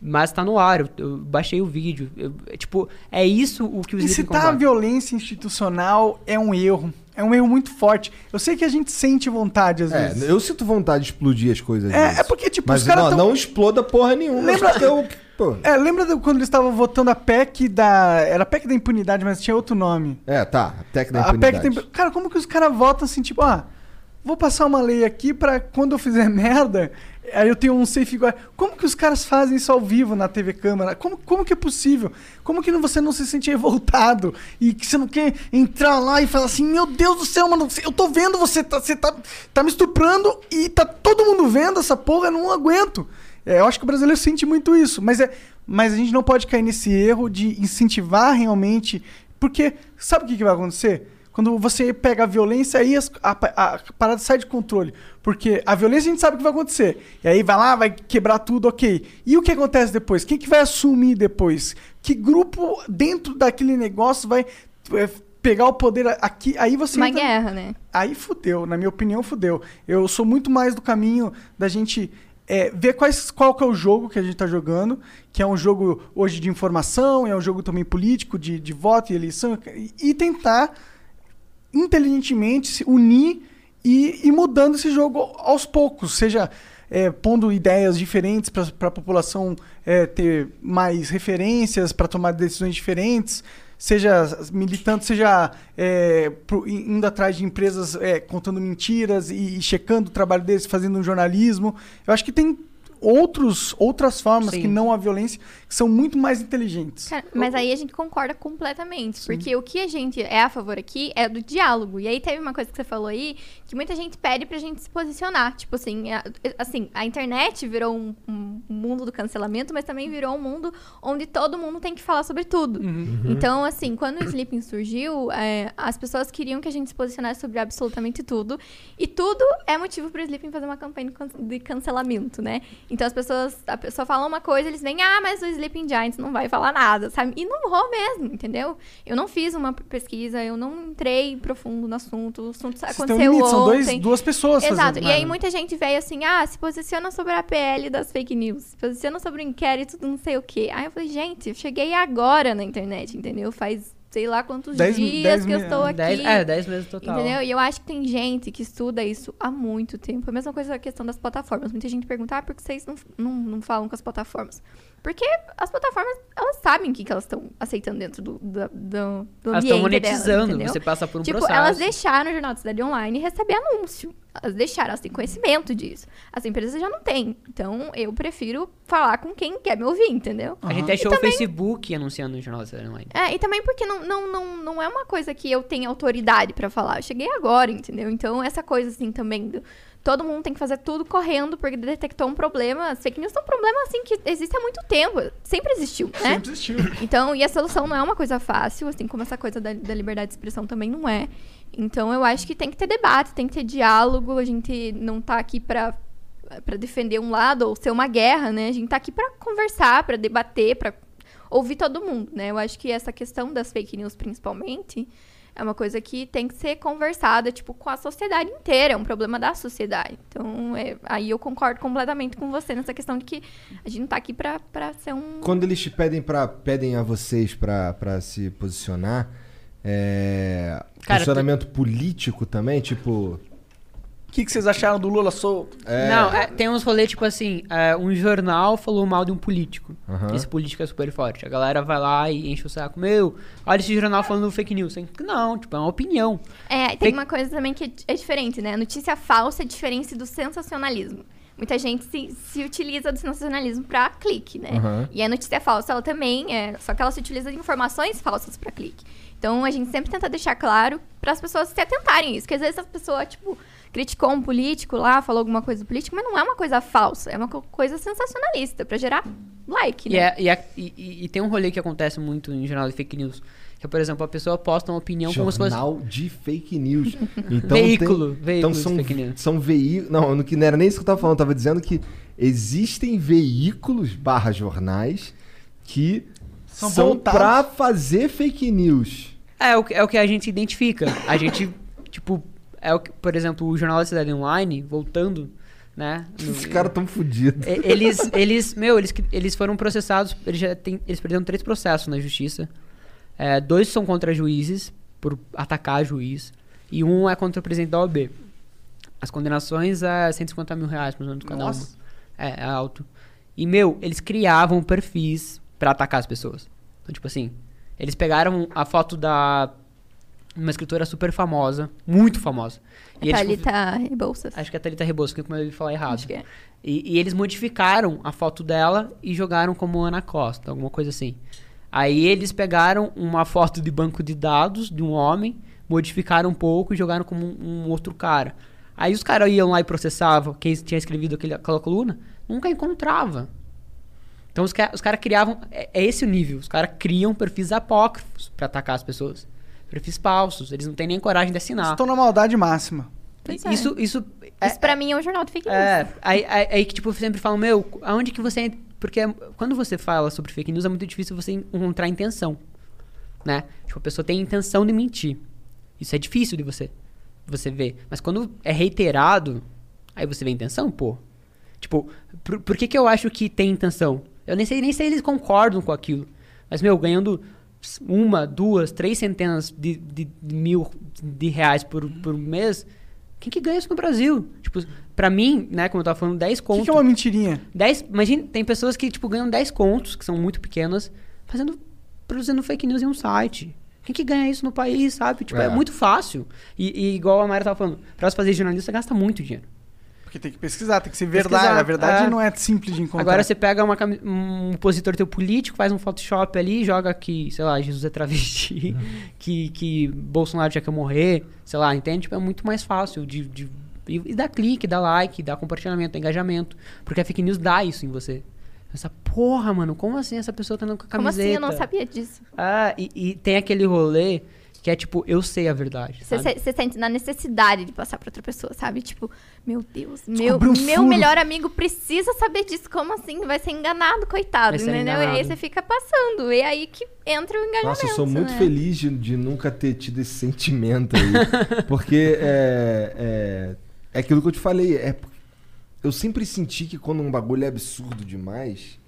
Mas tá no ar, eu, eu baixei o vídeo. Eu- é, tipo, é isso o que os Incitar a violência institucional é um erro. É um erro muito forte. Eu sei que a gente sente vontade às É, vezes. eu sinto vontade de explodir as coisas. É, vezes. é porque, tipo, Mas os caras não, tão- não exploda porra nenhuma. Lembra- Eu, pô, É, lembra do- quando eles estavam votando a PEC da. Era a PEC da impunidade, mas tinha outro nome. é, tá. A técnica da A PEC impunidade. tem. Cara, como que os caras votam assim, tipo, ah, vou passar uma lei aqui pra quando eu fizer [laughs] merda, aí eu tenho um safe igual. Como que os caras fazem isso ao vivo na TV Câmara? Como, como que é possível? Como que você não se sente revoltado e que você não quer entrar lá e falar assim, meu Deus do céu, mano, eu tô vendo você, tá, você tá, tá me estuprando e tá todo mundo vendo essa porra, eu não aguento. É, eu acho que o brasileiro sente muito isso, mas, é, mas a gente não pode cair nesse erro de incentivar realmente, porque sabe o que, que vai acontecer? Quando você pega a violência, aí as- a, a- a parada sai de controle. Porque a violência a gente sabe o que vai acontecer. E aí vai lá, vai quebrar tudo, ok. E o que acontece depois? Quem que vai assumir depois? Que grupo dentro daquele negócio vai é, pegar o poder aqui? Aí você. Uma entra- guerra, né? Aí fudeu, na minha opinião, fudeu. Eu sou muito mais do caminho da gente é, ver quais, qual que é o jogo que a gente tá jogando, que é um jogo hoje de informação, é um jogo também político, de, de voto e eleição, e, e tentar inteligentemente se unir e ir mudando esse jogo aos poucos, seja é, pondo ideias diferentes para a população é, ter mais referências para tomar decisões diferentes, seja militando, seja é, pro- indo atrás de empresas é, contando mentiras e, e checando o trabalho deles, fazendo um jornalismo. Eu acho que tem outros, outras formas Sim. que não a violência que são muito mais inteligentes. Cara, mas aí a gente concorda completamente. Porque o que a gente é a favor aqui é do diálogo. E aí teve uma coisa que você falou aí, que muita gente pede pra gente se posicionar. Tipo assim, a, assim, a internet virou um, um mundo do cancelamento, mas também virou um mundo onde todo mundo tem que falar sobre tudo. Então, assim, quando o Sleeping surgiu, é, as pessoas queriam que a gente se posicionasse sobre absolutamente tudo. E tudo é motivo pro Sleeping fazer uma campanha de cancelamento, né? Então as pessoas, a pessoa fala uma coisa, eles vêm, ah, mas o Sleeping Giants não vai falar nada, sabe? E não vou mesmo, entendeu? Eu não fiz uma pesquisa, eu não entrei profundo no assunto, o assunto Vocês um aconteceu limite, são dois, ontem. duas pessoas Exato. E aí muita gente veio assim, ah, se posiciona sobre a PL das fake news, se posiciona sobre o inquérito do não sei o quê. Aí eu falei, gente, eu cheguei agora na internet, entendeu? Faz sei lá quantos Dez- dias dez que eu estou aqui. Dez, é, 10 meses total. Entendeu? E eu acho que tem gente que estuda isso há muito tempo. A mesma coisa a questão das plataformas. Muita gente pergunta, ah, por que vocês não, não, não falam com as plataformas? Porque as plataformas, elas sabem o que, que elas estão aceitando dentro do, do, do, do Elas estão ambiente delas, monetizando, entendeu? você passa por um tipo, processo. elas deixaram o Jornal da Cidade Online receber anúncio. Elas deixaram, elas têm conhecimento disso. As empresas já não têm. Então, eu prefiro falar com quem quer me ouvir, entendeu? A gente achou o Facebook anunciando no Jornal da Cidade Online. É, e também porque não, não, não, não é uma coisa que eu tenho autoridade pra falar. Eu cheguei agora, entendeu? Então, essa coisa, assim, também do... Todo mundo tem que fazer tudo correndo porque detectou um problema. As fake news são um problema, assim, que existe há muito tempo. Sempre existiu, né? Sempre existiu. Então, e a solução não é uma coisa fácil, assim como essa coisa da, da liberdade de expressão também não é. Então, eu acho que tem que ter debate, tem que ter diálogo. A gente não tá aqui pra, pra defender um lado ou ser uma guerra, né? A gente tá aqui pra conversar, pra debater, pra ouvir todo mundo, né? Eu acho que essa questão das fake news, principalmente, é uma coisa que tem que ser conversada, tipo, com a sociedade inteira. É um problema da sociedade. Então, é- aí eu concordo completamente com você nessa questão de que a gente não tá aqui pra, pra ser um... Quando eles te pedem para pedem a vocês pra pra se posicionar, é, Cara, posicionamento político também, tipo, O que, que vocês acharam do Lula solto? é, Não, é, tem uns rolês tipo assim, é, um jornal falou mal de um político. Aham. Esse político é super forte. A galera vai lá e enche o saco. Meu, olha esse jornal falando fake news. Não, tipo, é uma opinião. É, tem Fake- uma coisa também que é diferente, né? A notícia falsa é diferente do sensacionalismo. Muita gente se, se utiliza do sensacionalismo pra clique, né? Aham. E a notícia falsa, ela também é. Só que ela se utiliza de informações falsas pra clique. Então a gente sempre tenta deixar claro para as pessoas se atentarem a isso. Porque às vezes a pessoa, tipo, criticou um político lá, falou alguma coisa do político, mas não é uma coisa falsa, é uma co- coisa sensacionalista, pra gerar like, E, né? é- e é- e- e- e tem um rolê que acontece muito em jornal de fake news. Que é, por exemplo, a pessoa posta uma opinião como se fosse. jornal de fake news. [laughs] Então Veículo, tem, veículo então de são, fake news. são veículos. Não, no que não era nem isso que eu tava falando, eu tava dizendo que existem veículos barra jornais que São são, pra fazer fake news. É o, que- é o que a gente identifica. A gente, tipo, é o que, por exemplo, o Jornal da Cidade Online, voltando, né? [laughs] no- Esses caras tão fodidos. Eles, eles, meu, eles, eles foram processados, eles já têm, eles perderam três processos na justiça. É, dois são contra juízes, por atacar juiz. e um é contra o presidente da OAB. As condenações é 150 mil reais, mais ou menos, cada Nossa. uma. É, é alto. E, meu, eles criavam perfis pra atacar as pessoas. Então, tipo assim, eles pegaram a foto da... Uma escritora super famosa, muito famosa. E eles, Thalita Rebouças. Acho que é a Thalita Rebouças, que eu ia falar errado. Acho que é. E, e eles modificaram a foto dela e jogaram como Ana Costa, alguma coisa assim. Aí eles pegaram uma foto de banco de dados de um homem, modificaram um pouco e jogaram como um, um outro cara. Aí os caras iam lá e processavam quem tinha escrevido aquele, aquela coluna, nunca encontrava. Então os, os caras criavam. É, é esse o nível. Os caras criam perfis apócrifos pra atacar as pessoas. Perfis falsos. Eles não têm nem coragem de assinar. Estou na maldade máxima. Pois é. Isso, isso é, Isso pra mim é um jornal de fake news. é, aí, aí, aí que, tipo, sempre falam, meu, aonde que você... Porque quando você fala sobre fake news, é muito difícil você encontrar intenção, né? Tipo, a pessoa tem a intenção de mentir. Isso é difícil de você, você ver. Mas quando é reiterado, aí você vê a intenção, pô. Tipo, por, por que que eu acho que tem intenção? Eu nem sei nem se eles concordam com aquilo. Mas, meu, ganhando uma, duas, três centenas de, de, de mil de reais por, por mês, quem que ganha isso no Brasil? Tipo, pra mim, né, como eu tava falando, 10 O contos. que, que é uma mentirinha? 10, imagina, tem pessoas que, tipo, ganham 10 contos, que são muito pequenas, fazendo, produzindo fake news em um site. Quem que ganha isso no país, sabe? Tipo, é, É. muito fácil. E, e igual a Mayra tava falando, pra você fazer jornalista, gasta muito dinheiro. Porque tem que pesquisar, tem que ser Pesquisar, verdade. A verdade é. não é simples de encontrar. Agora você pega uma um opositor teu político, faz um Photoshop ali, joga que, sei lá, Jesus é travesti, [laughs] que, que Bolsonaro já quer morrer, sei lá, entende? Tipo, é muito mais fácil de, de- e, dá clique, dá like, dá compartilhamento, dá engajamento. Porque a fake news dá isso em você. Essa porra, mano, como assim essa pessoa tá andando com a Como camiseta? assim? Eu não sabia disso. Ah, e, e tem aquele rolê que é tipo, eu sei a verdade. Você sente na necessidade de passar pra outra pessoa, sabe? Tipo, meu Deus, meu, um meu melhor amigo precisa saber disso. Como assim? Vai ser enganado, coitado, entendeu? E aí enganado. você fica passando. E aí que entra o engajamento. Nossa, eu sou muito né? feliz de, de nunca ter tido esse sentimento aí. [laughs] porque é, é, é aquilo que eu te falei. É, eu sempre senti que quando um bagulho é absurdo demais,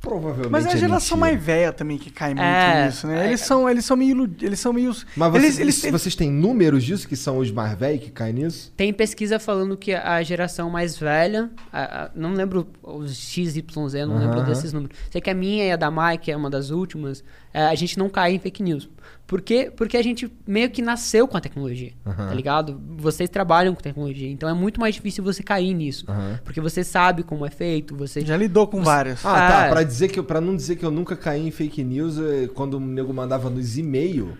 provavelmente. Mas é a geração mentira. mais velha também que cai muito É, nisso, né? é- Eles são, eles são meio. ilud- Eles são meio. Mas eles, vocês, eles têm- vocês têm números disso, que são os mais velhos que caem nisso? Tem pesquisa falando que a geração mais velha, a- a- não lembro os XYZ, não lembro desses números. Sei que a minha e a da Mai, que é uma das últimas, é, a gente não cai em fake news. Por quê? Porque a gente meio que nasceu com a tecnologia, Aham. tá ligado? Vocês trabalham com tecnologia, então é muito mais difícil você cair nisso. Aham. Porque você sabe como é feito, você... Já lidou com várias. Ah, tá. Ah. Pra, dizer que, pra não dizer que eu nunca caí em fake news, é, quando o nego mandava nos e-mail,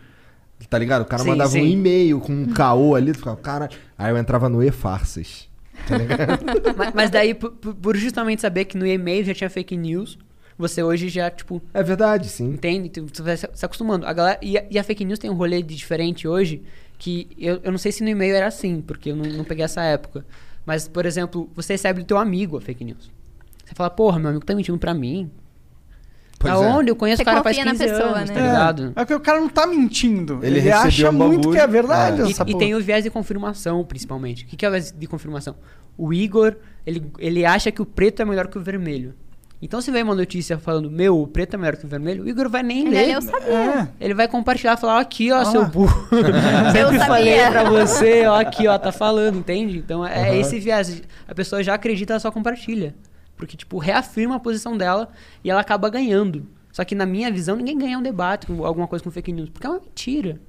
tá ligado? O cara Sim, mandava um sim. e-mail com um caô ali, tu ficava, cara. Aí eu entrava no e-farsas. [laughs] mas, mas daí, por, por- por justamente saber que no e-mail já tinha fake news, você hoje já, tipo, É verdade, sim. Entende? Tu vai se acostumando. A galera, e, a, e a fake news tem um rolê de diferente hoje, que eu, eu não sei se no e-mail era assim, porque eu não, não peguei essa época. Mas, por exemplo, você recebe do teu amigo a fake news. Você fala, porra, meu amigo tá mentindo pra mim. Pois é. Aonde? Eu conheço Você o cara faz confia na 15 pessoa, anos, né? tá É. ligado? É que o cara não tá mentindo. Ele Ele, recebeu acha um muito que é verdade É. E, essa e porra. tem o viés de confirmação, principalmente. O que, que é o viés de confirmação? O Igor, ele, ele acha que o preto é melhor que o vermelho. Então, se vem uma notícia falando, meu, o preto é melhor que o vermelho, o Igor vai nem Ele ler. leu, sabia. É. Ele vai compartilhar, falar, ó, aqui, ó, Ah seu burro. [laughs] Eu Sempre falei sabia. pra você, ó, aqui, ó, tá falando, entende? Então é Aham. esse viés. A pessoa já acredita, ela só compartilha. Porque, tipo, reafirma a posição dela e ela acaba ganhando. Só que na minha visão, ninguém ganha um debate com alguma coisa com fake news, porque é uma mentira.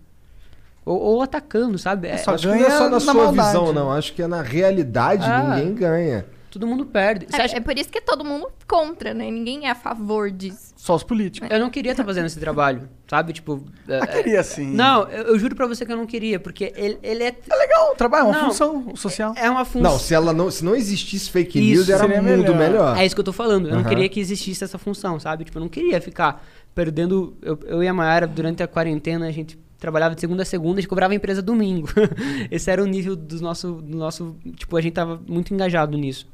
Ou, ou atacando, sabe? É, Só Acho que não é ganha só na, na sua maldade. visão, não. Acho que é na realidade Ah. ninguém ganha. Todo mundo perde. É, acha- é por isso que é todo mundo contra, né? Ninguém é a favor disso. Só os políticos. Eu não queria estar fazendo esse trabalho, sabe? Tipo. é- Ah, queria sim. Não, eu, eu juro pra você que eu não queria, porque ele, ele é. É legal, trabalho, é uma Não. função social. É uma função. Não, se ela não, se não existisse fake Isso, news, era seria muito melhor. melhor. É isso que eu tô falando. Eu não Aham. queria que existisse essa função, sabe? Tipo, eu não queria ficar perdendo. Eu, eu e a Mayara, durante a quarentena, a gente trabalhava de segunda a segunda, a gente cobrava a empresa domingo. [laughs] Esse era o nível do nosso, do nosso. Tipo, a gente tava muito engajado nisso.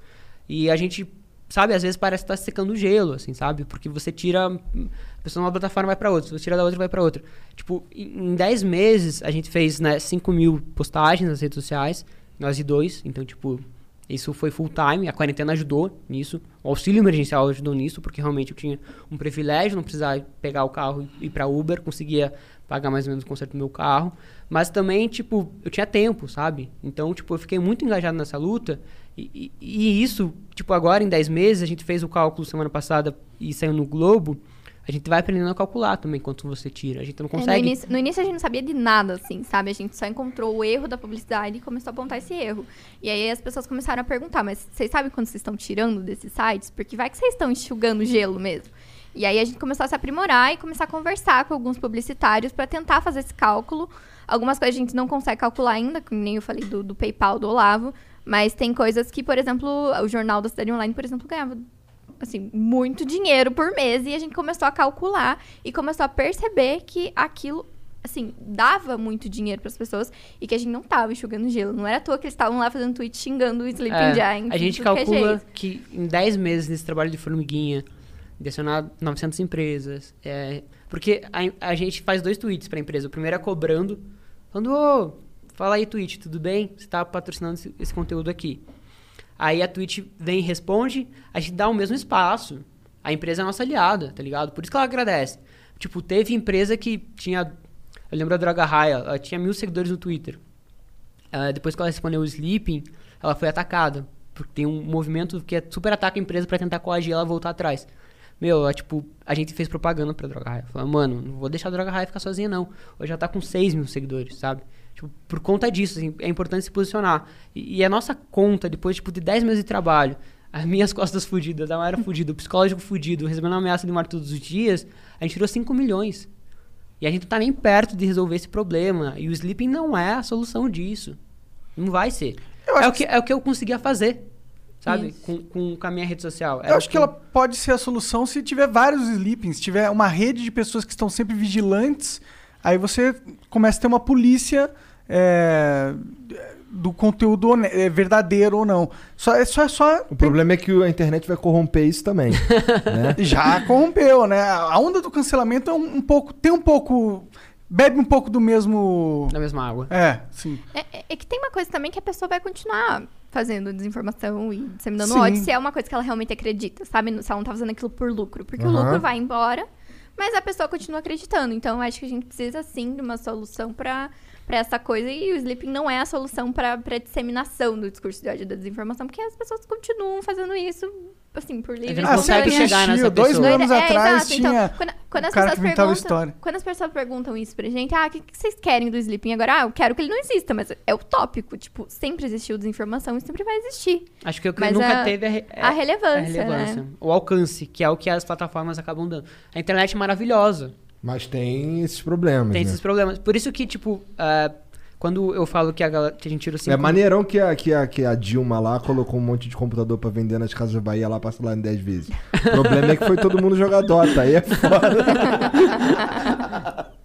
E a gente, sabe, às vezes parece que tá secando gelo, assim, sabe? Porque você tira. A pessoa numa plataforma vai pra outra, você tira da outra vai pra outra. Tipo, em 10 meses, a gente fez né, 5 mil postagens nas redes sociais, nós e dois, então, tipo. Isso foi full time, a quarentena ajudou nisso, o auxílio emergencial ajudou nisso, porque realmente eu tinha um privilégio, não precisava pegar o carro e ir para Uber, conseguia pagar mais ou menos o conserto do meu carro, mas também, tipo, eu tinha tempo, sabe? Então, tipo, eu fiquei muito engajado nessa luta e, e, isso, tipo, agora em 10 meses, a gente fez o cálculo semana passada e saiu no Globo, a gente vai aprendendo a calcular também quanto você tira. A gente não É, no, consegue. início, no início a gente não sabia de nada, assim, sabe? A gente só encontrou o erro da publicidade e começou a apontar esse erro. E aí as pessoas começaram a perguntar, mas vocês sabem quanto vocês estão tirando desses sites? Porque vai que vocês estão enxugando gelo mesmo. E aí a gente começou a se aprimorar e começar a conversar com alguns publicitários para tentar fazer esse cálculo. Algumas coisas a gente não consegue calcular ainda, como nem eu falei do, do PayPal do Olavo, mas tem coisas que, por exemplo, o jornal da Cidade Online, por exemplo, ganhava assim, muito dinheiro por mês e a gente começou a calcular e começou a perceber que aquilo assim, dava muito dinheiro para as pessoas e que a gente não tava enxugando gelo. Não era à toa que eles estavam lá fazendo tweet xingando o Sleeping É, Giant. a gente é calcula que em 10 meses nesse trabalho de formiguinha, direcionar 900 empresas. é, porque a, a gente faz dois tweets para a empresa. O primeiro é cobrando, falando: Ô, fala aí, tweet, tudo bem? Você está patrocinando esse, esse conteúdo aqui. Aí a Twitch vem e responde, a gente dá o mesmo espaço. A empresa é nossa aliada, tá ligado? Por isso que ela agradece. Tipo, teve empresa que tinha. Eu lembro da Droga Raia, ela tinha mil seguidores no Twitter. Ah, depois que ela respondeu o Sleeping, ela foi atacada. Porque tem um movimento que é super ataca a empresa pra tentar coagir ela voltar atrás. Meu, ela, tipo, a gente fez propaganda pra Droga Raia. Falando, mano, não vou deixar a Droga Raia ficar sozinha, não. Hoje ela tá com 6 mil seguidores, sabe? Tipo, por conta disso, assim, é importante se posicionar. E, e a nossa conta, depois, tipo, de 10 meses de trabalho, as minhas [laughs] costas fudidas, a Mayra fudida, o psicológico fudido, recebendo uma ameaça de morte todos os dias, a gente tirou 5 milhões. E a gente não tá nem perto de resolver esse problema. E o sleeping não é a solução disso. Não vai ser. Eu É o, que, é o que eu conseguia fazer, sabe? Com, com, com a minha rede social. Eu acho que ela pode ser a solução se tiver vários sleepings, se tiver uma rede de pessoas que estão sempre vigilantes, aí você começa a ter uma polícia é, do conteúdo é, verdadeiro ou não. Só, é só, é só O problema é que a internet vai corromper isso também. [laughs] né? já corrompeu, né? A onda do cancelamento é um, um pouco, tem um pouco, bebe um pouco do mesmo, Na mesma água. é, sim. É, é- é que tem uma coisa também que a pessoa vai continuar fazendo desinformação e disseminando Sim. ódio se é uma coisa que ela realmente acredita, sabe? Se ela não tá fazendo aquilo por lucro. Porque o Aham. lucro vai embora, mas a pessoa continua acreditando. Então, eu acho que a gente precisa, sim, de uma solução pra, pra essa coisa. E o sleeping não é a solução pra, pra disseminação do discurso de ódio e da desinformação, porque as pessoas continuam fazendo isso, assim, por livre não consegue chegar nessa Dois pessoa. anos É, atrás exato. Então, tinha quando, quando o as cara pessoas perguntam, história. quando as pessoas perguntam isso pra gente, ah, o que, que vocês querem do sleeping agora? Ah, eu quero que ele não exista, mas é utópico. Tipo, sempre existiu desinformação e sempre vai existir. Acho que o que Mas nunca a- teve é, a é- relevância, é a relevância. né? O alcance, que é o que as plataformas acabam dando. A internet é maravilhosa. Mas tem esses problemas. Tem né? esses problemas. Por isso que, tipo, ah, quando eu falo que a, galera, que a gente tira o 5 É maneirão que a, que, a, que a Dilma lá colocou um monte de computador pra vender nas casas da Bahia lá, passa lá em 10 vezes. O problema é que foi todo mundo jogar Dota, aí é foda. [laughs]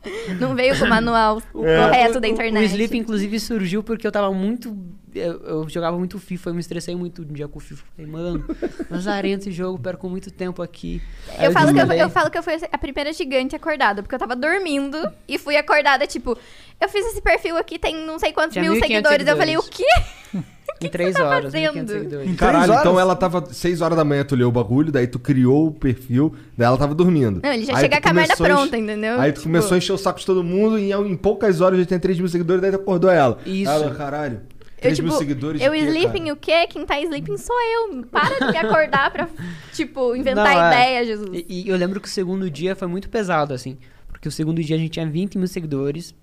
Não veio com o manual correto da O- internet. O Sleep, inclusive, surgiu porque eu tava muito. Eu, eu jogava muito FIFA, eu me estressei muito um dia com o FIFA. Falei, mano, lazarento esse jogo, perco muito tempo aqui. Aí Eu falo, que eu, eu falo que eu fui a primeira gigante acordada, porque eu tava dormindo e fui acordada, tipo, eu fiz esse perfil aqui, tem não sei quantos Tinha mil 1.500 seguidores. Eu falei, o seguidores. quê? [laughs] Em três tá horas, fazendo? 1.500 seguidores. Em Caralho, então ela tava 6 horas da manhã, tu leu o bagulho, daí tu criou o perfil, daí ela tava dormindo. Não, ele já Aí chega com a merda pronta, entendeu? Aí tu Tipo, começou a encher o saco de todo mundo e em, em poucas horas já tem 3 mil seguidores, daí tu acordou ela. Isso. Ela, caralho, Eu, 3 tipo, mil seguidores eu quê, sleeping cara? o quê? Quem tá sleeping sou eu. Para de me [laughs] acordar pra, tipo, inventar Não, é. ideia, Jesus. E, e eu lembro que o segundo dia foi muito pesado, assim. Porque o segundo dia a gente tinha 20 mil seguidores.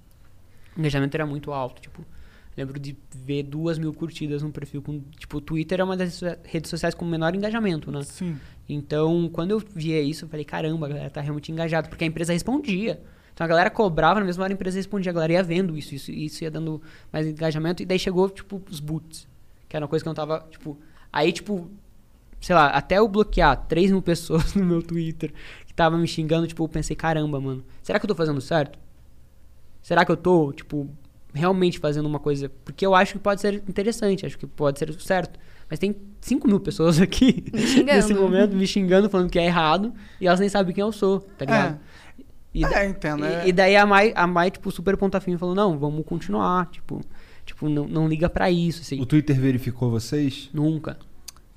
O engajamento era muito alto, tipo. Lembro de ver duas mil curtidas num perfil com. Tipo, o Twitter é uma das redes sociais com menor engajamento, né? Sim. Então, quando eu via isso, eu falei, caramba, a galera tá realmente engajada, porque a empresa respondia. Então a galera cobrava, na mesma hora a empresa respondia, a galera ia vendo isso, isso, isso ia dando mais engajamento, e daí chegou, tipo, os boots, que era uma coisa que eu não tava, tipo... Aí, tipo, sei lá, até eu bloquear 3 mil [laughs] pessoas no meu Twitter que tava me xingando, tipo, eu pensei, caramba, mano, será que eu tô fazendo certo? Será que eu tô, tipo, realmente fazendo uma coisa... Porque eu acho que pode ser interessante, acho que pode ser certo. Mas tem 5 mil [laughs] pessoas aqui nesse momento me xingando, falando que é errado, e elas nem sabem quem eu sou, tá ligado? E, da- É, entendo. e- é. e daí a Mai, a Mai, tipo, super ponta firme falou, não, vamos continuar, tipo... tipo, não, não liga pra isso, assim. O Twitter verificou vocês? Nunca.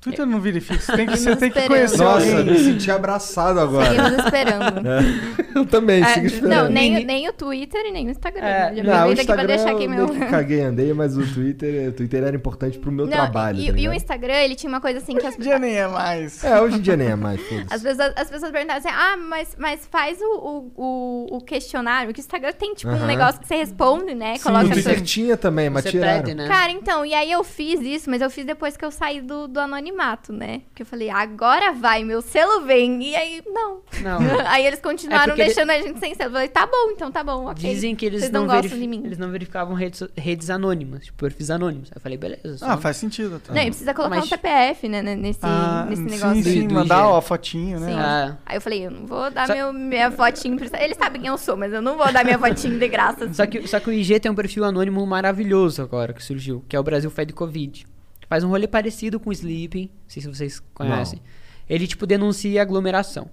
Twitter não verifica. Você tem que, você tem que conhecer Nossa, alguém. me senti abraçado agora. Seguimos esperando. [laughs] Eu também, É, sigo esperando. Não, nem, nem o Twitter e nem o Instagram. É, Já Não, o aproveito aqui pra Instagram deixar aqui eu meu. que caguei, andei, mas o Twitter, o Twitter era importante pro meu Não, trabalho. e, tá e o? Instagram, ele tinha uma coisa assim que as, Hoje em dia nem é mais. É, hoje em dia nem é mais, [laughs] as, pessoas, as pessoas perguntavam assim: ah, mas, mas faz o, o, o, questionário. Que o Instagram tem tipo Aham. um negócio que você responde, né? Sim, Coloca O Twitter tinha também, mas Você tiraram. pede, né? Cara, então, e aí eu fiz isso, mas eu fiz depois que eu saí do, do anonimato, né? Porque eu falei, agora vai, meu selo vem. E aí, não. Não. [laughs] aí eles continuaram É ele- deixando a gente sem selo. Eu falei, tá bom, então tá bom, ok. Dizem que eles Vocês não, não, gostam verif- de mim. eles não verificavam redes, redes anônimas, tipo, perfis anônimos. Aí eu falei, beleza. só- Ah, faz sentido. até. Não, e precisa colocar Mas- um CPF, né, né, nesse, Ah, nesse sim, negócio. sim, do mandar IG. ó, a fotinho, né? Sim. Ah, Aí eu falei, eu não vou dar Só- meu, minha fotinho pra... Eles sabem quem eu sou, mas eu não vou dar minha fotinho de graça. assim. Só que, só que o IG tem um perfil anônimo maravilhoso agora que surgiu, que é o Brasil Fed Covid. Faz um rolê parecido com o Sleeping, não sei se vocês conhecem. Ele, tipo, denuncia aglomeração.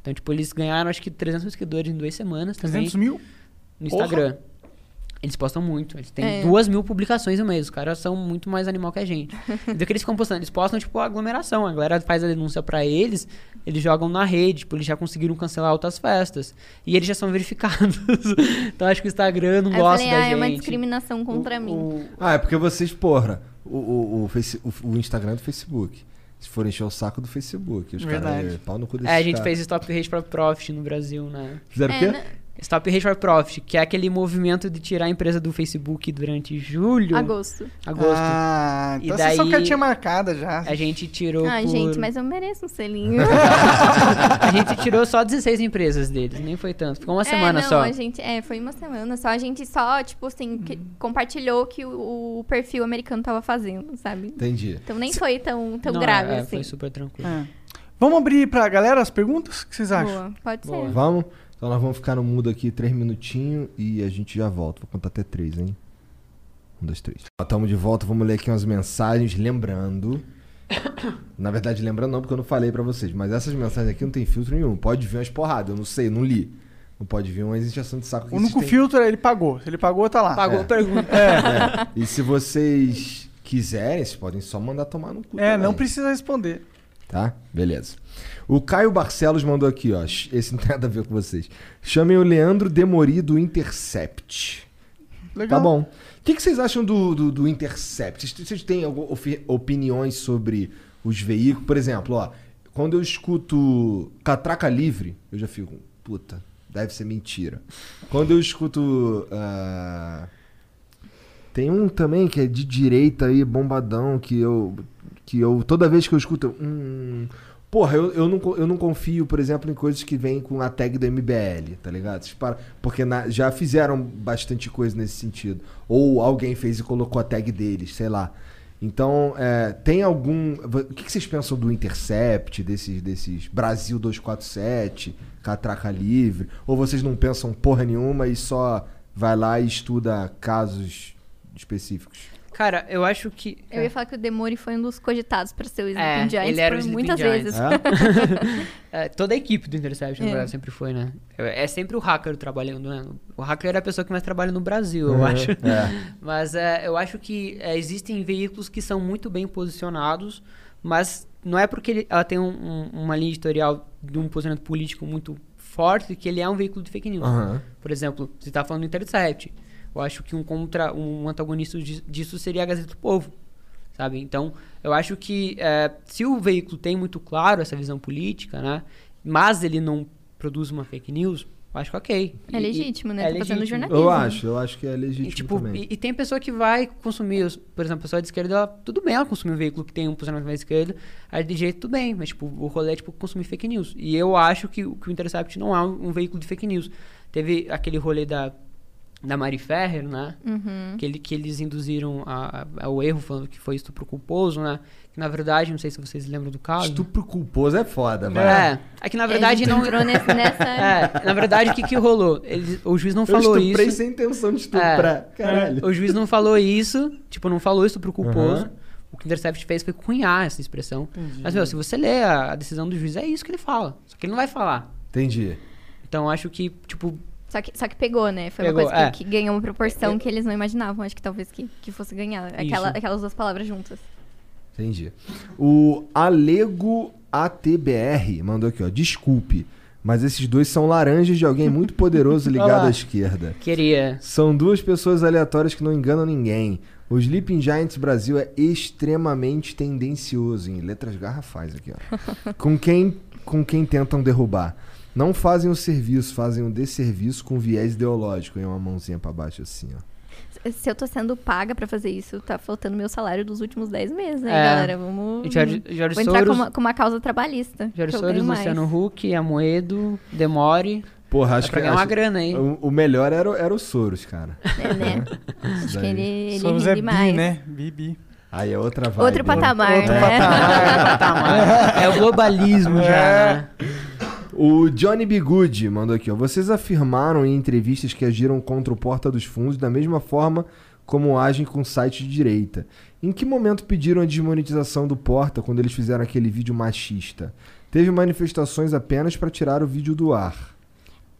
Então, tipo, eles ganharam acho que 300 mil seguidores em duas semanas também 300 mil? no Instagram. Eles postam muito. Eles têm É. duas mil publicações no mês. Os caras são muito mais animal que a gente. [laughs] e do que eles ficam postando? Eles postam, tipo, a aglomeração. A galera faz a denúncia pra eles, eles jogam na rede. Tipo, eles já conseguiram cancelar outras festas. E eles já são [laughs] verificados. então, acho que o Instagram não eu gosta falei, da ah, gente. é uma discriminação contra O- mim. o- Ah, é porque vocês, porra, o, o, o, Face- o- o Instagram é do Facebook. Se for encher o saco do Facebook. Os Verdade. caras, pau no cu desses É, a gente caras. fez Stop Hate for Profit no Brasil, né? Fizeram o É, quê? né? Stop Hate for Profit, que é aquele movimento de tirar a empresa do Facebook durante julho, Agosto. agosto. Ah, E então vocês são daí- cartinha marcada já. A gente tirou Ai, por... gente, mas eu mereço um selinho. [laughs] A gente tirou só 16 empresas deles, nem foi tanto. Ficou uma semana é, não, só. A gente, é, foi uma semana só. A gente só, tipo assim, que- compartilhou que o, o perfil americano tava fazendo, sabe? Entendi. Então nem foi tão, tão Não, grave é, assim. Foi super tranquilo. É. Vamos abrir pra galera as perguntas? O que vocês acham? Boa, pode Boa. ser. Vamos? Então nós vamos ficar no mudo aqui três minutinhos e a gente já volta. Vou contar até três, hein? Um, dois, três. Estamos de volta, vamos ler aqui umas mensagens, lembrando. [coughs] Na verdade, lembrando não, porque eu não falei pra vocês, mas essas mensagens aqui não tem filtro nenhum. Pode vir umas porradas, eu não sei, eu não li. Não pode vir uma injeção de saco. O único filtro é ele pagou. Se ele pagou, tá lá. Pagou É. pergunta. [laughs] É. E se vocês quiserem, vocês podem só mandar tomar no cu. É, também. não precisa responder. Tá? Beleza. O Caio Barcelos mandou aqui, ó. Esse [laughs] não tem nada a ver com vocês. Chamem o Leandro Demori do Intercept. Legal. Tá bom. O que, que vocês acham do, do, do Intercept? Vocês, vocês têm opiniões sobre os veículos? Por exemplo, ó, quando eu escuto Catraca Livre, eu já fico, puta, deve ser mentira. Quando eu escuto. ah, tem um também que é de direita aí, bombadão, que eu. Que eu. Toda vez que eu escuto. eu, Hum, porra, eu, eu, não, eu não confio, por exemplo, em coisas que vêm com a tag do MBL, tá ligado? Param- Porque na- já fizeram bastante coisa nesse sentido. Ou alguém fez e colocou a tag deles, sei lá. Então, é, tem algum. O que, que vocês pensam do Intercept, desses, desses Brasil 247, Catraca Livre? Ou vocês não pensam porra nenhuma e só vai lá e estuda casos específicos? Cara, eu acho que. Eu ia falar que o Demori foi um dos cogitados pra ser o É, Sleeping Giants ele era o por Sleeping muitas Giants. vezes. [laughs] É, toda a equipe do Intercept, na É. verdade, sempre foi, né? É é sempre o hacker trabalhando, né? O hacker é a pessoa que mais trabalha no Brasil, eu Uhum, acho. é. [laughs] Mas é, eu acho que é, existem veículos que são muito bem posicionados, mas não é porque ele- ela tem um- um- uma linha editorial de um posicionamento político muito forte que ele é um veículo de fake news. Aham. Por exemplo, você está falando do Intercept. Eu acho que um contra um antagonista di- disso seria a Gazeta do Povo, sabe? Então, eu acho que é, se o veículo tem muito claro essa visão política, né? Mas ele não produz uma fake news, eu acho que ok. É E- legítimo, e- né? é Tá fazendo legítimo. jornalismo. Eu acho, eu acho que é E, legítimo tipo, também. e, e tem pessoa que vai consumir, os- por exemplo, a pessoa de esquerda, ela- tudo bem ela consumir um veículo que tem um posicionamento mais esquerda, aí de jeito tudo bem, mas tipo, o rolê é tipo consumir fake news. E eu acho que, o- que o Intercept não é um, um veículo de fake news. Teve aquele rolê da, da Mari Ferrer, né? Uhum. Que, ele, que eles induziram a- a- ao erro, falando que foi estupro culposo, né? Que na verdade, não sei se vocês lembram do caso. Estupro culposo é foda, vai. É, é que na verdade gente não. entrou nesse- nessa... [laughs] É, na verdade, o que, que rolou? Ele, o juiz não Eu falou estuprei isso. sem intenção de estuprar. Caralho. O juiz não falou isso, tipo, não falou isso pro culposo. Aham. O que o Intercept fez foi cunhar essa expressão. Entendi. Mas, meu, se você lê a, a decisão do juiz, é isso que ele fala. Só que ele não vai falar. Entendi. Então, eu acho que, tipo, Só que, só que pegou, né? Foi Pegou, uma coisa é. que, que ganhou uma proporção Eu- que eles não imaginavam, acho que talvez que, que fosse ganhar. Aquela, aquelas duas palavras juntas. Entendi. O Alego ATBR mandou aqui, ó. Desculpe, mas esses dois são laranjas de alguém muito poderoso [laughs] ligado Olá. à esquerda. Queria. São duas pessoas aleatórias que não enganam ninguém. O Sleeping Giants Brasil é extremamente tendencioso, em letras garrafais aqui, ó. [laughs] com, quem, com quem tentam derrubar. Não fazem o serviço, fazem o desserviço com viés ideológico. E uma mãozinha pra baixo assim, ó. Se- eu tô sendo paga pra fazer isso, tá faltando meu salário dos últimos 10 meses, né, É. galera? Vamos. Jorge, Jorge Vou entrar com Soros, uma, com uma causa trabalhista. Jorge Soros, mais. Luciano Huck, Amoedo, Demore. Porra, acho pra que, ganhar uma grana aí. o, o melhor era, o- era o Soros, cara. É, né? [laughs] Acho que ele, ele Somos ri é demais. bi, né? Bi, bi. Aí é outra vibe. Outro patamar, Outro né? Patamar, [laughs] patamar. É o globalismo já, né? O Johnny Bigude mandou aqui, ó. Vocês afirmaram em entrevistas que agiram contra o Porta dos Fundos da mesma forma como agem com site de direita. Em que momento pediram a desmonetização do Porta quando eles fizeram aquele vídeo machista? Teve manifestações apenas para tirar o vídeo do ar.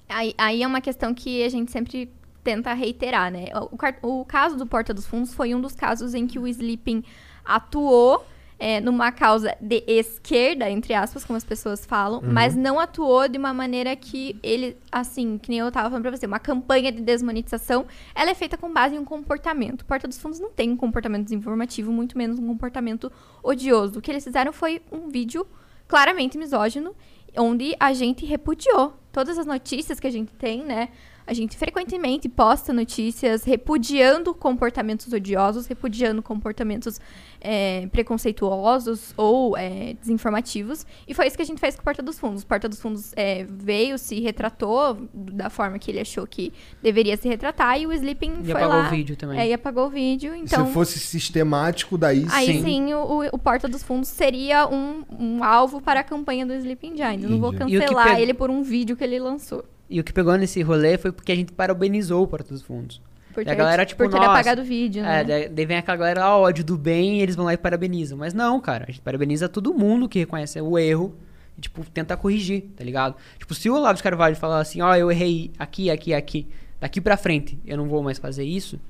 Aí, aí é uma questão que a gente sempre tenta reiterar, né? O, car- o caso do Porta dos Fundos foi um dos casos em que o Sleeping atuou é, numa causa de esquerda, entre aspas, como as pessoas falam, mas não atuou de uma maneira que ele, assim, que nem eu tava falando pra você, uma campanha de desmonetização, ela é feita com base em um comportamento. Porta dos Fundos não tem um comportamento desinformativo, muito menos um comportamento odioso. O que eles fizeram foi um vídeo claramente misógino, onde a gente repudiou todas as notícias que a gente tem, né? A gente frequentemente posta notícias repudiando comportamentos odiosos, repudiando comportamentos é, preconceituosos ou é, desinformativos. E foi isso que a gente fez com o Porta dos Fundos. O Porta dos Fundos é, veio, se retratou da forma que ele achou que deveria se retratar e o Sleeping E foi apagou lá. o vídeo também. É, e apagou o vídeo. Então, Se fosse sistemático, daí Aí sim. sim, o, o Porta dos Fundos seria um, um alvo para a campanha do Sleeping Giants. Eu não vou cancelar pe- ele por um vídeo que ele lançou. E o que pegou nesse rolê foi porque a gente parabenizou o Porta dos Fundos. Por ter, a galera, tipo, por ter nossa, apagado o vídeo, né? É, daí, vem aquela galera, ah, ódio do bem, e eles vão lá e parabenizam. Mas não, cara, a gente parabeniza todo mundo que reconhece o erro e, tipo, tenta corrigir, tá ligado? Tipo, se o Olavo de Carvalho falar assim, ó, eu errei aqui, aqui, aqui, daqui pra frente, eu não vou mais fazer isso,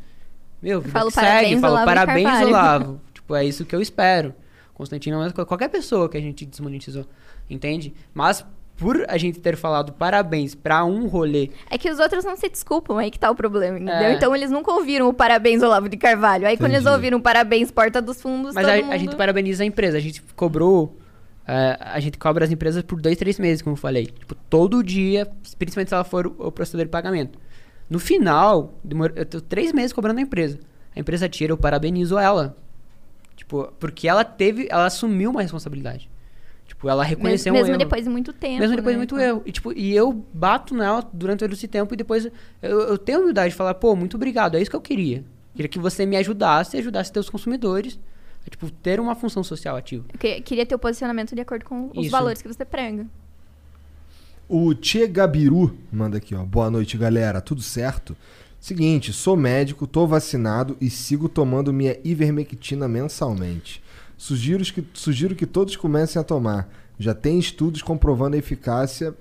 meu, vida falo que segue, parabéns, falo Olavo de parabéns, Carvalho. Olavo. [laughs] tipo, é isso que eu espero. Constantino, mas qualquer pessoa que a gente desmonetizou, entende? Mas por a gente ter falado parabéns pra um rolê É que os outros não se desculpam, aí que tá o problema, entendeu? É. Então eles nunca ouviram o parabéns Olavo de Carvalho. Aí quando eles Entendi. ouviram o parabéns Porta dos Fundos, Mas todo a, mundo... a gente parabeniza a empresa. A gente cobrou. é, a gente cobra as empresas por dois, três meses, como eu falei. Tipo, todo dia, principalmente se ela for o, o processador de pagamento. No final, demor- eu tô três meses cobrando a empresa. A empresa tira, eu parabenizo ela. Tipo, porque ela teve. Ela assumiu uma responsabilidade. Tipo, ela Mesmo, reconheceu mesmo um erro. depois de muito tempo, Mesmo depois né? de muito erro. E, tipo, e eu bato nela durante todo esse tempo e depois eu, eu tenho a humildade de falar, pô, muito obrigado, é isso que eu queria. Queria que você me ajudasse e ajudasse teus consumidores a, tipo, ter uma função social ativa. Eu queria, queria ter o posicionamento de acordo com os Isso. valores que você prega. O Tchê Gabiru manda aqui, ó. Boa noite, galera. Tudo certo? Seguinte, sou médico, tô vacinado e sigo tomando minha ivermectina mensalmente. Sugiro que, sugiro que todos comecem a tomar. Já tem estudos comprovando a eficácia.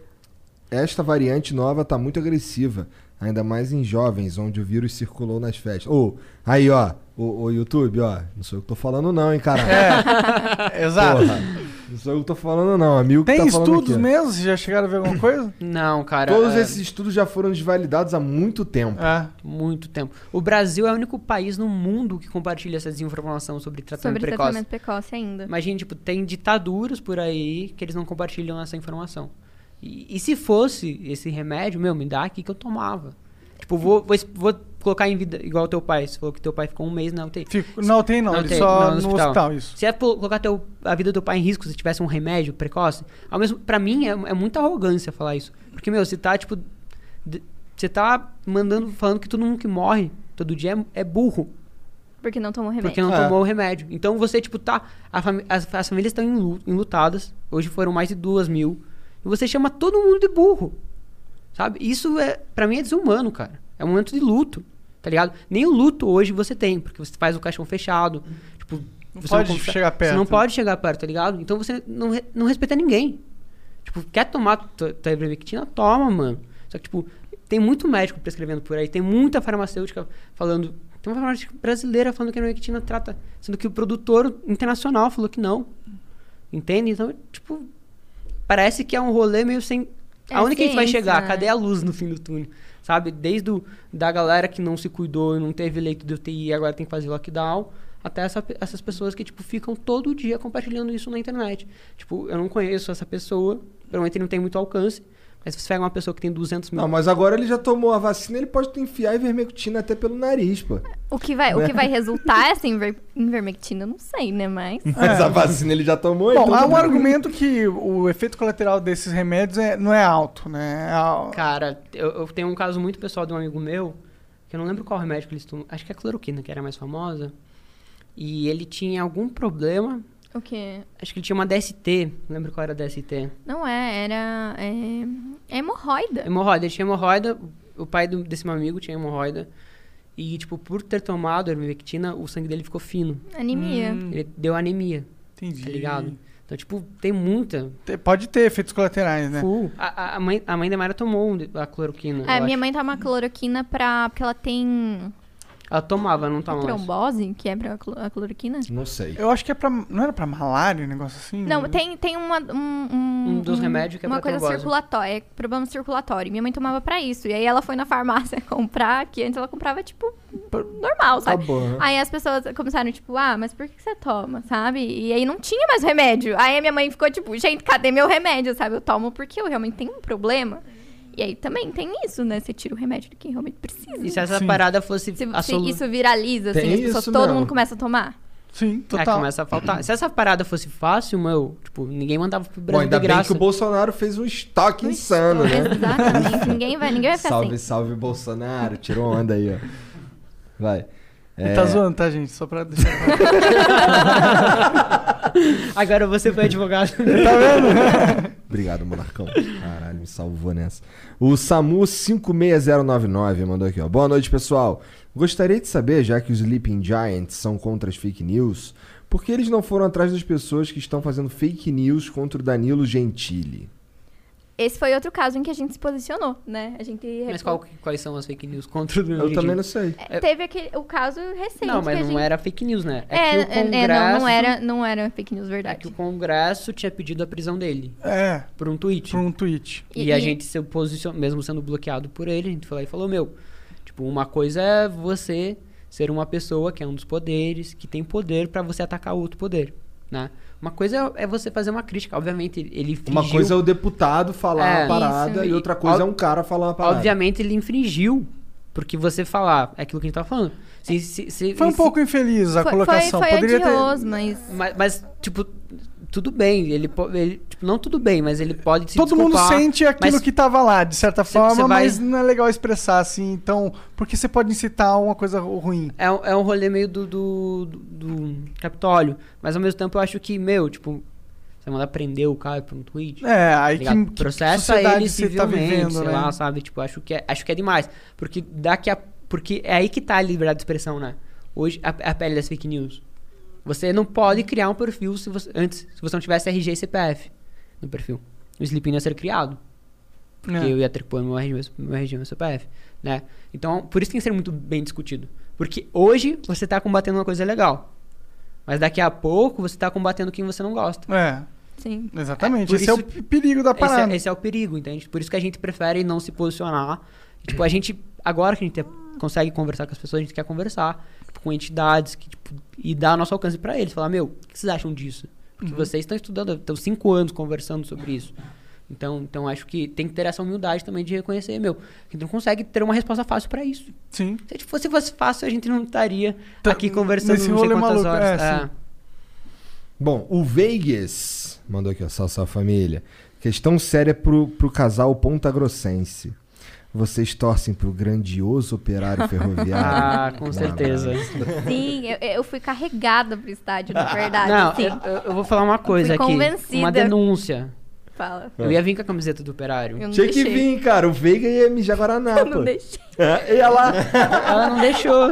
Esta variante nova tá muito agressiva, ainda mais em jovens, onde o vírus circulou nas festas. Ô, aí, ó, o, o YouTube, ó, não sou eu que tô falando não, hein, caralho. [laughs] Exato. Porra, não sou eu que tô falando não, amigo que Tem tá falando estudos aqui. mesmo? Vocês já chegaram a ver alguma coisa? [coughs] Não, cara. Todos é, esses estudos já foram desvalidados há muito tempo. É. Muito tempo. O Brasil é o único país no mundo que compartilha essa desinformação sobre tratamento Sobre precoce. tratamento precoce ainda. Imagina, tipo, tem ditaduras por aí que eles não compartilham essa informação. E, e se fosse esse remédio, meu, me dá aqui que eu tomava. Tipo, vou, vou, vou colocar em vida igual teu pai. Você falou que teu pai ficou um mês na UTI. Fico- não tem não, Não ele tem, só não, no no hospital. hospital. isso. Se é colocar teu, a vida do teu pai em risco se tivesse um remédio precoce, ao mesmo, pra mim é, é muita arrogância falar isso. Porque, meu, você tá, tipo. Você tá mandando, falando que todo mundo que morre todo dia é, é burro. Porque não tomou remédio. Porque não É. tomou o remédio. Então você, tipo, tá. fami- as, as famílias estão enlu- enlutadas. Hoje foram mais de duas mil. E você chama todo mundo de burro. Sabe? Isso é, pra mim, é desumano, cara. É um momento de luto. Tá ligado? Nem o luto hoje você tem, porque você faz o caixão fechado. Tipo, Não você pode conversa- chegar Você perto. não pode chegar perto, tá ligado? Então você não, re- não respeita ninguém. Tipo, quer tomar tua, tua ivermectina? Toma, mano. Só que, tipo, tem muito médico prescrevendo por aí, tem muita farmacêutica falando. Tem uma farmacêutica brasileira falando que a ivermectina trata. Sendo que o produtor internacional falou que não. Entende? Então, tipo. Parece que é um rolê meio sem. É Aonde que a gente vai chegar? né? Cadê a luz no fim do túnel? Sabe? Desde o, da galera que não se cuidou e não teve leito de UTI e agora tem que fazer lockdown, até essa essas pessoas que, tipo, ficam todo dia compartilhando isso na internet. Tipo, eu não conheço essa pessoa, provavelmente não tem muito alcance, mas se você pega uma pessoa que tem 200 mil... Não, mas agora ele já tomou a vacina, ele pode enfiar a ivermectina até pelo nariz, pô. O que vai, o que vai resultar essa [laughs] inver, invermectina, eu não sei, né? Mas. [laughs] Mas a vacina ele já tomou, Bom, então... há um tudo bem. argumento que o efeito colateral desses remédios é, não é alto, né? É Cara, eu, eu tenho um caso muito pessoal de um amigo meu, que eu não lembro qual remédio que eles tomam, acho que é a cloroquina, que era a mais famosa, e ele tinha algum problema, O quê? acho que ele tinha uma DST, não lembro qual era a DST. Não é, era. É, é hemorroida. Hemorroida, ele tinha hemorroida, o pai do- desse meu amigo tinha hemorroida, e, tipo, por ter tomado a ivermectina, o sangue dele ficou fino. Anemia. Hum, Ele deu anemia, entendi. tá ligado? Então, tipo, tem muita. Te- Pode ter efeitos colaterais, né? Full. A, a- a mãe, a mãe da Mayra tomou a cloroquina. É, eu minha acho. mãe toma cloroquina pra. Porque ela tem. Ela tomava, não toma mais. trombose, que é pra clo- a cloroquina. Não sei. Eu acho que é pra. Não era pra malária, um negócio assim? Não, tem, tem uma, um, um, Um dos remédios que é uma pra coisa trombose. circulatória, é problema circulatório. Minha mãe tomava pra isso. E aí ela foi na farmácia [laughs] comprar, que antes ela comprava, tipo, normal, sabe? Tá bom, né? Aí as pessoas começaram, tipo, ah, mas por que que você toma, sabe? E aí não tinha mais remédio. Aí a minha mãe ficou, tipo, gente, cadê meu remédio, sabe? Eu tomo porque eu realmente tenho um problema. E aí também tem isso, né? Você tira o remédio de quem realmente precisa. E se essa Sim. parada fosse Se, a se solu- isso viraliza, assim, Tem as pessoas, isso todo mesmo. mundo começa a tomar. Sim, É, total. começa a faltar. Se essa parada fosse fácil, meu, tipo, ninguém mandava pro Bom, Brasil ainda de bem graça. que o Bolsonaro fez um estoque insano, né? Exatamente. ninguém, vai, ninguém vai ficar Salve, assim. salve, Bolsonaro. Tirou onda aí, ó. Vai. Ele É, tá zoando, tá, gente? Só pra deixar. [laughs] Agora você foi advogado. [laughs] Obrigado, Monarcão. Caralho, me salvou nessa. O Samu 56099 mandou aqui, ó. Boa noite, pessoal. Gostaria de saber, já que os Sleeping Giants são contra as fake news, por que eles não foram atrás das pessoas que estão fazendo fake news contra o Danilo Gentili? Esse foi outro caso em que a gente se posicionou, né? A gente. Mas qual- quais são as fake news contra o Eu também não sei. É, Teve aquele, o caso recente. Não, mas não gente... era fake news, né? É, que o é, Congresso... é, não, não era, não era fake news, É verdade. que o Congresso tinha pedido a prisão dele É, por um tweet. por um tweet. E, E- a e- gente se posicionou, mesmo sendo bloqueado por ele, a gente foi lá e falou, meu, tipo, uma coisa é você ser uma pessoa que é um dos poderes, que tem poder pra você atacar outro poder, né? Uma coisa é você fazer uma crítica, obviamente ele infringiu, Uma coisa é o deputado falar É. uma parada Isso. e outra coisa é um cara falar uma parada. obviamente ele infringiu, porque você falar, é aquilo que a gente tava falando. Se, se, se- Foi um se- pouco infeliz a foi, colocação. foi, foi Poderia ter. mas. Mas, mas, tipo, tudo bem, ele, ele tipo, não tudo bem, mas ele pode se Todo mundo sente aquilo que tava lá, de certa forma, vai- mas não é legal expressar assim. Então, porque você pode incitar uma coisa ru- ruim. É, um- é um rolê meio do, do, do, Capitólio. Mas ao mesmo tempo eu acho que, meu, tipo, você manda prender o cara por um tweet. É, aí tá que, que Processa sociedade ele você tá civilmente, vivendo, sei né? lá, sabe? Tipo, acho que, é, acho que é demais. Porque daqui a. Porque é aí que tá a liberdade de expressão, né? Hoje, a, a pele das fake news. Você não pode criar um perfil se você, antes, se você não tivesse RG e CPF no perfil. O Sleeping ia ser criado. Porque É. eu ia ter que pôr meu RG, meu RG e meu CPF, né? Então, por isso tem que ser muito bem discutido. Porque hoje você tá combatendo uma coisa legal. Mas daqui a pouco você tá combatendo quem você não gosta. É, Sim. exatamente. Por Esse é o isso- perigo da Esse parada. é, esse é o perigo, entende? Por isso que a gente prefere não se posicionar. Tipo, a gente, agora que a gente consegue conversar com as pessoas, a gente quer conversar tipo, com entidades que, tipo, e dar nosso alcance pra eles. Falar, meu, o que vocês acham disso? Porque vocês estão estudando, estão cinco anos conversando sobre isso. Então, então acho que tem que ter essa humildade também de reconhecer, meu, a gente não consegue ter uma resposta fácil pra isso. Sim. Se tipo, fosse, fosse fácil, a gente não estaria Tá- aqui conversando nesse não sei rolê quantas maluco, horas. é, É. Bom, o Vegas mandou aqui, ó, salve, salve família. Questão séria pro, pro casal Ponta Grossense. Vocês torcem pro grandioso operário ferroviário? [laughs] Ah, com certeza. Sim, eu, eu fui carregada pro estádio, na verdade. Não, sim. eu, eu- vou falar uma coisa fui aqui. convencida. Uma denúncia. Fala. Eu ia vir com a camiseta do operário. Eu não Tinha que deixei. vir, cara. O Veiga ia mijar Guaraná, [laughs] Eu não deixei. É, ia lá. [laughs] Ela não deixou.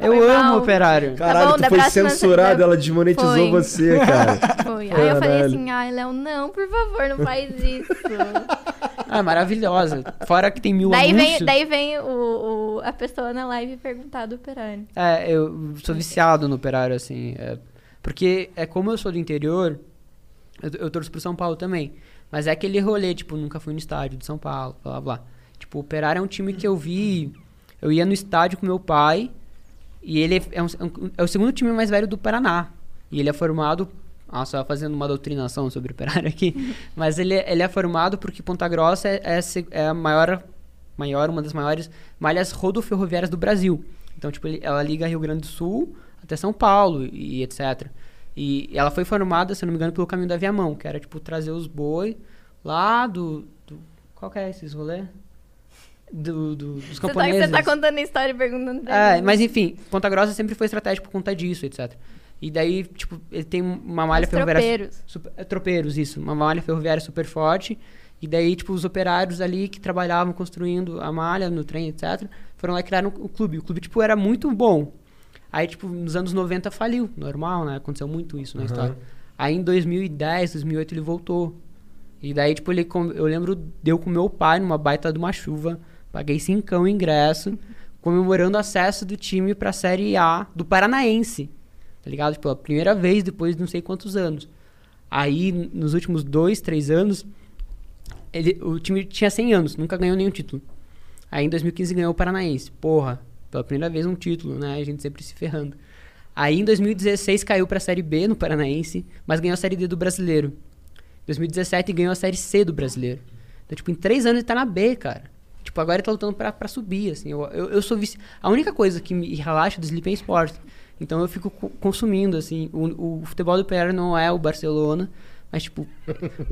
Eu Foi amo mal. o operário. Caralho, bom, tu foi próxima- censurado, da- ela desmonetizou Foi. você, cara. Foi. Aí eu falei Caralho. assim, ai, Léo, não, por favor, não faz isso. Ah, maravilhosa. Fora que tem mil Daí anúncios. vem, daí vem o, o- a pessoa na live perguntar do operário. É, eu sou viciado no operário, assim. é, porque é como eu sou do interior, eu, eu torço pro São Paulo também. Mas é aquele rolê, tipo, nunca fui no estádio de São Paulo, blá blá blá. Tipo, o operário é um time que eu vi. Eu ia no estádio com meu pai. E ele é, um- é um- é o segundo time mais velho do Paraná. E ele é formado. Nossa, fazendo uma doutrinação sobre o operário aqui. [laughs] Mas ele, é- ele é formado porque Ponta Grossa é, é, é a maior, maior, uma das maiores malhas rodoferroviárias do Brasil. Então, tipo, ele- ela liga Rio Grande do Sul até São Paulo e etc. E ela foi formada, se não me engano, pelo caminho da Viamão, que era, tipo, trazer os boi lá do... do qual que é esses rolê? Do, do- dos Você tá, camponeses. você tá contando a história e perguntando É, mas enfim, Ponta Grossa sempre foi estratégico por conta disso, etc. E daí, tipo, ele tem uma malha Os ferroviária. tropeiros. Super, é, tropeiros, isso. Uma malha ferroviária super forte. E daí, tipo, os operários ali que trabalhavam construindo a malha no trem, etc., foram lá e criaram o clube. O clube, tipo, era muito bom. Aí, tipo, nos anos 90 faliu, normal, né? Aconteceu muito isso na história. Aí em 2010, 2008 ele voltou. E daí, tipo, ele, eu lembro, deu com meu pai numa baita de uma chuva. Paguei cincão o ingresso, comemorando o acesso do time pra Série A do Paranaense. Tá ligado? Tipo, a primeira vez depois de não sei quantos anos. Aí, nos últimos dois, três anos, ele, o time tinha 100 anos, nunca ganhou nenhum título. Aí em 2015 ganhou o Paranaense. Porra, pela primeira vez um título, né? A gente sempre se ferrando. Aí em 2016 caiu pra Série B no Paranaense, mas ganhou a Série D do Brasileiro. 2017 ganhou a Série C do Brasileiro. Então, tipo, em três anos ele tá na B, cara. Tipo, agora ele tá lutando pra, pra subir, assim. Eu, eu, eu sou vici... A única coisa que me relaxa do Sleep é esporte. Então eu fico co- consumindo, assim. O, o futebol do PR não é o Barcelona, mas, tipo,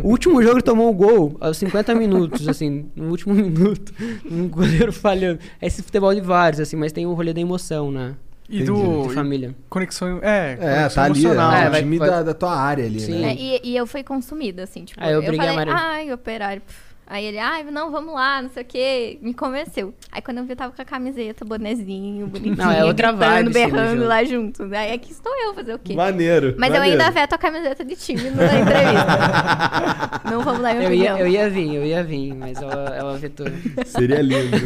o último jogo ele tomou um gol aos 50 minutos, assim, no último [laughs] minuto. Um goleiro falhando. É esse futebol de vários, assim, mas tem o rolê da emoção, né? E Entendi. do. De família. Conexão. É, É, conexão tá ali, emocional. é, É, o vai- time vai- Da, da tua área ali, Sim. né? É, e, e eu fui consumida, assim, tipo, Ah, eu eu, falei, amarelo. ai, operário. pff. Aí ele, ai, não, vamos lá, não sei o quê. Me convenceu. Aí quando eu vi, eu tava com a camiseta, bonezinho, bonitinho, Não, é outra gritando, vibe, sim, do berrando lá junto. Aí aqui estou eu fazer o quê? Maneiro. Mas eu maneiro. ainda veto a camiseta de time na entrevista. [laughs] não vamos minha Eu ia, eu ia vir, eu ia vir, mas ela, ela vetou. Seria lindo.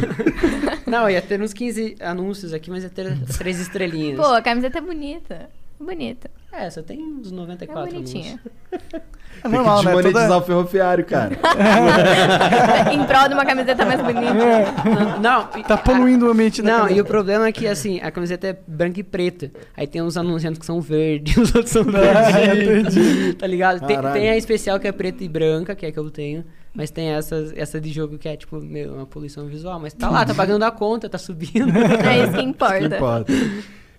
Não, ia ter uns 15 anúncios aqui, mas ia ter as três estrelinhas. Pô, a camiseta é bonita. Bonita. É, só tem uns É 94 bonitinha. anúncios. É Tem normal, que né? desmonetizar Toda... o ferroviário, cara. [laughs] em prol de uma camiseta mais bonita. Não, não, Tá poluindo o ambiente da Não, camiseta. e o problema é que, assim, a camiseta é branca e preta. Aí tem uns anunciantes que são verdes, [laughs] os outros são verdes. [laughs] tá ligado? Tem, tem a especial que é preta e branca, que é a que eu tenho. Mas tem essa, essa de jogo que é, tipo, meu, uma poluição visual. Mas tá lá, tá pagando a conta, tá subindo. É isso que Que importa.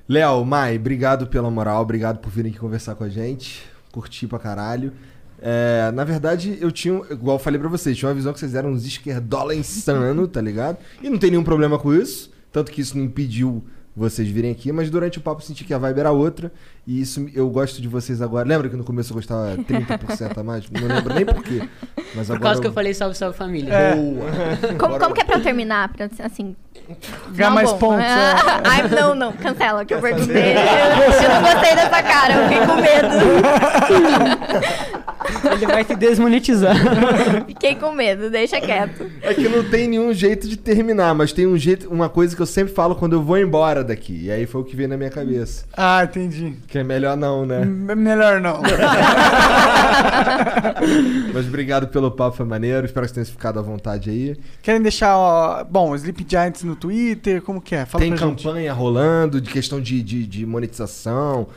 Léo, Mai, obrigado pela moral, obrigado por virem aqui conversar com a gente. Curti pra caralho. É, na verdade, eu tinha, igual eu falei pra vocês, tinha uma visão que vocês eram uns esquerdola insano, tá ligado? E não tem nenhum problema com isso, tanto que isso não impediu vocês virem aqui, mas durante o papo eu senti que a vibe era outra, e isso eu gosto de vocês agora. Lembra que no começo eu gostava 30% a mais? Não lembro nem por quê. Mas Por agora causa que eu falei salve, salve família. Boa. [laughs] Como, como que é pra eu terminar? Pra, assim, Ganhar mais bom. pontos. é. Ai, não, não, cancela, que eu perguntei. Eu, [laughs] eu não gostei dessa cara, eu fiquei com medo. Ele vai te desmonetizar. [laughs] Fiquei com medo, deixa quieto. É que não tem nenhum jeito de terminar, mas tem um jeito, uma coisa que eu sempre falo quando eu vou embora daqui. E aí foi o que veio na minha cabeça. Ah, entendi. Que é melhor não, né? Melhor não. [laughs] Mas obrigado pelo papo, foi maneiro. Espero que vocês tenham ficado à vontade aí. Querem deixar, ó, bom, Sleep Giants no Twitter, como que é? Fala tem pra gente. campanha rolando de questão de, de, de monetização.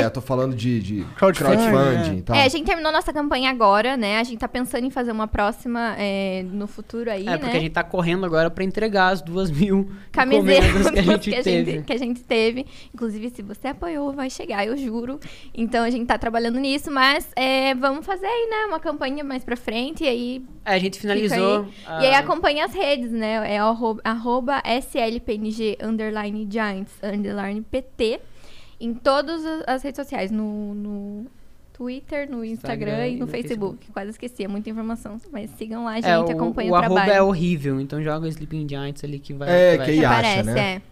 É, eu tô falando de, de Crowdfunding, crowdfunding é. e tal. É, a gente terminou nossa campanha agora, né? A gente tá pensando em fazer uma próxima é, no futuro aí, É, né? porque a gente tá correndo agora pra entregar as duas mil camisetas que a gente que, a teve. gente, que a gente teve. Inclusive, se você apoiou, vai chegar, eu juro. Então, a gente tá trabalhando nisso, mas é, vamos fazer aí, né? Uma campanha mais pra frente e aí... É, a gente finalizou. aí. E aí, a- acompanha as redes, né? É arroba, arroba slpng, underline giants, underline pt. Em todas as- redes sociais. No, no Twitter, no Instagram, Instagram e no, no Facebook. Quase esqueci, é muita informação. Mas sigam lá, gente, É, o, acompanhem o o, arroba trabalho. é horrível, então joga o Sleeping Giants ali que vai. É, vai que que acha, aparece, né? é.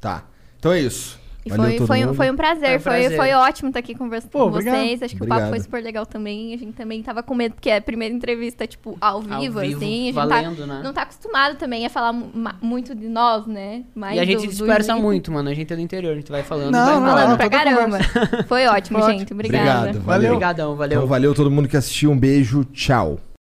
Tá. Então é isso. E Valeu foi, todo foi, mundo. foi um prazer, Foi um foi, prazer. foi ótimo estar aqui conversando Pô, com obrigado. vocês. Acho que o Obrigado. papo foi super legal também. A gente também tava com medo, porque é a primeira entrevista, tipo, ao vivo, Ao vivo, assim. A gente valendo, tá, né? não tá acostumado também a falar muito de nós, né? Mais E a do- gente do dispersa Sleep. muito, mano. A gente é do interior, a gente vai falando. Não, vai não, embora. não, Falando pra caramba. Foi ótimo, Foi gente. Obrigada. Obrigado. Valeu. Obrigadão, valeu. Então valeu todo mundo que assistiu. Um beijo. Tchau.